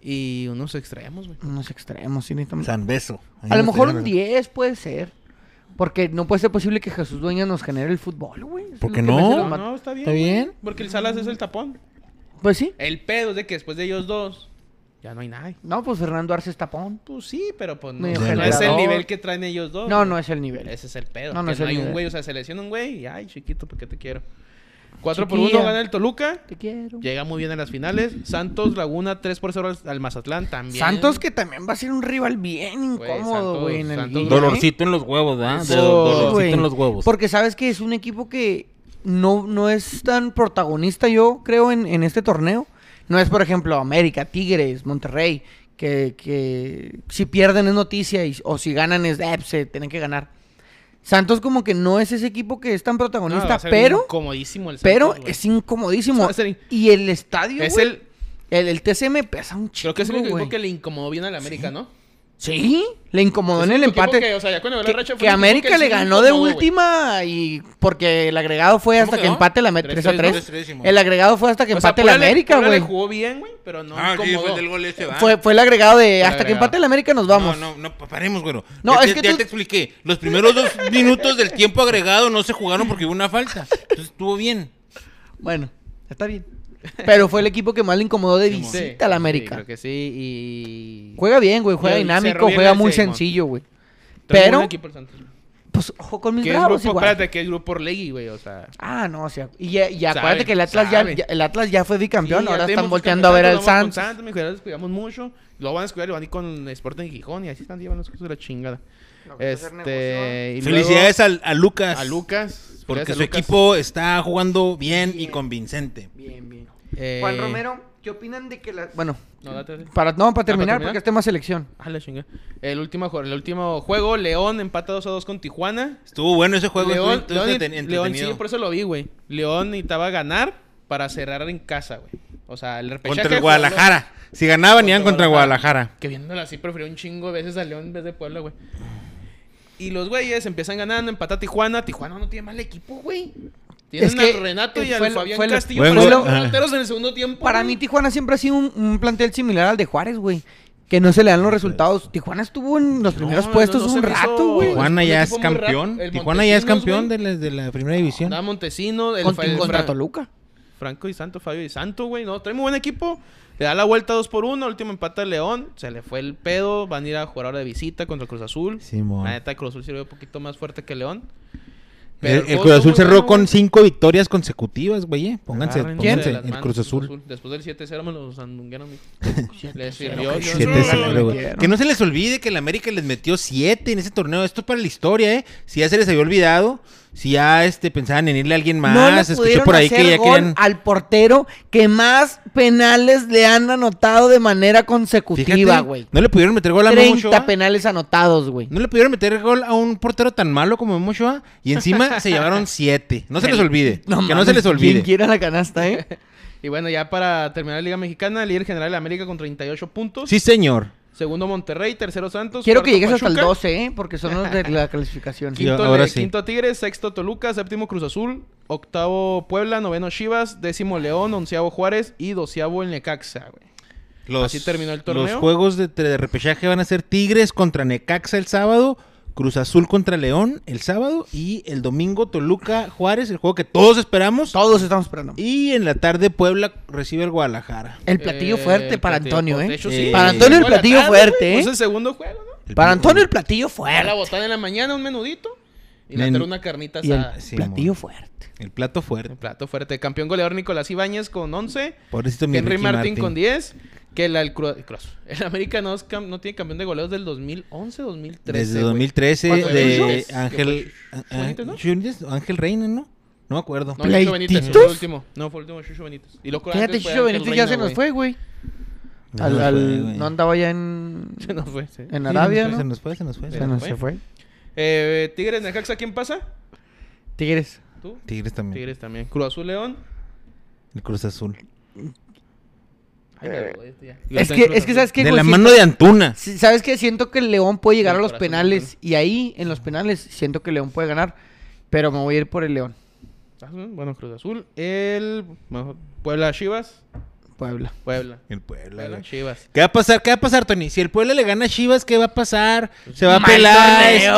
Speaker 2: Y unos extremos, güey.
Speaker 3: Unos extremos, sí, necesitamos-
Speaker 1: Zambeso.
Speaker 3: A lo mejor un 10 puede ser. Porque no puede ser posible que Jesús Dueña nos genere el fútbol, güey.
Speaker 1: ¿Por qué no?
Speaker 2: No, está bien.
Speaker 1: ¿Está bien?
Speaker 2: Porque el Salas es el tapón.
Speaker 3: Pues sí.
Speaker 2: El pedo es de que después de ellos dos, ya no hay nadie.
Speaker 3: No, pues Fernando Arce es tapón.
Speaker 2: Pues sí, pero pues no,
Speaker 3: Medio
Speaker 2: no es el
Speaker 3: generador.
Speaker 2: nivel que traen ellos dos.
Speaker 3: No, no es el nivel.
Speaker 2: Ese es el pedo.
Speaker 3: No, no
Speaker 2: que
Speaker 3: es el
Speaker 2: hay un
Speaker 3: nivel.
Speaker 2: güey, o sea, se lesiona un güey y ay, chiquito, ¿por qué te quiero? 4 por
Speaker 3: Chiquilla.
Speaker 2: 1 gana el Toluca.
Speaker 3: Te quiero.
Speaker 2: Llega muy bien a las finales. Santos Laguna 3 por 0 al- al Mazatlán también.
Speaker 3: Santos que también va a ser un rival bien
Speaker 2: Güey,
Speaker 3: incómodo,
Speaker 2: Santos-
Speaker 3: güey, en el
Speaker 2: Santos-
Speaker 3: Guille, ¿eh?
Speaker 1: Dolorcito en los huevos, ¿verdad? Dolorcito
Speaker 3: güey.
Speaker 1: en los huevos.
Speaker 3: Porque sabes que es un equipo que no, no es tan protagonista, yo creo, en, en este torneo. No es, por ejemplo, América, Tigres, Monterrey, que, que si pierden es noticia y, o si ganan es, eh, se tienen que ganar. Santos como que no es ese equipo que es tan protagonista, pero,
Speaker 2: incomodísimo el
Speaker 3: pero es incomodísimo.
Speaker 2: Ser
Speaker 3: Y el estadio,
Speaker 2: Es el.
Speaker 3: el, el TCM pesa un chico,
Speaker 2: Creo que es el equipo que le incomodó bien al América, ¿no?
Speaker 3: Sí, le incomodó
Speaker 2: Es
Speaker 3: en el empate.
Speaker 2: Que, o sea, ya cuando
Speaker 3: que,
Speaker 2: la racha fue
Speaker 3: que
Speaker 2: el equipo
Speaker 3: América
Speaker 2: que
Speaker 3: le ganó de
Speaker 2: güey.
Speaker 3: última y porque el agregado fue
Speaker 1: ¿Cómo
Speaker 3: hasta que empate la 3 a 3.
Speaker 1: 3-3, Simón.
Speaker 3: El agregado fue hasta que
Speaker 2: O sea,
Speaker 3: empate la
Speaker 2: le-
Speaker 3: América, güey.
Speaker 2: jugó bien, güey, pero no
Speaker 1: Ah, sí, fue el del gol ese, ¿va?
Speaker 3: Fue, fue el agregado de hasta que empate la América nos vamos.
Speaker 1: No, no, no, pa- paremos, güero.
Speaker 3: No,
Speaker 1: ya
Speaker 3: es
Speaker 1: te,
Speaker 3: que
Speaker 1: ya
Speaker 3: tú-
Speaker 1: te expliqué. Los primeros dos <laughs> minutos del tiempo agregado no se jugaron porque hubo una falta. Entonces estuvo bien.
Speaker 3: Bueno, está bien. Pero fue el equipo que más le incomodó de
Speaker 1: Sí,
Speaker 3: visita a la
Speaker 2: Sí,
Speaker 3: América.
Speaker 2: creo que sí. Y.
Speaker 3: Juega bien, güey, juega
Speaker 2: Y cerró
Speaker 3: dinámico,
Speaker 2: bien
Speaker 3: juega
Speaker 2: el
Speaker 3: muy sencillo, güey. Pero-
Speaker 2: buen equipo el Santos.
Speaker 3: Pues ojo con mis
Speaker 2: ¿Qué es
Speaker 3: bravos
Speaker 2: grupo?
Speaker 3: igual.
Speaker 2: Espérate, que es grupo Orlegui, güey, o sea.
Speaker 3: Ah, no, o sea, y, ya- y acuérdate
Speaker 2: Sabe,
Speaker 3: que el Atlas ya, el Atlas ya fue bicampeón,
Speaker 2: Sí, ya
Speaker 3: ahora están
Speaker 2: tenemos
Speaker 3: volteando a ver al
Speaker 2: campeonato, lo vamos
Speaker 3: Santos.
Speaker 2: con Santos, mi hijo, ya los cuidamos mucho. Lo van a descuidar y van a ir con Sporting Gijón y así están llevando las cosas de la chingada. Este. y
Speaker 1: Felicidades
Speaker 2: luego
Speaker 1: al- a, Lucas.
Speaker 2: a Lucas.
Speaker 1: Porque
Speaker 2: Felicidades
Speaker 1: su
Speaker 2: Lucas.
Speaker 1: equipo está jugando bien y convincente.
Speaker 3: Bien, bien.
Speaker 2: Eh,
Speaker 3: Juan Romero, ¿qué opinan de que la... Bueno,
Speaker 2: No, date, date.
Speaker 3: para, no, para terminar,
Speaker 2: terminar?
Speaker 3: porque es tema selección.
Speaker 2: Ah, la chinga. El último, el último juego, León empata 2 a 2 con Tijuana.
Speaker 1: Estuvo bueno ese juego.
Speaker 2: León,
Speaker 1: estuvo
Speaker 2: León,
Speaker 1: entreten-
Speaker 2: León, sí, por eso lo vi, güey. León necesitaba ganar para cerrar en casa, güey. O sea, el repechaje...
Speaker 1: Contra el Guadalajara. Si ganaban, iban
Speaker 2: Contra
Speaker 1: contra Guadalajara.
Speaker 2: Que viéndolo así, prefirió un chingo de veces a León en vez de Puebla, güey. Y los güeyes empiezan ganando, empata Tijuana. Tijuana no tiene mal equipo, güey. Tienen
Speaker 3: Es que,
Speaker 2: al Renato y al
Speaker 3: fue
Speaker 2: Fabián
Speaker 3: fue lo-
Speaker 2: Castillo. Los
Speaker 1: Ajá.
Speaker 2: delanteros en el segundo tiempo.
Speaker 3: Para
Speaker 2: güey.
Speaker 3: mí Tijuana siempre ha sido un, un plantel similar al de Juárez, güey. Que no se le dan los resultados. Tijuana estuvo en los primeros
Speaker 2: no,
Speaker 3: puestos
Speaker 2: no
Speaker 3: un rato, güey.
Speaker 1: Tijuana ya es campeón. Tijuana ya es campeón de la, de la primera división.
Speaker 2: Andaba Montesino, el,
Speaker 3: Con- contra
Speaker 2: Fra-
Speaker 3: Toluca.
Speaker 2: Franco y Santo, Fabio y Santo, güey. No, trae muy buen equipo. Le da la vuelta 2 por 1. Último empate al León. Se le fue el pedo. Van a ir a jugar ahora de visita contra Cruz Azul.
Speaker 1: Simón.
Speaker 2: La neta, Cruz Azul sirvió un poquito más fuerte que León.
Speaker 1: El, el Cruz Azul cerró
Speaker 2: bueno,
Speaker 1: con cinco victorias consecutivas, güey. eh. Pónganse,
Speaker 2: Agárrense
Speaker 1: pónganse. El
Speaker 2: manos,
Speaker 1: Cruz Azul.
Speaker 2: Después del 7-0 me los andungueron. <laughs> Les sirvió.
Speaker 3: que
Speaker 2: yo
Speaker 3: siete
Speaker 2: no-
Speaker 1: 7-0,
Speaker 3: le
Speaker 1: güey.
Speaker 3: metieron.
Speaker 1: Que no se les olvide que el América les metió 7 en ese torneo. Esto es para la historia, ¿eh? Si ya se les había olvidado, si ya este, pensaban en irle a alguien más,
Speaker 3: no le
Speaker 1: escuché por ahí
Speaker 3: hacer
Speaker 1: que ya
Speaker 3: gol
Speaker 1: querían.
Speaker 3: al portero que más penales le han anotado de manera consecutiva, güey.
Speaker 1: no le pudieron meter gol a Memo
Speaker 3: 30
Speaker 1: Ochoa.
Speaker 3: penales anotados, güey.
Speaker 1: No le pudieron meter gol a un portero tan malo como Memo Ochoa. Y encima <laughs> se llevaron 7. No se les olvide. <laughs> que no se les olvide.
Speaker 3: Quien quiera la canasta, ¿eh? <laughs>
Speaker 2: Y bueno, ya para terminar la Liga Mexicana, líder general de América con 38 puntos.
Speaker 1: Sí, señor.
Speaker 2: Segundo Monterrey, tercero Santos.
Speaker 3: Quiero que llegues hasta el
Speaker 2: Pachuca,
Speaker 3: 12, ¿eh? Porque son los de la <laughs> clasificación.
Speaker 2: Quinto,
Speaker 1: ahora
Speaker 2: Le-
Speaker 1: sí.
Speaker 2: quinto Tigres, sexto Toluca, séptimo Cruz Azul, octavo Puebla, noveno Chivas, décimo León, onceavo Juárez y doceavo el Necaxa, güey.
Speaker 1: Los,
Speaker 2: Así terminó el torneo.
Speaker 1: Los juegos de, de repechaje van a ser Tigres contra Necaxa el sábado, Cruz Azul contra León el sábado y el domingo Toluca Juárez, el juego que todos esperamos.
Speaker 3: Todos estamos esperando.
Speaker 1: Y en la tarde Puebla recibe el Guadalajara.
Speaker 3: El platillo
Speaker 2: Eh,
Speaker 3: fuerte
Speaker 2: el
Speaker 3: para
Speaker 2: platillo
Speaker 3: Antonio,
Speaker 2: fuerte.
Speaker 3: ¿eh?
Speaker 2: De hecho,
Speaker 1: sí.
Speaker 3: Para Antonio el
Speaker 2: la
Speaker 3: platillo
Speaker 2: tarde,
Speaker 3: fuerte, ¿eh?
Speaker 2: Pues el segundo juego, ¿no?
Speaker 1: El
Speaker 3: Para Antonio el platillo
Speaker 2: a la
Speaker 3: fuerte.
Speaker 2: botada en la mañana, un menudito. Y le
Speaker 1: En-
Speaker 2: una carnita
Speaker 3: Y el
Speaker 2: asada.
Speaker 1: Sí,
Speaker 3: platillo fuerte.
Speaker 1: El plato fuerte.
Speaker 2: plato fuerte. Campeón goleador Nicolás Ibáñez con 11.
Speaker 1: Pobrecito mi
Speaker 2: Henry Martin, con 10. Que la, el, el Cruz- <laughs> el América no, es no tiene campeón de goleados del 2011, 2013.
Speaker 1: Desde
Speaker 2: güey.
Speaker 1: 2013
Speaker 2: ¿Cuánto
Speaker 1: de? Ángel...
Speaker 2: ¿Qué fue? Benítez, no?
Speaker 1: Benítez, Ángel Reina, ¿no? No me acuerdo.
Speaker 2: No, Chucho Benítez fue el último. No, fue el último Chucho Benítez. Y luego
Speaker 3: Fíjate,
Speaker 2: Ángel
Speaker 3: Benítez ya se nos fue, güey.
Speaker 1: No
Speaker 3: Al- al- no andaba ya en, <laughs>
Speaker 2: Se nos fue, sí.
Speaker 3: en
Speaker 1: Sí,
Speaker 3: Arabia,
Speaker 1: se
Speaker 3: ¿no?
Speaker 1: nos fue, se nos fue.
Speaker 2: Se nos
Speaker 3: nos
Speaker 2: fue.
Speaker 3: se fue.
Speaker 2: Eh, Tigres Necaxa, ¿quién pasa?
Speaker 3: Tigres.
Speaker 2: ¿Tú?
Speaker 1: Tigres también.
Speaker 2: Tigres también. Cruz Azul León.
Speaker 1: El Cruz Azul.
Speaker 2: Ay, ya.
Speaker 3: Es que, es que sabes qué,
Speaker 1: de
Speaker 3: güey?
Speaker 1: la
Speaker 3: Siento-
Speaker 1: mano de Antuna.
Speaker 3: ¿Sabes qué? Siento que el León puede llegar a los penales. Y ahí, en los penales, siento que el León puede ganar. Pero me voy a ir por el León.
Speaker 2: Bueno, Cruz Azul. El Puebla Chivas.
Speaker 3: Puebla.
Speaker 2: Puebla.
Speaker 1: El Puebla.
Speaker 2: Puebla. Chivas.
Speaker 1: ¿Qué va a pasar? ¿Qué va a pasar, Tony? Si el Puebla le gana a Chivas, ¿qué va a pasar? Se va a
Speaker 3: Mal
Speaker 1: pelar. Se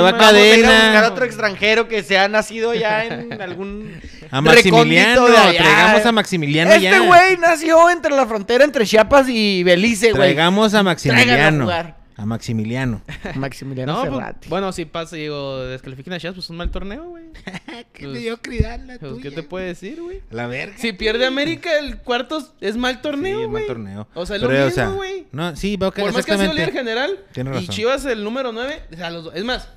Speaker 1: va a
Speaker 2: Vamos
Speaker 3: Vamos a ir a buscar a
Speaker 1: cadena.
Speaker 3: otro extranjero que se ha nacido ya en <laughs> algún
Speaker 1: A Maximiliano.
Speaker 3: de allá.
Speaker 1: Traigamos a Maximiliano
Speaker 3: Este
Speaker 1: ya.
Speaker 3: güey nació entre la frontera entre Chiapas y Belice, güey.
Speaker 1: Traigamos a
Speaker 3: Tráigalo a
Speaker 1: Maximiliano.
Speaker 3: jugar.
Speaker 1: A Maximiliano. <laughs>
Speaker 3: Maximiliano
Speaker 2: No, pues, bueno, si pasa, digo, descalifiquen a Chivas, pues un mal torneo, güey. <laughs>
Speaker 1: ¿Qué
Speaker 2: Pues-
Speaker 1: mediocridad la
Speaker 2: Pues, ¿Qué
Speaker 1: tuya?
Speaker 2: te puede decir, güey?
Speaker 1: La verga.
Speaker 2: Si pierde América, el cuarto es mal
Speaker 1: Sí,
Speaker 2: torneo,
Speaker 1: es mal
Speaker 2: güey.
Speaker 1: torneo.
Speaker 2: O sea, es
Speaker 1: Pero,
Speaker 2: lo
Speaker 1: o
Speaker 2: mismo,
Speaker 1: sea,
Speaker 2: güey.
Speaker 1: No, sí, veo que
Speaker 2: Por más que ha sido líder general.
Speaker 1: Tienes
Speaker 2: Y
Speaker 1: razón.
Speaker 2: Chivas el número 9. O sea, los dos- es más,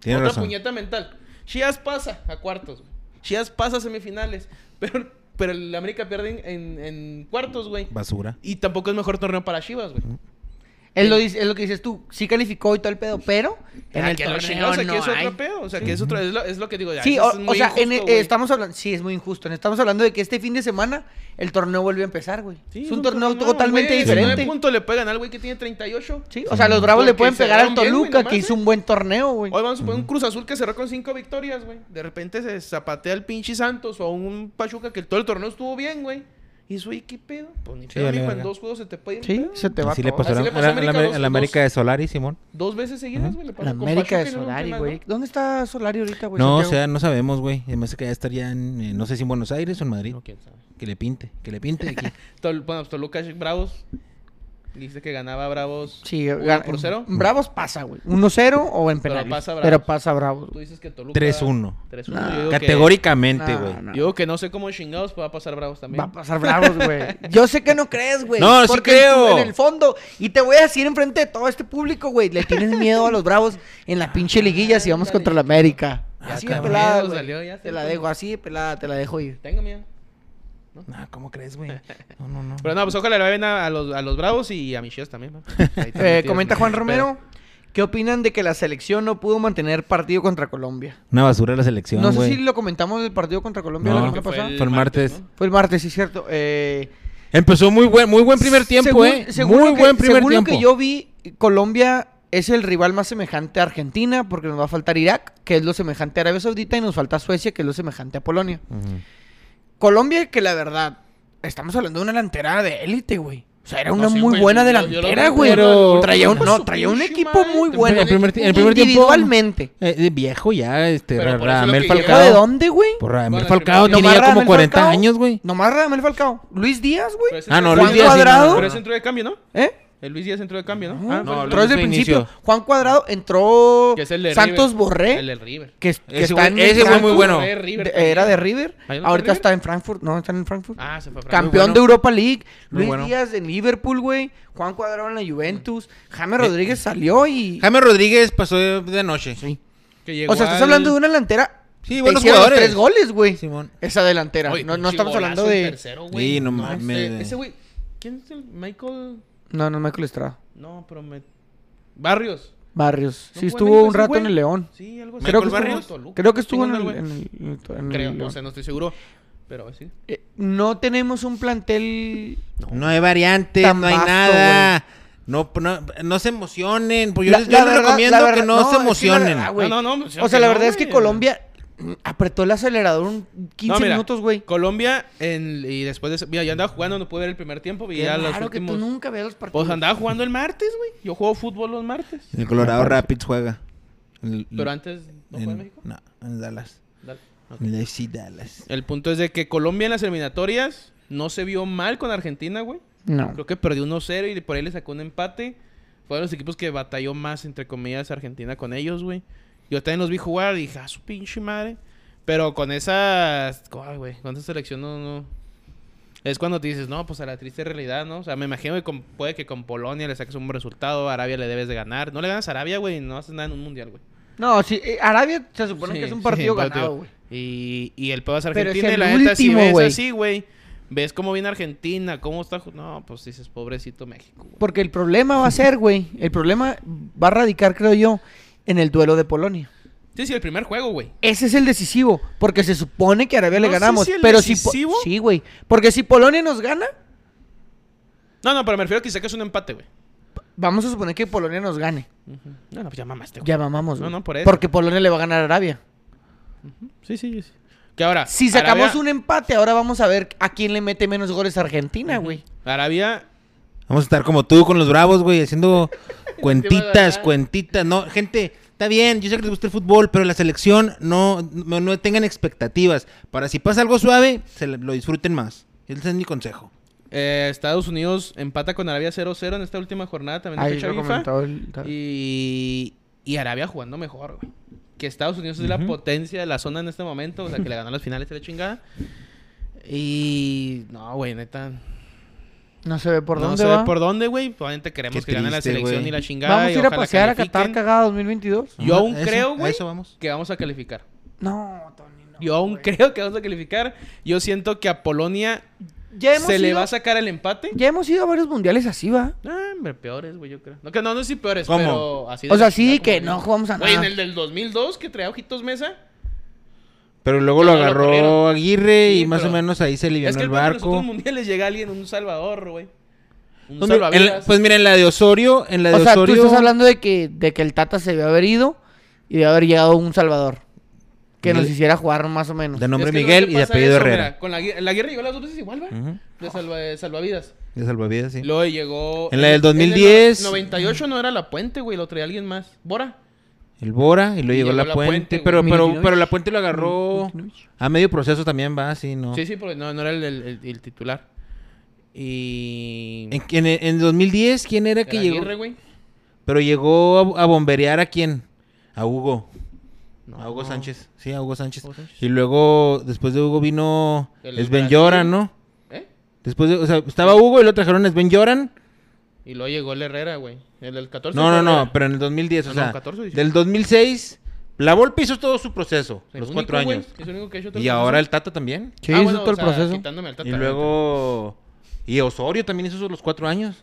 Speaker 1: Tienes
Speaker 2: otra
Speaker 1: razón.
Speaker 2: puñeta mental. Chivas pasa a cuartos, güey. Chivas pasa a semifinales. <laughs> Pero, pero el América pierde en, en- en cuartos, güey.
Speaker 1: Basura.
Speaker 2: Y tampoco es mejor torneo para Chivas, güey.
Speaker 3: Es lo, dice- es lo que dices tú. Sí calificó y todo el pedo, pero en
Speaker 2: Ah,
Speaker 3: el
Speaker 2: que lo
Speaker 3: torneo
Speaker 2: chingados, o sea,
Speaker 3: no
Speaker 2: que es
Speaker 3: hay.
Speaker 2: otro pedo. O sea, que es otro. Es lo, es lo que digo. ya,
Speaker 3: Sí, o,
Speaker 2: es
Speaker 3: o
Speaker 2: muy
Speaker 3: sea, en-
Speaker 2: injusto,
Speaker 3: eh,
Speaker 2: güey.
Speaker 3: estamos hablando, sí, es muy injusto. Estamos hablando de que este fin de semana el torneo vuelve a empezar, güey.
Speaker 2: Sí,
Speaker 3: es un torneo totalmente
Speaker 2: güey,
Speaker 3: diferente.
Speaker 2: nueve puntos le pegan al güey que tiene 38.
Speaker 3: Sí, o sea, los Bravos le pueden pegar al
Speaker 2: bien,
Speaker 3: Toluca,
Speaker 2: nomás,
Speaker 3: que
Speaker 2: ¿eh?
Speaker 3: hizo un buen torneo, güey.
Speaker 2: Hoy vamos a poner un Cruz Azul que cerró con cinco victorias, güey. De repente se zapatea el pinche Santos o un Pachuca que todo el torneo estuvo bien, güey. Y ¿y qué pedo? Pues ni
Speaker 1: Sí,
Speaker 2: pedo,
Speaker 1: vale,
Speaker 2: mijo, en dos juegos se te puede ir
Speaker 3: Sí,
Speaker 2: pedo.
Speaker 3: se te va
Speaker 1: Así le
Speaker 3: todo.
Speaker 1: pasó a
Speaker 2: Así
Speaker 1: la,
Speaker 2: le pasó
Speaker 1: a
Speaker 2: América
Speaker 1: la-
Speaker 2: dos-
Speaker 1: la América de Solari, Simón.
Speaker 2: Dos veces seguidas, güey. le pasó
Speaker 3: La América de Solari, güey. ¿Dónde está Solari ahorita, güey?
Speaker 1: No, o sea, no sabemos, güey. Además se que ya estar ya en, eh, no sé si en Buenos Aires o en Madrid.
Speaker 2: No, quién sabe.
Speaker 1: Que le pinte, que le pinte aquí. <laughs>
Speaker 2: Bueno, pues Toluca Bravos. Dice que ganaba Bravos
Speaker 3: Sí,
Speaker 2: por cero.
Speaker 3: Bravos pasa, güey. 1-0 o en
Speaker 2: Pero
Speaker 3: penales.
Speaker 2: pasa Bravos.
Speaker 3: Pero pasa Bravos.
Speaker 2: Tú dices que Toluca...
Speaker 1: 3-1.
Speaker 2: 3-1.
Speaker 3: Nah.
Speaker 2: Yo digo que-
Speaker 1: Categóricamente, güey.
Speaker 3: no.
Speaker 2: Yo digo que no sé cómo chingados pues va a pasar Bravos también.
Speaker 3: Va a pasar Bravos, güey. <laughs> Yo sé que no crees, güey.
Speaker 1: No, sí creo.
Speaker 3: tú, En el fondo. Y te voy a decir enfrente de todo este público, güey. Le tienes miedo a los Bravos en la pinche liguilla si vamos contra la América.
Speaker 2: Ya
Speaker 3: Así de pelada,
Speaker 2: miedo
Speaker 3: güey.
Speaker 2: salió, ya
Speaker 3: Te la dejo así de pelada, te la dejo ir.
Speaker 2: Tengo miedo.
Speaker 1: No, ¿cómo crees, güey? No, no, no. <laughs>
Speaker 2: Pero no, pues ojalá le vayan a, a los, a los Bravos y a mis Chivas también. ¿no? <laughs> También
Speaker 3: Eh, comenta Juan Romero. ¿Qué opinan de que la selección no pudo mantener partido contra Colombia?
Speaker 1: Una basura la selección,
Speaker 3: no sé si lo comentamos del partido contra Colombia
Speaker 1: No.
Speaker 3: la semana pasada.
Speaker 2: el
Speaker 1: Fue el martes.
Speaker 2: ¿no?
Speaker 3: Fue el martes, sí, cierto. Eh,
Speaker 1: Empezó muy buen, muy buen primer tiempo,
Speaker 3: según-
Speaker 1: eh.
Speaker 3: según
Speaker 1: muy
Speaker 3: que-
Speaker 1: buen primer
Speaker 3: según
Speaker 1: tiempo.
Speaker 3: lo que yo vi, Colombia es el rival más semejante a Argentina, porque nos va a faltar Irak, que es lo semejante a Arabia Saudita, y nos falta Suecia, que es lo semejante a Polonia. Colombia, que la verdad, estamos hablando de una delantera de élite, güey. O sea, era
Speaker 2: No,
Speaker 3: una
Speaker 2: sí,
Speaker 3: muy
Speaker 2: güey,
Speaker 3: buena delantera, güey.
Speaker 1: pero-
Speaker 3: traía un, no, traía un equipo muy bueno.
Speaker 1: el primer, el primer tiempo.
Speaker 3: Individualmente.
Speaker 1: eh, eh, viejo ya, este, Ra- Ramel
Speaker 2: que
Speaker 3: ¿Viejo
Speaker 2: llega-
Speaker 3: de
Speaker 1: Falcao.
Speaker 3: dónde, güey?
Speaker 1: Por Ramel Falcao tenía
Speaker 3: Nomás
Speaker 1: como
Speaker 3: Radamel
Speaker 1: 40
Speaker 3: Falcao.
Speaker 1: años, güey.
Speaker 3: Nomás Radamel Falcao. Luis Díaz, güey.
Speaker 2: ese
Speaker 1: Ah, no, Luis Díaz sí, no,
Speaker 3: Cuadrado.
Speaker 1: no,
Speaker 2: Pero
Speaker 1: no.
Speaker 2: ese entró de cambio, ¿no?
Speaker 3: ¿Eh?
Speaker 2: El Luis Díaz entró de cambio, ¿no?
Speaker 3: No,
Speaker 2: Ah,
Speaker 1: no,
Speaker 2: fue-
Speaker 3: entró desde el
Speaker 1: Luis
Speaker 3: principio.
Speaker 1: inició.
Speaker 3: Juan Cuadrado entró
Speaker 2: Que es el de
Speaker 3: Santos
Speaker 2: River.
Speaker 3: Borré,
Speaker 2: El del River.
Speaker 3: que, que
Speaker 1: Ese
Speaker 3: está en
Speaker 1: ese güey muy bueno.
Speaker 2: De River
Speaker 3: De-
Speaker 2: también.
Speaker 3: era de River.
Speaker 2: ¿Ahí no está
Speaker 3: Ahorita
Speaker 2: River?
Speaker 3: está en Frankfurt. No, está en Frankfurt.
Speaker 2: Ah, se fue a Frankfurt.
Speaker 3: Campeón
Speaker 1: bueno.
Speaker 3: de Europa League. Luis
Speaker 1: bueno.
Speaker 3: Díaz en Liverpool, güey. Juan Cuadrado en la Juventus. Jaime Rodríguez salió y...
Speaker 1: Jaime Rodríguez pasó de, de noche.
Speaker 3: Sí.
Speaker 2: Que llegó
Speaker 3: O sea, estás
Speaker 2: al-
Speaker 3: hablando de una delantera...
Speaker 1: Sí, buenos jugadores.
Speaker 3: tres goles, güey.
Speaker 1: Simón.
Speaker 3: Esa delantera.
Speaker 2: Oye,
Speaker 3: no, no estamos hablando
Speaker 2: el
Speaker 3: de...
Speaker 2: tercero, güey.
Speaker 1: Sí, no
Speaker 2: ese-
Speaker 1: mames.
Speaker 2: Ese güey. ¿Quién es el Michael?
Speaker 3: No, no, Michael Estrada.
Speaker 2: No, pero me... Barrios.
Speaker 3: Barrios.
Speaker 2: ¿No
Speaker 3: Sí, estuvo
Speaker 2: México
Speaker 3: un rato
Speaker 2: güey?
Speaker 3: en el León.
Speaker 2: Sí, algo así.
Speaker 3: Creo que,
Speaker 1: ¿Michael
Speaker 3: estuvo, creo que estuvo en el, en el- en el- en el
Speaker 2: Creo, no
Speaker 3: León.
Speaker 2: sé, no estoy seguro. Pero sí.
Speaker 3: Eh, no tenemos un plantel...
Speaker 1: No hay variante,
Speaker 3: Tan
Speaker 1: no hay
Speaker 3: vasto,
Speaker 1: nada. No, no, no se emocionen. Pues yo
Speaker 3: La-
Speaker 1: les, yo
Speaker 3: la
Speaker 1: les
Speaker 3: verdad-
Speaker 1: recomiendo
Speaker 3: verdad-
Speaker 1: que no,
Speaker 3: no,
Speaker 1: se
Speaker 3: es que la
Speaker 1: emocionen.
Speaker 3: verdad.
Speaker 2: No, no, no.
Speaker 3: O sea, la verdad es que. Colombia apretó el acelerador un 15
Speaker 2: No, mira,
Speaker 3: minutos, güey.
Speaker 2: Colombia, en, y después de... Mira, yo andaba jugando, no pude ver el primer tiempo. Y
Speaker 3: Qué
Speaker 2: ya los
Speaker 3: que
Speaker 2: últimos...
Speaker 3: tú nunca veas los partidos.
Speaker 2: Pues andaba jugando el martes, güey. Yo juego fútbol los martes.
Speaker 1: El Colorado Rapids juega. El-
Speaker 2: Pero antes... ¿No
Speaker 1: en-
Speaker 2: juega en México?
Speaker 1: No, en Dallas.
Speaker 2: Dale. Ok.
Speaker 1: En el FC Dallas.
Speaker 2: El punto es de que Colombia en las eliminatorias no se vio mal con Argentina, güey.
Speaker 3: No.
Speaker 2: Creo que perdió 1-0 y por ahí le sacó un empate. Fue de los equipos que batalló más, entre comillas, Argentina con ellos, güey. Yo también los vi jugar y dije, ah, su pinche madre. Pero con esas. Ay, güey, con esa selección no, no. Es cuando te dices, no, pues a la triste realidad, ¿no? O sea, me imagino que con- puede que con Polonia le saques un buen resultado, a Arabia le debes de ganar. No le ganas a Arabia, güey, no haces nada en un mundial, güey.
Speaker 3: No, sí, eh, Arabia se supone
Speaker 2: Sí,
Speaker 3: que es un
Speaker 2: sí,
Speaker 3: partido ganado, güey.
Speaker 2: Y, y el pedo es
Speaker 3: Pero es
Speaker 2: Argentina y la neta,
Speaker 3: último,
Speaker 2: ves así, güey, ves cómo viene Argentina, cómo está... No, pues dices, pobrecito México.
Speaker 3: Porque el problema va a ser, güey, el problema va a radicar, creo yo, en el duelo de Polonia.
Speaker 2: Sí, sí, el primer juego, güey.
Speaker 3: Ese es el decisivo, porque se supone que a Arabia le
Speaker 2: No sé
Speaker 3: ganamos,
Speaker 2: si el
Speaker 3: pero si
Speaker 2: decisivo.
Speaker 3: sí, güey, porque si Polonia nos gana,
Speaker 2: No, no, pero me refiero a que saques un empate, güey.
Speaker 3: vamos a suponer que Polonia nos gane.
Speaker 2: No, no, pues ya mamaste, güey.
Speaker 3: Ya mamamos,
Speaker 2: No,
Speaker 3: güey.
Speaker 2: no, por eso.
Speaker 3: Porque Polonia le va a ganar a Arabia.
Speaker 2: Sí, sí, sí. Que ahora...
Speaker 3: Si sacamos
Speaker 2: Arabia-
Speaker 3: un empate, ahora vamos a ver a quién le mete menos goles a Argentina, güey.
Speaker 2: Arabia...
Speaker 1: Vamos a estar como tú con los bravos, güey, haciendo <laughs> cuentitas, cuentitas. No, gente, está bien, yo sé que les gusta el fútbol, pero la selección no, no, no tengan expectativas. Para si pasa algo suave, se lo disfruten más. Ese es mi consejo.
Speaker 2: eh, Estados Unidos empata con Arabia 0-0 en esta última jornada también de
Speaker 3: Ahí
Speaker 2: fecha
Speaker 3: lo comentó el...
Speaker 2: Y, y Arabia jugando mejor, güey. Que Estados Unidos es la potencia de la zona en este momento. O sea, que le ganó las finales de la chingada. Y... No, güey, neta.
Speaker 3: No se ve por
Speaker 2: no
Speaker 3: dónde
Speaker 2: sé
Speaker 3: va.
Speaker 2: por dónde, güey. Obviamente queremos
Speaker 1: Qué
Speaker 2: que gane la
Speaker 1: triste,
Speaker 2: selección
Speaker 1: güey.
Speaker 2: y la chingada.
Speaker 3: Vamos a ir a pasear a. Qatar cagada 2022.
Speaker 2: Yo aún
Speaker 1: eso,
Speaker 2: creo, güey,
Speaker 1: eso vamos.
Speaker 2: que vamos a calificar.
Speaker 3: No, Tony, no.
Speaker 2: Yo aún
Speaker 3: güey.
Speaker 2: creo que vamos a calificar. Yo siento que a Polonia
Speaker 3: Ya hemos
Speaker 2: se le
Speaker 3: ido-
Speaker 2: va a sacar el empate.
Speaker 3: Ya hemos ido a varios mundiales así, va.
Speaker 2: Ah, hombre, peores, güey, yo creo. No, que no, no sí peores,
Speaker 1: ¿Cómo?
Speaker 2: pero así
Speaker 3: O sea, sí, que no jugamos a
Speaker 2: Güey, en
Speaker 3: nada.
Speaker 2: el del 2002 que traía Ojitos Mesa.
Speaker 1: Pero luego lo
Speaker 2: no
Speaker 1: agarró. Aguirre y más o menos ahí se alivió
Speaker 2: Es que
Speaker 1: el
Speaker 2: el
Speaker 1: barco.
Speaker 2: otros mundiales llega alguien, un salvador, güey. Un
Speaker 1: Pues, mira, en la-
Speaker 2: salvavidas.
Speaker 1: pues mira, en la de Osorio, en la de
Speaker 3: O sea, tú
Speaker 1: Osorio.
Speaker 3: estás hablando de que, de que el Tata se debe haber ido y de haber llegado un Salvador. Que nos hiciera jugar más o menos.
Speaker 1: De nombre
Speaker 2: Es que
Speaker 1: Miguel y de apellido Herrera.
Speaker 2: mira, con la, Aguirre- la guerra llegó las dos veces igual, ¿va?
Speaker 1: Ujú.
Speaker 2: De, salva- de salvavidas.
Speaker 1: De salvavidas, sí.
Speaker 2: Luego llegó.
Speaker 1: En la del
Speaker 2: el
Speaker 1: 2010.
Speaker 2: 98 no era la puente, güey, lo traía alguien más. Bora.
Speaker 1: El Bora y luego
Speaker 2: Y
Speaker 1: llegó,
Speaker 2: llegó
Speaker 1: la,
Speaker 2: La
Speaker 1: puente.
Speaker 2: Puente,
Speaker 1: pero, pero, pero la puente lo agarró a medio proceso también, va, sí, ¿no?
Speaker 2: Sí, sí, porque no, no era el, el- el- el titular. Y.
Speaker 1: En, en, en 2010, ¿quién era que llegó?
Speaker 2: Aguirre, güey.
Speaker 1: Pero llegó a, a bomberear a quién? A Hugo.
Speaker 2: No.
Speaker 1: A Hugo Sánchez. Sí, a Hugo Sánchez.
Speaker 2: Hugo Sánchez.
Speaker 1: Y luego, después de Hugo vino Sven. Joran, ¿no?
Speaker 2: ¿Eh?
Speaker 1: Después de, o sea, estaba Hugo y lo trajeron Sven Joran.
Speaker 2: Y luego llegó el Herrera, güey. El del 14.
Speaker 1: No, no, no, pero en el 2010, o
Speaker 2: No, no,
Speaker 1: sea,
Speaker 2: 14 o 18.
Speaker 1: del 2006, la Volpe hizo todo su proceso,
Speaker 2: El
Speaker 1: los
Speaker 2: único,
Speaker 1: cuatro
Speaker 2: güey,
Speaker 1: años.
Speaker 2: es el único que ha hecho todo
Speaker 1: Y
Speaker 2: el
Speaker 1: ahora el. Tata también.
Speaker 3: Sí,
Speaker 2: Ah,
Speaker 3: hizo
Speaker 2: bueno,
Speaker 3: todo el
Speaker 2: o sea,
Speaker 3: proceso.
Speaker 2: quitándome al Tata,
Speaker 1: Y luego... Y Osorio también hizo los cuatro años.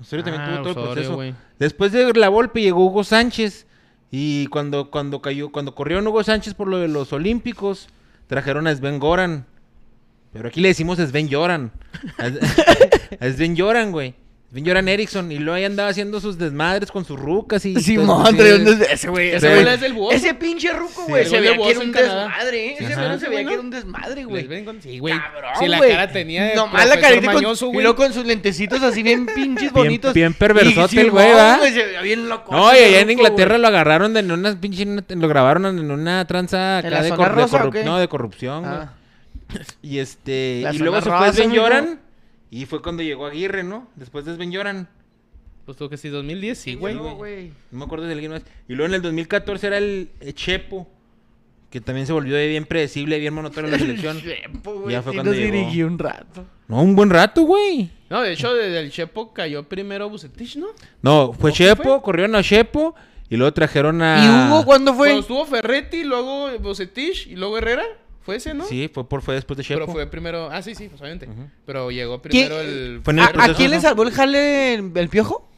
Speaker 1: Osorio también
Speaker 2: Ah,
Speaker 1: tuvo todo el proceso. Después de la Volpe llegó Hugo Sánchez. Y cuando, cuando cayó, cuando corrieron Hugo Sánchez por lo de los Olímpicos, trajeron a Sven Goran. Pero aquí le decimos Sven Joran. A, <laughs> Sven Joran, güey. Joran Eriksson. Y luego ahí andaba haciendo sus desmadres con sus rucas y...
Speaker 3: Simón, traía un des- ese güey.
Speaker 2: Ese
Speaker 1: güey
Speaker 2: es del
Speaker 3: ese pinche ruco, güey. Se veía que era un desmadre, ¿eh? Ese güey se veía que era un desmadre, güey.
Speaker 2: Sí, güey.
Speaker 3: Cabrón,
Speaker 2: Si la cara tenía de
Speaker 3: Nomás la carita con,
Speaker 2: mañoso,
Speaker 3: y
Speaker 2: güey.
Speaker 3: luego con sus lentecitos así bien pinches <laughs>
Speaker 1: Bien-
Speaker 3: bonitos.
Speaker 1: bien perversote
Speaker 3: Y
Speaker 1: el güey,
Speaker 3: veía bien loco.
Speaker 1: No, y allá en Inglaterra lo agarraron de en una pinche... Lo grabaron en una tranza
Speaker 3: ¿En
Speaker 1: acá de,
Speaker 3: zona
Speaker 1: cor- de
Speaker 3: rosa o
Speaker 1: corrup-
Speaker 3: qué?
Speaker 1: No, de corrupción, güey.
Speaker 3: Ah.
Speaker 1: Y este... Y luego se fue
Speaker 3: mijo.
Speaker 1: Joran. Y fue cuando llegó Aguirre, ¿no? Después de Sven Joran.
Speaker 2: Pues tuvo que sí, 2010, sí, güey.
Speaker 3: No, güey.
Speaker 1: No me acuerdo de alguien más. Y luego en el 2014 era el Chepo. Que también se volvió bien predecible, bien monótono en la <laughs> selección.
Speaker 3: Chepo, güey.
Speaker 1: Ya fue
Speaker 3: sí
Speaker 1: cuando
Speaker 3: nos
Speaker 1: llegó.
Speaker 3: dirigió un rato.
Speaker 1: No, un buen rato, güey.
Speaker 2: No, de hecho, desde el Chepo cayó primero Bucetich, ¿no?
Speaker 1: No, fue
Speaker 2: ¿O qué
Speaker 1: Chepo,
Speaker 2: fue?
Speaker 1: corrieron a Chepo. Y luego trajeron a...
Speaker 3: ¿Y Hugo cuándo fue?
Speaker 2: Cuando estuvo Ferretti, luego Bucetich y luego Herrera. Fue ese, ¿no?
Speaker 1: Sí, fue, por, fue después de Chepo.
Speaker 2: Pero fue primero... Ah, sí, sí, pues obviamente. Pero llegó
Speaker 3: ¿Quién-
Speaker 2: primero el...
Speaker 1: Fue en el
Speaker 3: ¿A, quién le salvó el jale el, el piojo?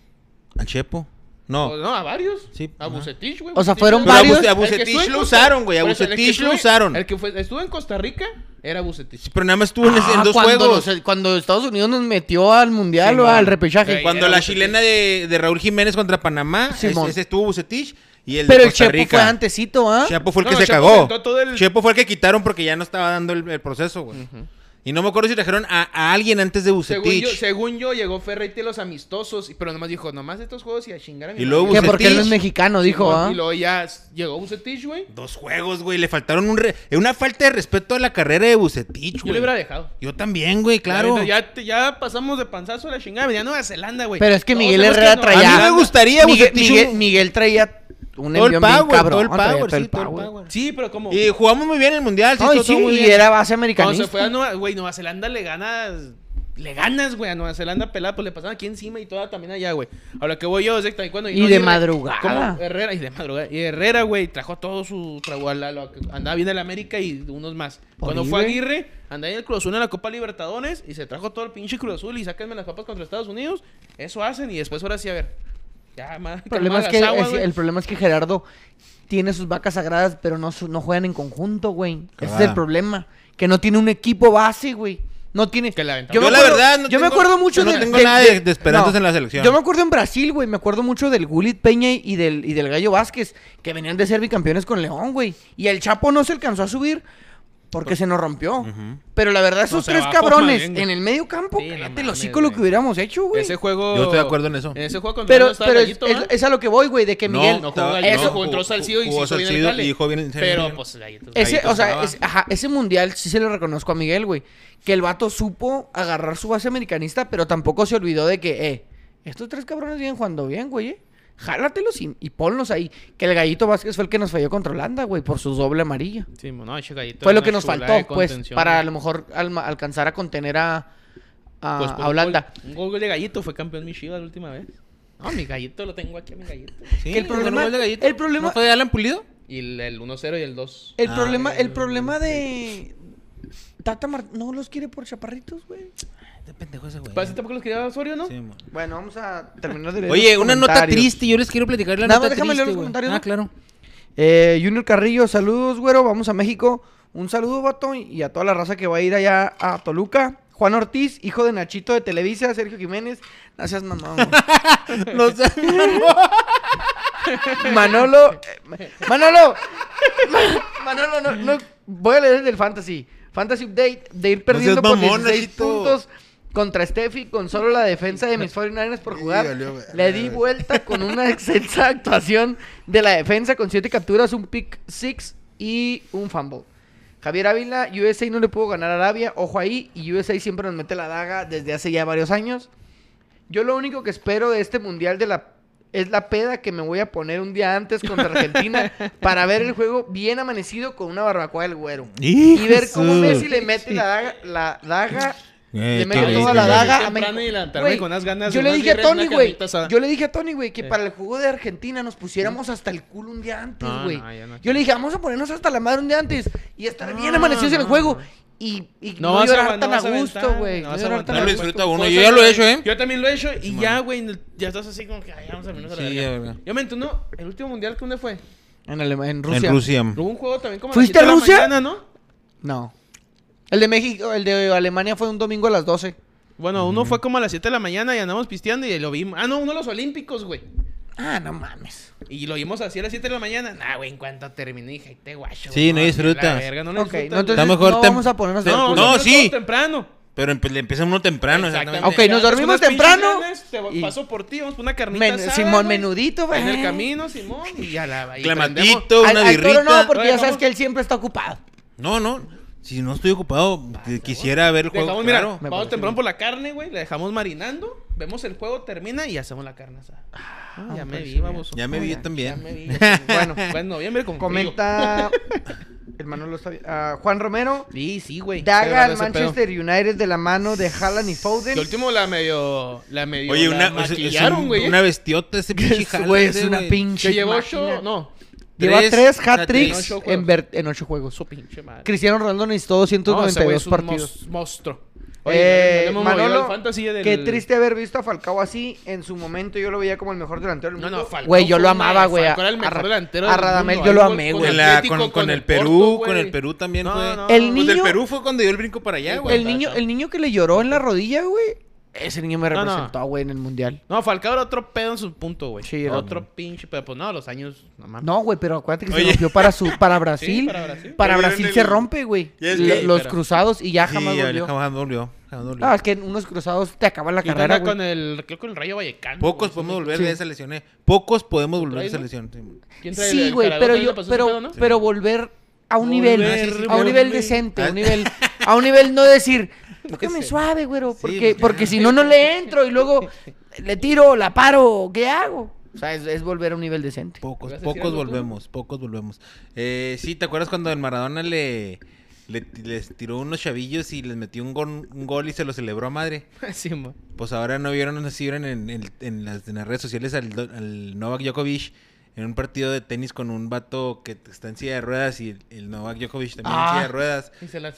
Speaker 1: A Chepo.
Speaker 2: O-
Speaker 1: No.
Speaker 2: No, a varios.
Speaker 1: Sí,
Speaker 2: A. Bucetich, güey.
Speaker 3: O sea, fueron
Speaker 1: Pero
Speaker 3: varios.
Speaker 1: A Bucetich lo usaron, güey. A Bucetich lo usaron.
Speaker 2: El que fue, estuvo en Costa Rica era Bucetich.
Speaker 1: Pero nada más estuvo en,
Speaker 3: Ah,
Speaker 1: dos
Speaker 3: cuando,
Speaker 1: juegos.
Speaker 3: nos- cuando Estados Unidos nos metió al mundial o al repechaje.
Speaker 1: Cuando la
Speaker 2: Bucetich.
Speaker 1: chilena de, de Raúl Jiménez contra Panamá, ese, ese estuvo Bucetich. Y el
Speaker 3: Pero
Speaker 1: de
Speaker 3: el Chepo
Speaker 1: Rica.
Speaker 3: fue antecito, ¿ah?
Speaker 1: Chepo fue el
Speaker 2: No,
Speaker 1: que se
Speaker 2: Chepo
Speaker 1: cagó.
Speaker 2: aventó todo el-
Speaker 1: Chepo fue el que quitaron porque ya no estaba dando el, el proceso, güey. Y no me acuerdo si trajeron a, a alguien antes de
Speaker 2: Según
Speaker 1: Bucetich.
Speaker 2: yo, según yo, llegó Ferretti a los amistosos, y- pero nomás dijo, nomás estos juegos y a chingar a mi
Speaker 1: Y luego
Speaker 2: madre".
Speaker 3: Que porque él no es
Speaker 1: Bucetich.
Speaker 3: mexicano, dijo, ¿ah?
Speaker 2: Y luego ya s- llegó Bucetich, güey.
Speaker 1: Dos juegos, güey. Le faltaron un re- una falta de respeto a la carrera de Bucetich,
Speaker 2: Yo
Speaker 1: güey.
Speaker 2: le hubiera dejado.
Speaker 1: Yo también, güey, claro.
Speaker 2: Ya, ya, ya pasamos de panzazo a la chingada. Venía a Nueva Zelanda, güey.
Speaker 3: Pero es que
Speaker 2: Todos
Speaker 3: Miguel
Speaker 2: sabemos
Speaker 3: Herrera
Speaker 2: Nueva
Speaker 3: traía-
Speaker 1: A mí me gustaría
Speaker 3: Miguel,
Speaker 1: Bucetich.
Speaker 3: Miguel,
Speaker 1: un-
Speaker 3: Miguel traía un
Speaker 1: Todo el power,
Speaker 3: cabrón.
Speaker 1: todo el power,
Speaker 3: todo el
Speaker 1: sí, todo el
Speaker 3: power.
Speaker 1: power.
Speaker 2: Sí, pero como.
Speaker 1: Y jugamos muy bien el mundial, sí,
Speaker 3: No,
Speaker 1: todo
Speaker 3: sí, y
Speaker 1: bien.
Speaker 3: era base
Speaker 2: Cuando
Speaker 3: americanista.
Speaker 2: se fue a Nueva, güey, Nueva Zelanda le ganas. Le ganas, güey, a Nueva Zelanda pelada, pues le pasaban aquí encima y toda también allá, güey. A lo que voy yo es de cuando
Speaker 3: Y de madrugada.
Speaker 2: Herrera, y de madrugada. Y Herrera, güey, trajo todo su trago a la- lo que- andaba bien en el América y unos más. Cuando fue. Aguirre, andaba en el Cruz Azul en la Copa Libertadores y se trajo todo el pinche Cruz Azul y sáquenme las papas contra Estados Unidos. Eso hacen y después ahora sí, a ver. Ya, más.
Speaker 3: El problema, es que, es- el problema es que Gerardo tiene sus vacas sagradas, pero no, su- no juegan en conjunto, güey. Ese es el problema. Que no tiene un equipo base, güey. No tiene.
Speaker 2: Que la ventaja.
Speaker 1: Yo,
Speaker 3: me
Speaker 1: la
Speaker 3: acuerdo-
Speaker 1: verdad, no
Speaker 3: yo me
Speaker 1: tengo-
Speaker 3: acuerdo mucho
Speaker 1: yo no tengo nada de, de esperanzas
Speaker 3: no.
Speaker 1: en la selección.
Speaker 3: Yo me acuerdo en Brasil, güey. Me acuerdo mucho del Gulit Peña y del, y del Gallo Vázquez, que venían de ser bicampeones con León, güey. Y el Chapo no se alcanzó a subir porque se nos rompió. Pero la verdad, esos tres cabrones
Speaker 2: bien,
Speaker 3: en el medio campo,
Speaker 2: Sí, no
Speaker 3: cállate los hocico lo que hubiéramos hecho, güey.
Speaker 2: Ese juego.
Speaker 1: Yo estoy de acuerdo en eso.
Speaker 2: En ese juego contra
Speaker 3: Pero, pero es,
Speaker 2: Gallito,
Speaker 3: es-
Speaker 2: ¿verdad?
Speaker 3: es a lo que voy, güey, de que
Speaker 1: No,
Speaker 3: Miguel.
Speaker 2: No jugó
Speaker 3: eso-
Speaker 2: jugó entró Salcido y
Speaker 1: jugó
Speaker 2: se hizo bien
Speaker 1: Salcido y jugó bien en
Speaker 2: Pero, pues, Gallito.
Speaker 3: Ese,
Speaker 1: Gallito
Speaker 3: o sea, ajá, ese mundial sí se lo reconozco a Miguel, güey. Que el vato supo agarrar su base americanista, pero tampoco se olvidó de que, eh, estos tres cabrones vienen jugando bien, güey, eh. Jálatelos y, y ponlos ahí. Que el gallito Vázquez fue el que nos falló contra Holanda, güey, por su doble amarilla.
Speaker 2: Sí, no, ese Gallito
Speaker 3: Fue lo que nos faltó, pues, para a lo mejor alma- alcanzar a contener a, a,
Speaker 2: Pues, pues,
Speaker 3: a Holanda.
Speaker 2: Un gol, un gol de Gallito fue campeón mi Chivas la última vez. No, mi Gallito lo tengo aquí, a mi Gallito.
Speaker 1: Sí,
Speaker 3: el problema-
Speaker 1: gol de Gallito.
Speaker 3: el problema-
Speaker 1: ¿No fue de Alan Pulido?
Speaker 2: Y el, el 1-0 y el 2.
Speaker 3: El
Speaker 1: Ah,
Speaker 3: problema, el
Speaker 1: eh,
Speaker 3: problema de... Tata Mar- no los quiere por chaparritos, güey.
Speaker 1: De pendejo ese güey.
Speaker 2: ¿Parece tampoco los quería Osorio, no?
Speaker 1: Sí, man.
Speaker 3: Bueno, vamos a terminar de leer
Speaker 1: Oye,
Speaker 3: los
Speaker 1: una nota
Speaker 3: comentarios.
Speaker 1: triste. Yo les quiero platicar la
Speaker 3: Nada
Speaker 1: nota
Speaker 3: más déjame leer
Speaker 1: triste,
Speaker 3: los
Speaker 1: güey.
Speaker 3: comentarios,
Speaker 1: Ah,
Speaker 3: ¿no?
Speaker 1: claro.
Speaker 3: Eh, Junior Carrillo, saludos, güero. Vamos a México. Un saludo, vato. Y a toda la raza que va a ir allá a Toluca. Juan Ortiz, hijo de Nachito de Televisa, Sergio Jiménez. Gracias, mamá. <laughs>
Speaker 1: No sé.
Speaker 3: Manolo. eh, Manolo. Ma- Manolo, no, no. Voy a leer el del Fantasy. Fantasy Update de ir perdiendo
Speaker 1: seas
Speaker 3: por
Speaker 1: mamón,
Speaker 3: 16
Speaker 1: Nachito.
Speaker 3: puntos contra Steffi con solo la defensa de mis 49ers por jugar.
Speaker 1: valió.
Speaker 3: Le di vuelta con una <laughs> excelsa actuación de la defensa con 7 capturas, un pick 6 y un fumble. Javier Ávila, USA no le pudo ganar a Arabia, ojo ahí, y USA siempre nos mete la daga desde hace ya varios años. Yo lo único que espero de este mundial de la es la peda que me voy a poner un día antes contra Argentina <laughs> para ver el juego bien amanecido con una barbacoa del güero. Y ver cómo Messi le mete la daga, la daga
Speaker 1: Eh,
Speaker 3: le
Speaker 1: qué
Speaker 3: toda la daga a
Speaker 2: Temprano
Speaker 3: México.
Speaker 2: y levantarme
Speaker 3: Güey,
Speaker 2: con unas ganas
Speaker 3: yo le dije a Tony, güey.
Speaker 2: asada.
Speaker 3: Yo le dije a Tony, güey, que
Speaker 2: Sí.
Speaker 3: para el juego de Argentina nos pusiéramos hasta el culo un día antes, güey.
Speaker 2: no, ya no
Speaker 3: yo le dije, vamos a ponernos hasta la madre un día antes y estar bien amanecidos en el juego. Y, y
Speaker 2: No
Speaker 3: no,
Speaker 2: vas a
Speaker 3: llorar
Speaker 2: aguantar,
Speaker 3: tan
Speaker 2: no
Speaker 3: a
Speaker 2: a
Speaker 3: gusto, güey.
Speaker 2: no a
Speaker 3: a
Speaker 1: lo
Speaker 3: gusto.
Speaker 1: disfruta uno. Yo ya lo he hecho, ¿eh?
Speaker 2: Yo también lo he hecho y ya, güey, ya estás así como que, ay, vamos a menos a la. Yo me entuno, el último mundial, ¿dónde fue?
Speaker 3: En, Alema- en Rusia.
Speaker 1: En Rusia.
Speaker 2: Hubo un juego también como
Speaker 3: ¿Fuiste a Rusia?
Speaker 2: mañana, ¿no?
Speaker 3: No. El de México, el de Alemania fue un domingo a las 12.
Speaker 2: Bueno, uno fue como a las 7 de la mañana y andamos pisteando y lo vimos. Ah, no, uno de los olímpicos, güey.
Speaker 3: Ah, no mames.
Speaker 2: Y lo vimos así a las 7 de la mañana. Nah, güey, en cuanto terminé, dije, "Ay, te guacho.
Speaker 1: Sí, no disfrutas.
Speaker 2: la verga, no lo
Speaker 3: Ok,
Speaker 2: disfrutas,
Speaker 3: no,
Speaker 2: güey.
Speaker 3: entonces
Speaker 1: mejor
Speaker 3: no
Speaker 1: tem-
Speaker 3: vamos a ponernos de
Speaker 2: No,
Speaker 3: acuerdo.
Speaker 1: no,
Speaker 2: nosotros
Speaker 1: sí.
Speaker 2: todos temprano.
Speaker 1: Pero empe- le empieza uno temprano.
Speaker 2: Exactamente.
Speaker 3: Ok, nos
Speaker 2: Ya,
Speaker 3: dormimos
Speaker 2: unas pinches
Speaker 3: temprano
Speaker 2: grandes, Te
Speaker 3: y-
Speaker 2: paso por ti, vamos por una carnita
Speaker 3: Men-
Speaker 2: asada,
Speaker 3: Simón,
Speaker 2: güey.
Speaker 3: menudito, güey.
Speaker 2: En el camino, Simón, y ya la... y prendemos-
Speaker 1: Clamatito,
Speaker 3: Al,
Speaker 1: una
Speaker 3: al toro
Speaker 1: birrita.
Speaker 3: no, porque
Speaker 2: Oye,
Speaker 3: ya sabes
Speaker 2: vamos-
Speaker 3: que él siempre está ocupado.
Speaker 1: No, no. Si no estoy ocupado, que quisiera ver el juego.
Speaker 2: Dejamos, mira,
Speaker 1: claro.
Speaker 3: Me
Speaker 2: vamos temprano
Speaker 3: bien.
Speaker 2: por la carne, güey. La dejamos marinando. Vemos el juego, termina y hacemos la carne asada. Ah, ya me vi, vamos.
Speaker 1: Ya me vi yo
Speaker 2: Ya
Speaker 1: también.
Speaker 2: me vi. <laughs> bueno, bueno, en noviembre con
Speaker 3: Comenta. <laughs> el Manolo está. Ah, Juan Romero.
Speaker 2: Sí, sí, güey.
Speaker 3: Daga al
Speaker 2: pedo.
Speaker 3: Manchester United de la mano de Haaland y Foden.
Speaker 2: Que último la medio... La medio...
Speaker 1: Oye,
Speaker 2: la
Speaker 1: una, es- es
Speaker 2: maquillaron,
Speaker 1: un-
Speaker 2: güey.
Speaker 1: una bestiota ese <laughs> pinche Haaland
Speaker 3: güey, es una pinche.
Speaker 2: Que llevó ocho... No.
Speaker 3: Lleva
Speaker 1: Tres
Speaker 3: tres
Speaker 1: hat-tricks.
Speaker 2: En ocho
Speaker 3: en, ocho juegos.
Speaker 2: Su pinche madre.
Speaker 3: Cristiano Ronaldo necesitó
Speaker 2: No, ese güey
Speaker 3: 292
Speaker 2: es un
Speaker 3: partidos.
Speaker 2: monstruo.
Speaker 3: Eh,
Speaker 2: no hemos movido
Speaker 3: Manolo,
Speaker 2: del-
Speaker 3: Qué triste haber visto a Falcao así. En su momento yo lo veía como el mejor delantero del
Speaker 2: No,
Speaker 3: mundo.
Speaker 2: no, Falcao
Speaker 3: Güey, yo lo amaba, güey.
Speaker 2: Falcao
Speaker 3: A,
Speaker 2: era el mejor
Speaker 3: a
Speaker 2: delantero
Speaker 3: a
Speaker 2: del
Speaker 3: Radamel
Speaker 2: mundo.
Speaker 3: yo lo amé, güey.
Speaker 1: Con, con
Speaker 2: con
Speaker 1: el
Speaker 2: el
Speaker 1: Perú,
Speaker 2: Porto,
Speaker 1: con el Perú también
Speaker 2: No,
Speaker 1: fue.
Speaker 2: no.
Speaker 3: El
Speaker 1: Pues
Speaker 3: niño-
Speaker 1: Perú fue cuando dio el brinco para allá, güey.
Speaker 3: El niño, el niño que le lloró en la rodilla, güey. Ese niño me
Speaker 2: No, no.
Speaker 3: representó, güey, en el mundial.
Speaker 2: No, Falcao era otro pedo en su punto, güey.
Speaker 3: Sí, era
Speaker 2: otro pinche pedo. Pues no, los años... No, mames.
Speaker 3: No, güey, pero acuérdate que
Speaker 1: Oye.
Speaker 3: se rompió para su para <laughs> Brasil.
Speaker 2: Sí, para Brasil.
Speaker 1: Vieron el-
Speaker 3: se rompe, güey.
Speaker 1: Ya es
Speaker 3: Lo-
Speaker 1: que-
Speaker 3: Los
Speaker 2: pero-
Speaker 3: cruzados y ya jamás volvió.
Speaker 1: jamás volvió. Jamás volvió.
Speaker 3: Ah, es que unos cruzados te acaban la
Speaker 2: Y anda
Speaker 3: carrera, güey.
Speaker 2: con el... Creo que el Rayo Vallecano.
Speaker 1: Pocos
Speaker 2: güey.
Speaker 1: podemos volver
Speaker 3: Sí.
Speaker 1: de esa lesión, eh. Pocos podemos volver de
Speaker 2: ¿Traes,
Speaker 1: esa lesión. sí.
Speaker 2: ¿Quién trae el-
Speaker 3: Sí,
Speaker 2: el
Speaker 3: güey,
Speaker 2: Zaragoza
Speaker 3: pero yo,
Speaker 2: le pasó ese
Speaker 3: pero,
Speaker 2: pedo, no?
Speaker 3: pero volver a un nivel,
Speaker 2: Volver,
Speaker 3: a un nivel
Speaker 2: volver.
Speaker 3: decente, a un
Speaker 1: Ah.
Speaker 3: nivel, a un nivel no decir, tócame
Speaker 2: Ese.
Speaker 3: suave, güero,
Speaker 1: Sí,
Speaker 3: porque,
Speaker 1: pues,
Speaker 3: porque si no, no le entro y luego <laughs> le tiro, la paro, ¿qué hago? O sea, es, es volver a un nivel decente.
Speaker 1: Pocos,
Speaker 2: ¿Ibas a decir
Speaker 1: pocos
Speaker 2: tú?
Speaker 1: volvemos, pocos volvemos. Eh, sí, ¿te acuerdas cuando el Maradona le, le- les tiró unos chavillos y les metió un gol, un gol y se lo celebró a madre? <laughs>
Speaker 2: Sí, mo.
Speaker 1: Pues ahora no vieron, así vieron en, en- en las, en las redes sociales al, do- al Novak Djokovic en un partido de tenis con un vato que está en silla de ruedas y el, el Novak Djokovic también en
Speaker 3: Ah.
Speaker 1: silla de ruedas.
Speaker 2: ¿Y se la
Speaker 1: Y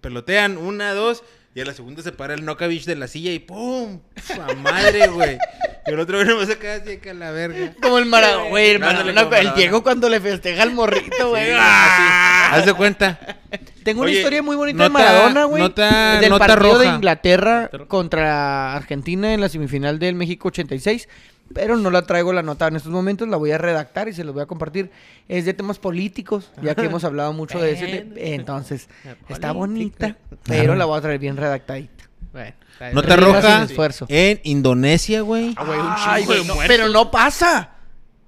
Speaker 1: pelotean una, dos, y a la segunda se para el Nokovic de la silla y ¡pum! ¡A madre, güey! Y el otro güey nomás acá así acá a la verga.
Speaker 3: Como el Maradona, güey. El, Maradona, el. Diego cuando le festeja al morrito, güey.
Speaker 1: Sí,
Speaker 3: ¡Ah!
Speaker 1: Haz de cuenta.
Speaker 3: Tengo una historia muy bonita de Maradona, güey.
Speaker 1: nota-
Speaker 3: del
Speaker 1: nota
Speaker 3: partido de. Inglaterra contra Argentina en la semifinal del México 86. Pero no la traigo la nota en estos momentos, la voy a redactar y se los voy a compartir. Es de temas políticos, ya que hemos hablado mucho de ese. te- Entonces, está bonita, pero la voy a traer bien redactadita.
Speaker 2: Bueno.
Speaker 1: Nota roja en Indonesia, güey.
Speaker 2: Ah, güey, un
Speaker 3: Ay, güey, no, pero no pasa.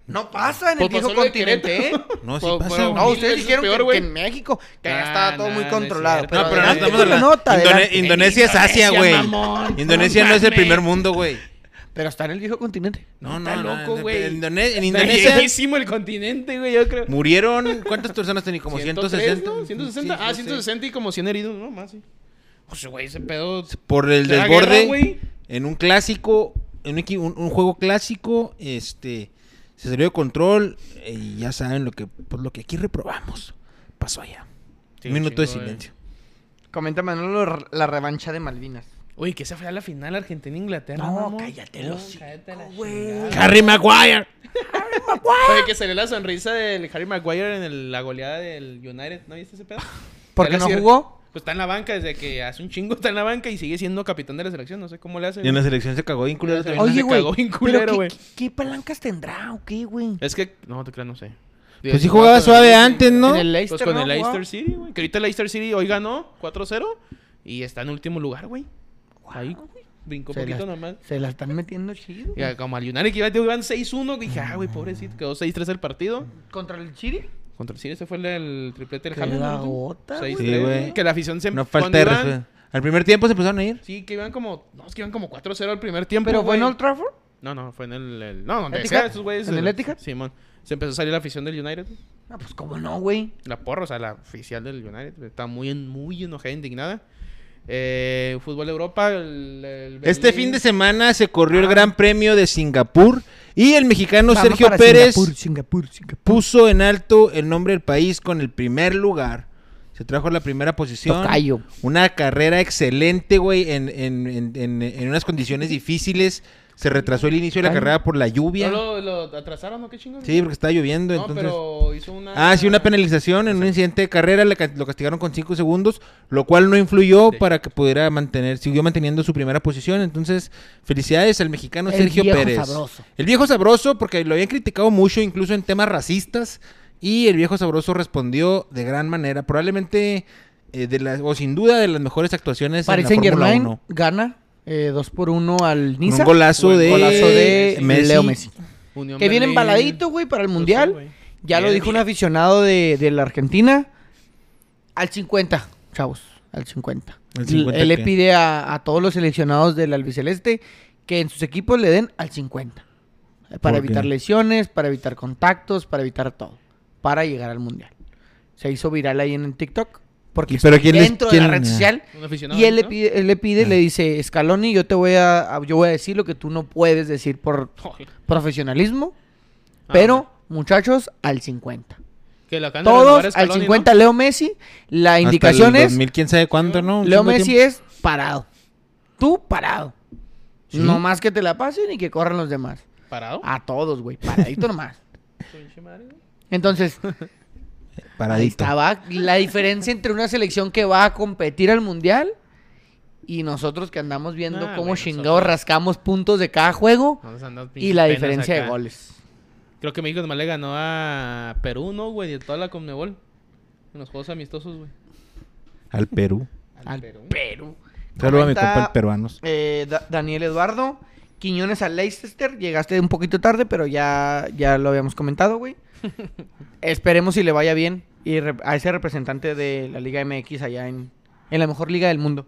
Speaker 3: No pasa en el
Speaker 2: Pues
Speaker 3: viejo continente, ¿eh? <laughs>
Speaker 1: No, sí
Speaker 2: Pues,
Speaker 1: pasa.
Speaker 3: No, ustedes dijeron
Speaker 2: peor,
Speaker 3: que, que en México que ya
Speaker 2: Ah,
Speaker 3: estaba todo
Speaker 2: no,
Speaker 3: muy controlado. pero
Speaker 1: No, pero <laughs> no estamos hablando.
Speaker 3: nota,
Speaker 1: Indone-. Indonesia es Asia, güey. Indonesia no es el primer mundo, güey.
Speaker 3: Pero está en el viejo continente.
Speaker 1: No,
Speaker 2: Está
Speaker 1: no, no,
Speaker 2: loco, güey.
Speaker 1: En, Indone- en
Speaker 2: Está
Speaker 1: Indonesia <laughs>
Speaker 2: llenísimo el continente, güey, yo creo.
Speaker 1: murieron. ¿Cuántas personas tenían? Como
Speaker 2: 103,
Speaker 1: 160.
Speaker 2: ¿no? 160.
Speaker 1: Sí,
Speaker 2: ah,
Speaker 1: no sé.
Speaker 2: 160 y como 100 heridos, ¿no? Más, sí. Pues, güey, ese pedo...
Speaker 1: Por el
Speaker 2: ¿Era
Speaker 1: desborde.
Speaker 2: guerra,
Speaker 1: en un clásico. En un, juego clásico. Este. Se salió de control. Y ya saben lo que, pues, lo que aquí reprobamos. Pasó allá.
Speaker 2: Sí,
Speaker 1: un minuto de
Speaker 2: chingo,
Speaker 1: silencio.
Speaker 3: Comenta Manolo la revancha de Malvinas.
Speaker 2: Uy, que esa fue a la final Argentina-Inglaterra,
Speaker 3: No,
Speaker 2: mamón.
Speaker 3: cállate
Speaker 2: la
Speaker 3: güey.
Speaker 2: chingada.
Speaker 1: Harry Maguire.
Speaker 2: Oye, que salió la sonrisa del Harry Maguire en el- la goleada del United. ¿No viste ese pedo? <laughs>
Speaker 3: ¿Por qué no jugó?
Speaker 2: Pues está en la banca desde que hace un chingo está en la banca y sigue siendo capitán de la selección. No sé cómo le hace.
Speaker 1: Y en la selección se cagó bien culero también.
Speaker 2: Oye,
Speaker 3: Oye,
Speaker 2: se cagó bien
Speaker 3: ¿pero
Speaker 2: culero,
Speaker 3: qué-
Speaker 2: güey.
Speaker 3: qué, qué palancas tendrá o qué, güey?
Speaker 2: Es que, no, te creas, no sé.
Speaker 1: Pues sí jugaba suave antes, ¿no?
Speaker 3: En el Leicester,
Speaker 2: Pues con
Speaker 3: ¿no?
Speaker 2: el Leicester. City, güey. Que ahorita el Leicester City hoy ganó 4-0 y está en último lugar, güey. Ahí, brincó
Speaker 3: Se
Speaker 2: poquito
Speaker 3: la-
Speaker 2: nomás.
Speaker 3: Se la están metiendo chido.
Speaker 2: Y como al United que iba, iban 6-1, dije, ah, güey, pobrecito, quedó 6-3 el partido.
Speaker 3: ¿Contra el Chile?
Speaker 2: Contra el City, ese fue el, el triplete del
Speaker 3: la
Speaker 2: ¿no?
Speaker 3: gota, güey.
Speaker 2: 6-3,
Speaker 1: Sí, güey.
Speaker 2: Que la afición se
Speaker 1: No falta
Speaker 2: iban-.
Speaker 1: Al primer tiempo se empezaron a ir.
Speaker 2: Sí, que iban como, no, es que iban como 4-0 al primer tiempo,
Speaker 3: ¿Pero fue en. Old Trafford?
Speaker 2: No, no, fue en el, el- no, donde sea, esos güeyes.
Speaker 3: ¿En el Etihad?
Speaker 2: Simón. Se empezó a salir la afición del United.
Speaker 3: No, pues cómo no, güey.
Speaker 2: La porra, o sea, la oficial del United. Está muy, en- muy enojada, indignada. Eh, fútbol de Europa. el- el
Speaker 1: Este fin de semana se corrió el. Gran Premio de Singapur y el mexicano
Speaker 3: Vamos
Speaker 1: Sergio Pérez
Speaker 3: Singapur, Singapur, Singapur.
Speaker 1: puso en alto el nombre del país con el primer lugar. Se trajo la primera posición.
Speaker 3: Tocayo.
Speaker 1: Una carrera excelente, güey, en, en, en, en- en unas condiciones difíciles. Se retrasó el inicio de la carrera por la lluvia.
Speaker 2: ¿No lo, lo atrasaron o qué chingón?
Speaker 1: Sí, porque estaba lloviendo,
Speaker 2: No,
Speaker 1: entonces...
Speaker 2: pero hizo una...
Speaker 1: Ah, sí, una penalización en un incidente de carrera, le ca- lo castigaron con 5 segundos, lo cual no influyó para que pudiera mantener, siguió manteniendo su primera posición, entonces felicidades al mexicano
Speaker 3: El
Speaker 1: Sergio
Speaker 3: viejo
Speaker 1: Pérez.
Speaker 3: sabroso.
Speaker 1: El viejo sabroso, porque lo habían criticado mucho, incluso en temas racistas, y el viejo sabroso respondió de gran manera, probablemente, eh, de las, o sin duda, de las mejores actuaciones
Speaker 3: Paris
Speaker 1: en la
Speaker 3: Saint
Speaker 1: Fórmula
Speaker 3: Germain
Speaker 1: 1.
Speaker 3: gana 2 por 1 al Niza.
Speaker 1: un golazo
Speaker 2: Buen
Speaker 1: de,
Speaker 3: Golazo de
Speaker 1: Messi.
Speaker 3: Leo Messi.
Speaker 2: Unión
Speaker 3: Que viene
Speaker 2: Berlín.
Speaker 3: embaladito, güey, para el
Speaker 2: sí,
Speaker 3: Mundial. ya lo
Speaker 2: Bien,
Speaker 3: dijo un aficionado de, de la Argentina. Al 50, chavos. Al 50.
Speaker 1: ¿Al 50
Speaker 3: Él le pide a, a todos los seleccionados del albiceleste que en sus equipos le den al 50. Para
Speaker 1: ¿Por qué?
Speaker 3: evitar lesiones, para evitar contactos, para evitar todo. Para llegar al Mundial. Se hizo viral ahí en el TikTok. Porque
Speaker 1: ¿Y pero
Speaker 3: estoy
Speaker 1: quién les-
Speaker 3: dentro
Speaker 1: quién-
Speaker 3: de la red social. Y él le pide, él le pide,
Speaker 1: Ah.
Speaker 3: le dice, Scaloni, yo te voy a, yo voy a decir lo que tú no puedes decir por
Speaker 2: Joder.
Speaker 3: profesionalismo,
Speaker 2: Ah,
Speaker 3: pero muchachos al 50.
Speaker 2: Que lo acaban de renovar
Speaker 3: Todos al
Speaker 2: Scaloni, ¿no?
Speaker 3: 50 Leo Messi, la
Speaker 1: Hasta
Speaker 3: indicación
Speaker 1: el
Speaker 3: es
Speaker 1: 2000, quién sabe cuándo, ¿no?
Speaker 3: Leo
Speaker 1: de
Speaker 3: Messi
Speaker 1: tiempo.
Speaker 3: es parado. Tú parado.
Speaker 1: ¿Sí?
Speaker 3: No más que te la pasen y que corran los demás.
Speaker 2: ¿Parado?
Speaker 3: A todos, güey, paradito <laughs> nomás.
Speaker 2: Pinche <laughs>
Speaker 3: ahí estaba la diferencia entre una selección que va a competir al mundial y nosotros que andamos viendo
Speaker 2: Ah,
Speaker 3: cómo chingados
Speaker 2: nosotros-
Speaker 3: rascamos puntos de cada juego
Speaker 2: a
Speaker 3: y la diferencia de goles.
Speaker 2: Creo que México nomás le ganó a Perú, ¿no, güey? De toda la Conmebol. En los juegos amistosos, güey.
Speaker 1: Al Perú.
Speaker 3: Al Perú.
Speaker 1: Saludos a mi compa el peruanos.
Speaker 3: eh, Da- Daniel Eduardo. Quiñones al Leicester. Llegaste un poquito tarde, pero ya, ya lo habíamos comentado, güey. Esperemos si le vaya bien y a ese representante de la Liga MX allá en, en la mejor liga del mundo.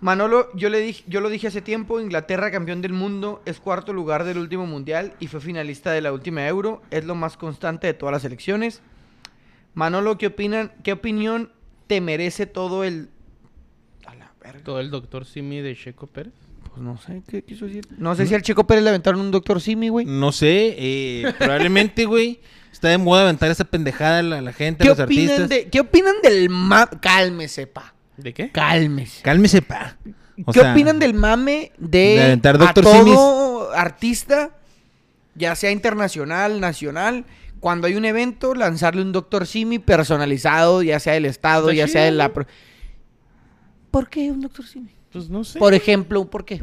Speaker 3: Manolo, yo le dije, yo lo dije hace tiempo, Inglaterra campeón del mundo, es cuarto lugar del último mundial y fue finalista de la última Euro, es lo más constante de todas las elecciones. Manolo, ¿qué opinan? ¿Qué opinión te merece todo el a la verga?
Speaker 2: Todo el doctor Simi de Checo Pérez.
Speaker 3: Pues no sé qué quiso decir. No sé si al Checo Pérez le aventaron un doctor Simi, güey.
Speaker 1: No sé, eh, probablemente, <laughs> güey. Está de moda aventar esa pendejada a la, a la gente, a
Speaker 3: ¿Qué
Speaker 1: los
Speaker 3: opinan,
Speaker 1: artistas.
Speaker 3: de, ¿Qué opinan del mame? Cálmese, pa.
Speaker 2: ¿De qué?
Speaker 3: Cálmese.
Speaker 1: Cálmese, pa. O
Speaker 3: ¿Qué
Speaker 1: sea,
Speaker 3: opinan del mame de,
Speaker 1: de aventar
Speaker 3: a
Speaker 1: Dr.
Speaker 3: todo artista, ya sea internacional, nacional, cuando hay un evento, lanzarle un Dr. Simi personalizado, ya sea del Estado,
Speaker 2: Está
Speaker 3: ya sea de
Speaker 2: chido,
Speaker 3: la... ¿Por qué un Dr. Simi?
Speaker 2: Pues no sé.
Speaker 3: Por ejemplo, ¿por qué?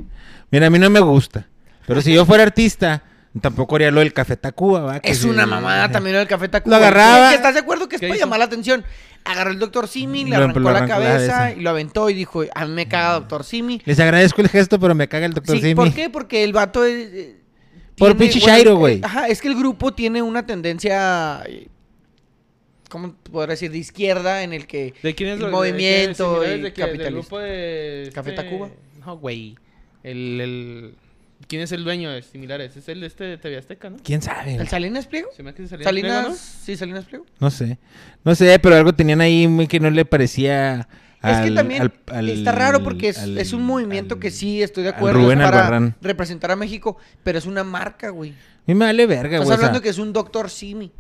Speaker 1: Mira, a mí no me gusta. Pero si yo fuera artista, tampoco haría lo del Café Tacuba, ¿va? Que
Speaker 3: Es
Speaker 1: se-
Speaker 3: una mamada también el Café Tacuba.
Speaker 1: Lo agarraba-
Speaker 3: ¿Que ¿Estás de acuerdo que es
Speaker 2: ¿Qué
Speaker 3: para
Speaker 2: hizo?
Speaker 3: llamar la atención? Agarró el Dr. Simi, le
Speaker 1: Lo-
Speaker 3: arrancó
Speaker 1: lo
Speaker 3: la
Speaker 1: arrancó la
Speaker 3: cabeza
Speaker 1: cabeza.
Speaker 3: y lo aventó y dijo, a mí me caga Dr. Simi.
Speaker 1: Les agradezco el gesto, pero me caga el doctor
Speaker 3: Sí,
Speaker 1: Simi.
Speaker 3: ¿Por qué? Porque el vato es... eh,
Speaker 1: Por
Speaker 3: tiene-
Speaker 1: pinche
Speaker 3: bueno, eh,
Speaker 1: güey.
Speaker 3: Ajá, es que el grupo tiene una tendencia... eh, ¿Cómo podría decir? De izquierda en el que...
Speaker 2: ¿De quién es
Speaker 3: el
Speaker 2: lo- de
Speaker 3: movimiento y
Speaker 2: de qué? ¿Del
Speaker 3: capitalista.
Speaker 2: grupo de...
Speaker 3: ¿Café
Speaker 2: este-
Speaker 3: Tacuba?
Speaker 2: No, güey. El, el... ¿Quién es el dueño de Similares? Es el de este de TV Azteca, ¿no?
Speaker 1: ¿Quién sabe?
Speaker 3: ¿El Salinas Pliego?
Speaker 2: Se me hace Salinas
Speaker 3: Salinas...
Speaker 2: Pliego,
Speaker 3: Sí, Salinas Pliego.
Speaker 1: No sé. No sé, pero algo tenían ahí muy que no le parecía.
Speaker 3: es que
Speaker 1: al-
Speaker 3: también
Speaker 1: al- al-
Speaker 3: está raro porque es,
Speaker 1: al-
Speaker 3: es un movimiento
Speaker 1: al-
Speaker 3: que sí estoy de
Speaker 1: al
Speaker 3: acuerdo
Speaker 1: Rubén
Speaker 3: para
Speaker 1: Albarrán.
Speaker 3: representar a México, pero es una marca, güey.
Speaker 1: A mí me vale verga,
Speaker 3: Estás
Speaker 1: güey. o sea,
Speaker 3: hablando que es un Dr. Simi.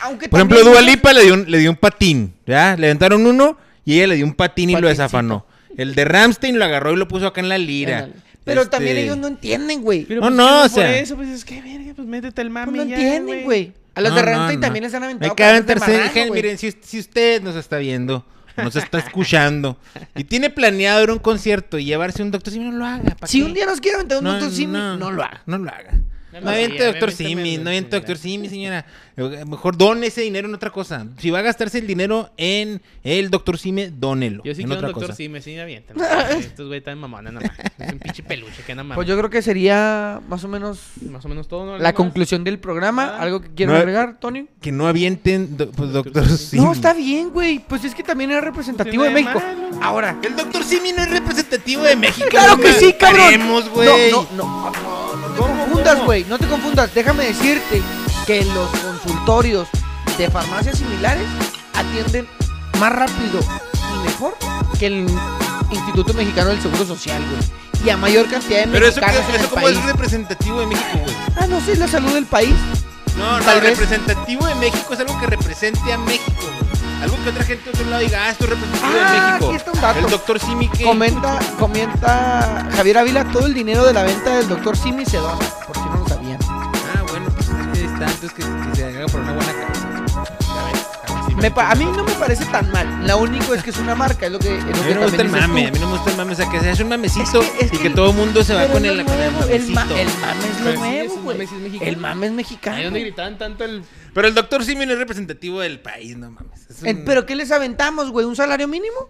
Speaker 3: Aunque
Speaker 1: Por ejemplo,
Speaker 3: también
Speaker 1: Dua
Speaker 3: muchos-
Speaker 1: Lipa le dio, un, le dio un patín, ¿ya? Le aventaron uno y ella le dio un patín y lo desafanó. El de Ramstein lo agarró y lo puso acá en la lira.
Speaker 3: Ándale. Pero
Speaker 1: Este,
Speaker 3: también ellos no entienden, güey.
Speaker 2: Pero
Speaker 1: No,
Speaker 2: pues,
Speaker 1: no,
Speaker 2: ¿qué
Speaker 1: o
Speaker 2: por
Speaker 1: sea-
Speaker 2: eso, pues es que, verga, pues métete el
Speaker 3: Pues
Speaker 2: mami
Speaker 3: no
Speaker 2: ya,
Speaker 3: entienden, güey. A los
Speaker 1: No,
Speaker 3: de
Speaker 1: no,
Speaker 3: Ramstein
Speaker 1: no.
Speaker 3: también les han aventado marrano,
Speaker 1: Gen-
Speaker 3: güey.
Speaker 1: miren, si, si usted nos está viendo, nos está escuchando y tiene planeado ir a un concierto y llevarse un doctor Simi, no lo haga. ¿pa'
Speaker 3: Si
Speaker 1: qué?
Speaker 3: un día nos quiere aventar un Dr. Simi, no, lo haga.
Speaker 1: No lo haga.
Speaker 2: No
Speaker 1: No aviente doctor Simi, no aviente doctor. Simi, señora. Eh, Mejor done ese dinero en otra cosa. Si va a gastarse el dinero en el doctor Simi, dónelo.
Speaker 2: Yo sí
Speaker 1: en
Speaker 2: quiero un
Speaker 1: otra
Speaker 2: doctor
Speaker 1: cosa.
Speaker 2: Simi, sí me avientan. <laughs> Estos güey están mamones nada más. Es un pinche peluche que nada más.
Speaker 3: Pues yo creo que sería más o menos
Speaker 2: Más o menos todo, ¿no? ¿Algo
Speaker 3: la
Speaker 2: más?
Speaker 3: conclusión del programa.
Speaker 2: Ah.
Speaker 3: ¿Algo que quieran
Speaker 1: No,
Speaker 3: agregar, Tony?
Speaker 1: Que no avienten do- pues, doctor Simi.
Speaker 3: No, está bien, güey. Pues es que también era representativo de
Speaker 2: tiene
Speaker 3: México.
Speaker 2: malo.
Speaker 3: Ahora,
Speaker 1: El doctor Simi no es representativo de México.
Speaker 3: Claro que sí, cabrón.
Speaker 1: Queremos, güey.
Speaker 3: No, no, no, no, no te
Speaker 2: ¿Cómo,
Speaker 3: confundas, güey. No te confundas. Déjame decirte que los consultorios de farmacias similares atienden más rápido y mejor que el Instituto Mexicano del Seguro Social, güey. Y a mayor cantidad de
Speaker 1: Pero eso,
Speaker 3: en
Speaker 1: eso
Speaker 3: el
Speaker 1: como es representativo de México, güey.
Speaker 3: Ah, no sé, es la salud del país.
Speaker 1: No, no,
Speaker 3: Tal vez.
Speaker 1: representativo de México es algo que represente a México, güey. Algo que otra gente de otro lado diga, ah, esto es representativo
Speaker 3: Ah,
Speaker 1: de México.
Speaker 3: aquí está un dato.
Speaker 1: El doctor Simi que.
Speaker 3: Comenta, comenta Javier Ávila, todo el dinero de la venta del doctor Simi se dona, por
Speaker 1: está antes que, que se haga por una buena causa.
Speaker 2: A mí sí
Speaker 3: Me pa- a mí no me parece tan mal. Lo único es que es una marca, es lo que, es lo
Speaker 1: A mí no me gusta el mame, a mí no me gusta el mame, o sea, que se hace un mamecito
Speaker 3: Es que- es
Speaker 1: y
Speaker 3: que el-
Speaker 1: todo el mundo se va con el,
Speaker 3: nuevo, el, ma-
Speaker 1: mamecito.
Speaker 3: el mame es lo
Speaker 2: Pero
Speaker 3: nuevo, güey.
Speaker 2: mame
Speaker 3: el mame es mexicano.
Speaker 2: Ahí donde gritaban tanto el...
Speaker 1: Pero el doctor Simi no es representativo del país, no mames. Un-
Speaker 3: El- ¿Pero qué les aventamos, güey? ¿Un salario mínimo?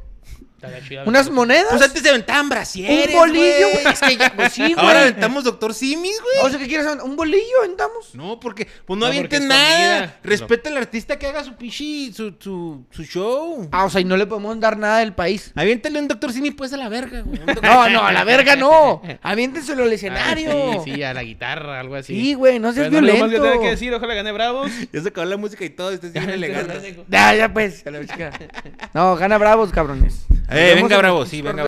Speaker 3: ¿Unas monedas?
Speaker 1: Pues antes se aventaban brasieres,
Speaker 3: ¿Un bolillo, güey? Es que ya, pues sí, <laughs> güey.
Speaker 1: Ahora aventamos doctor Simis, güey.
Speaker 3: O sea, ¿qué quieres aventar? ¿Un bolillo aventamos?
Speaker 1: No, porque pues no,
Speaker 2: No,
Speaker 1: avienten nada.
Speaker 2: comida.
Speaker 1: Respeta al artista que haga su pichi, su, su, su show.
Speaker 3: Ah, o sea, y no le podemos dar nada del país.
Speaker 1: Aviéntale un doctor Simi pues a la verga, güey.
Speaker 3: No, no, a la verga no. <laughs> Aviéntenselo al escenario.
Speaker 2: Ah, sí, sí, a la guitarra, algo así.
Speaker 3: Sí, güey, no seas
Speaker 2: Pero no, lo más que
Speaker 3: violento.
Speaker 2: tengo que decir, ojalá gane Bravos. <laughs>
Speaker 1: Ya se acabó la música y todo, este es bien elegante.
Speaker 3: Ya, ya pues. a la chica. No, gana bravos, cabrones.
Speaker 1: Eh, venga,
Speaker 3: en-
Speaker 1: bravo, sí, venga.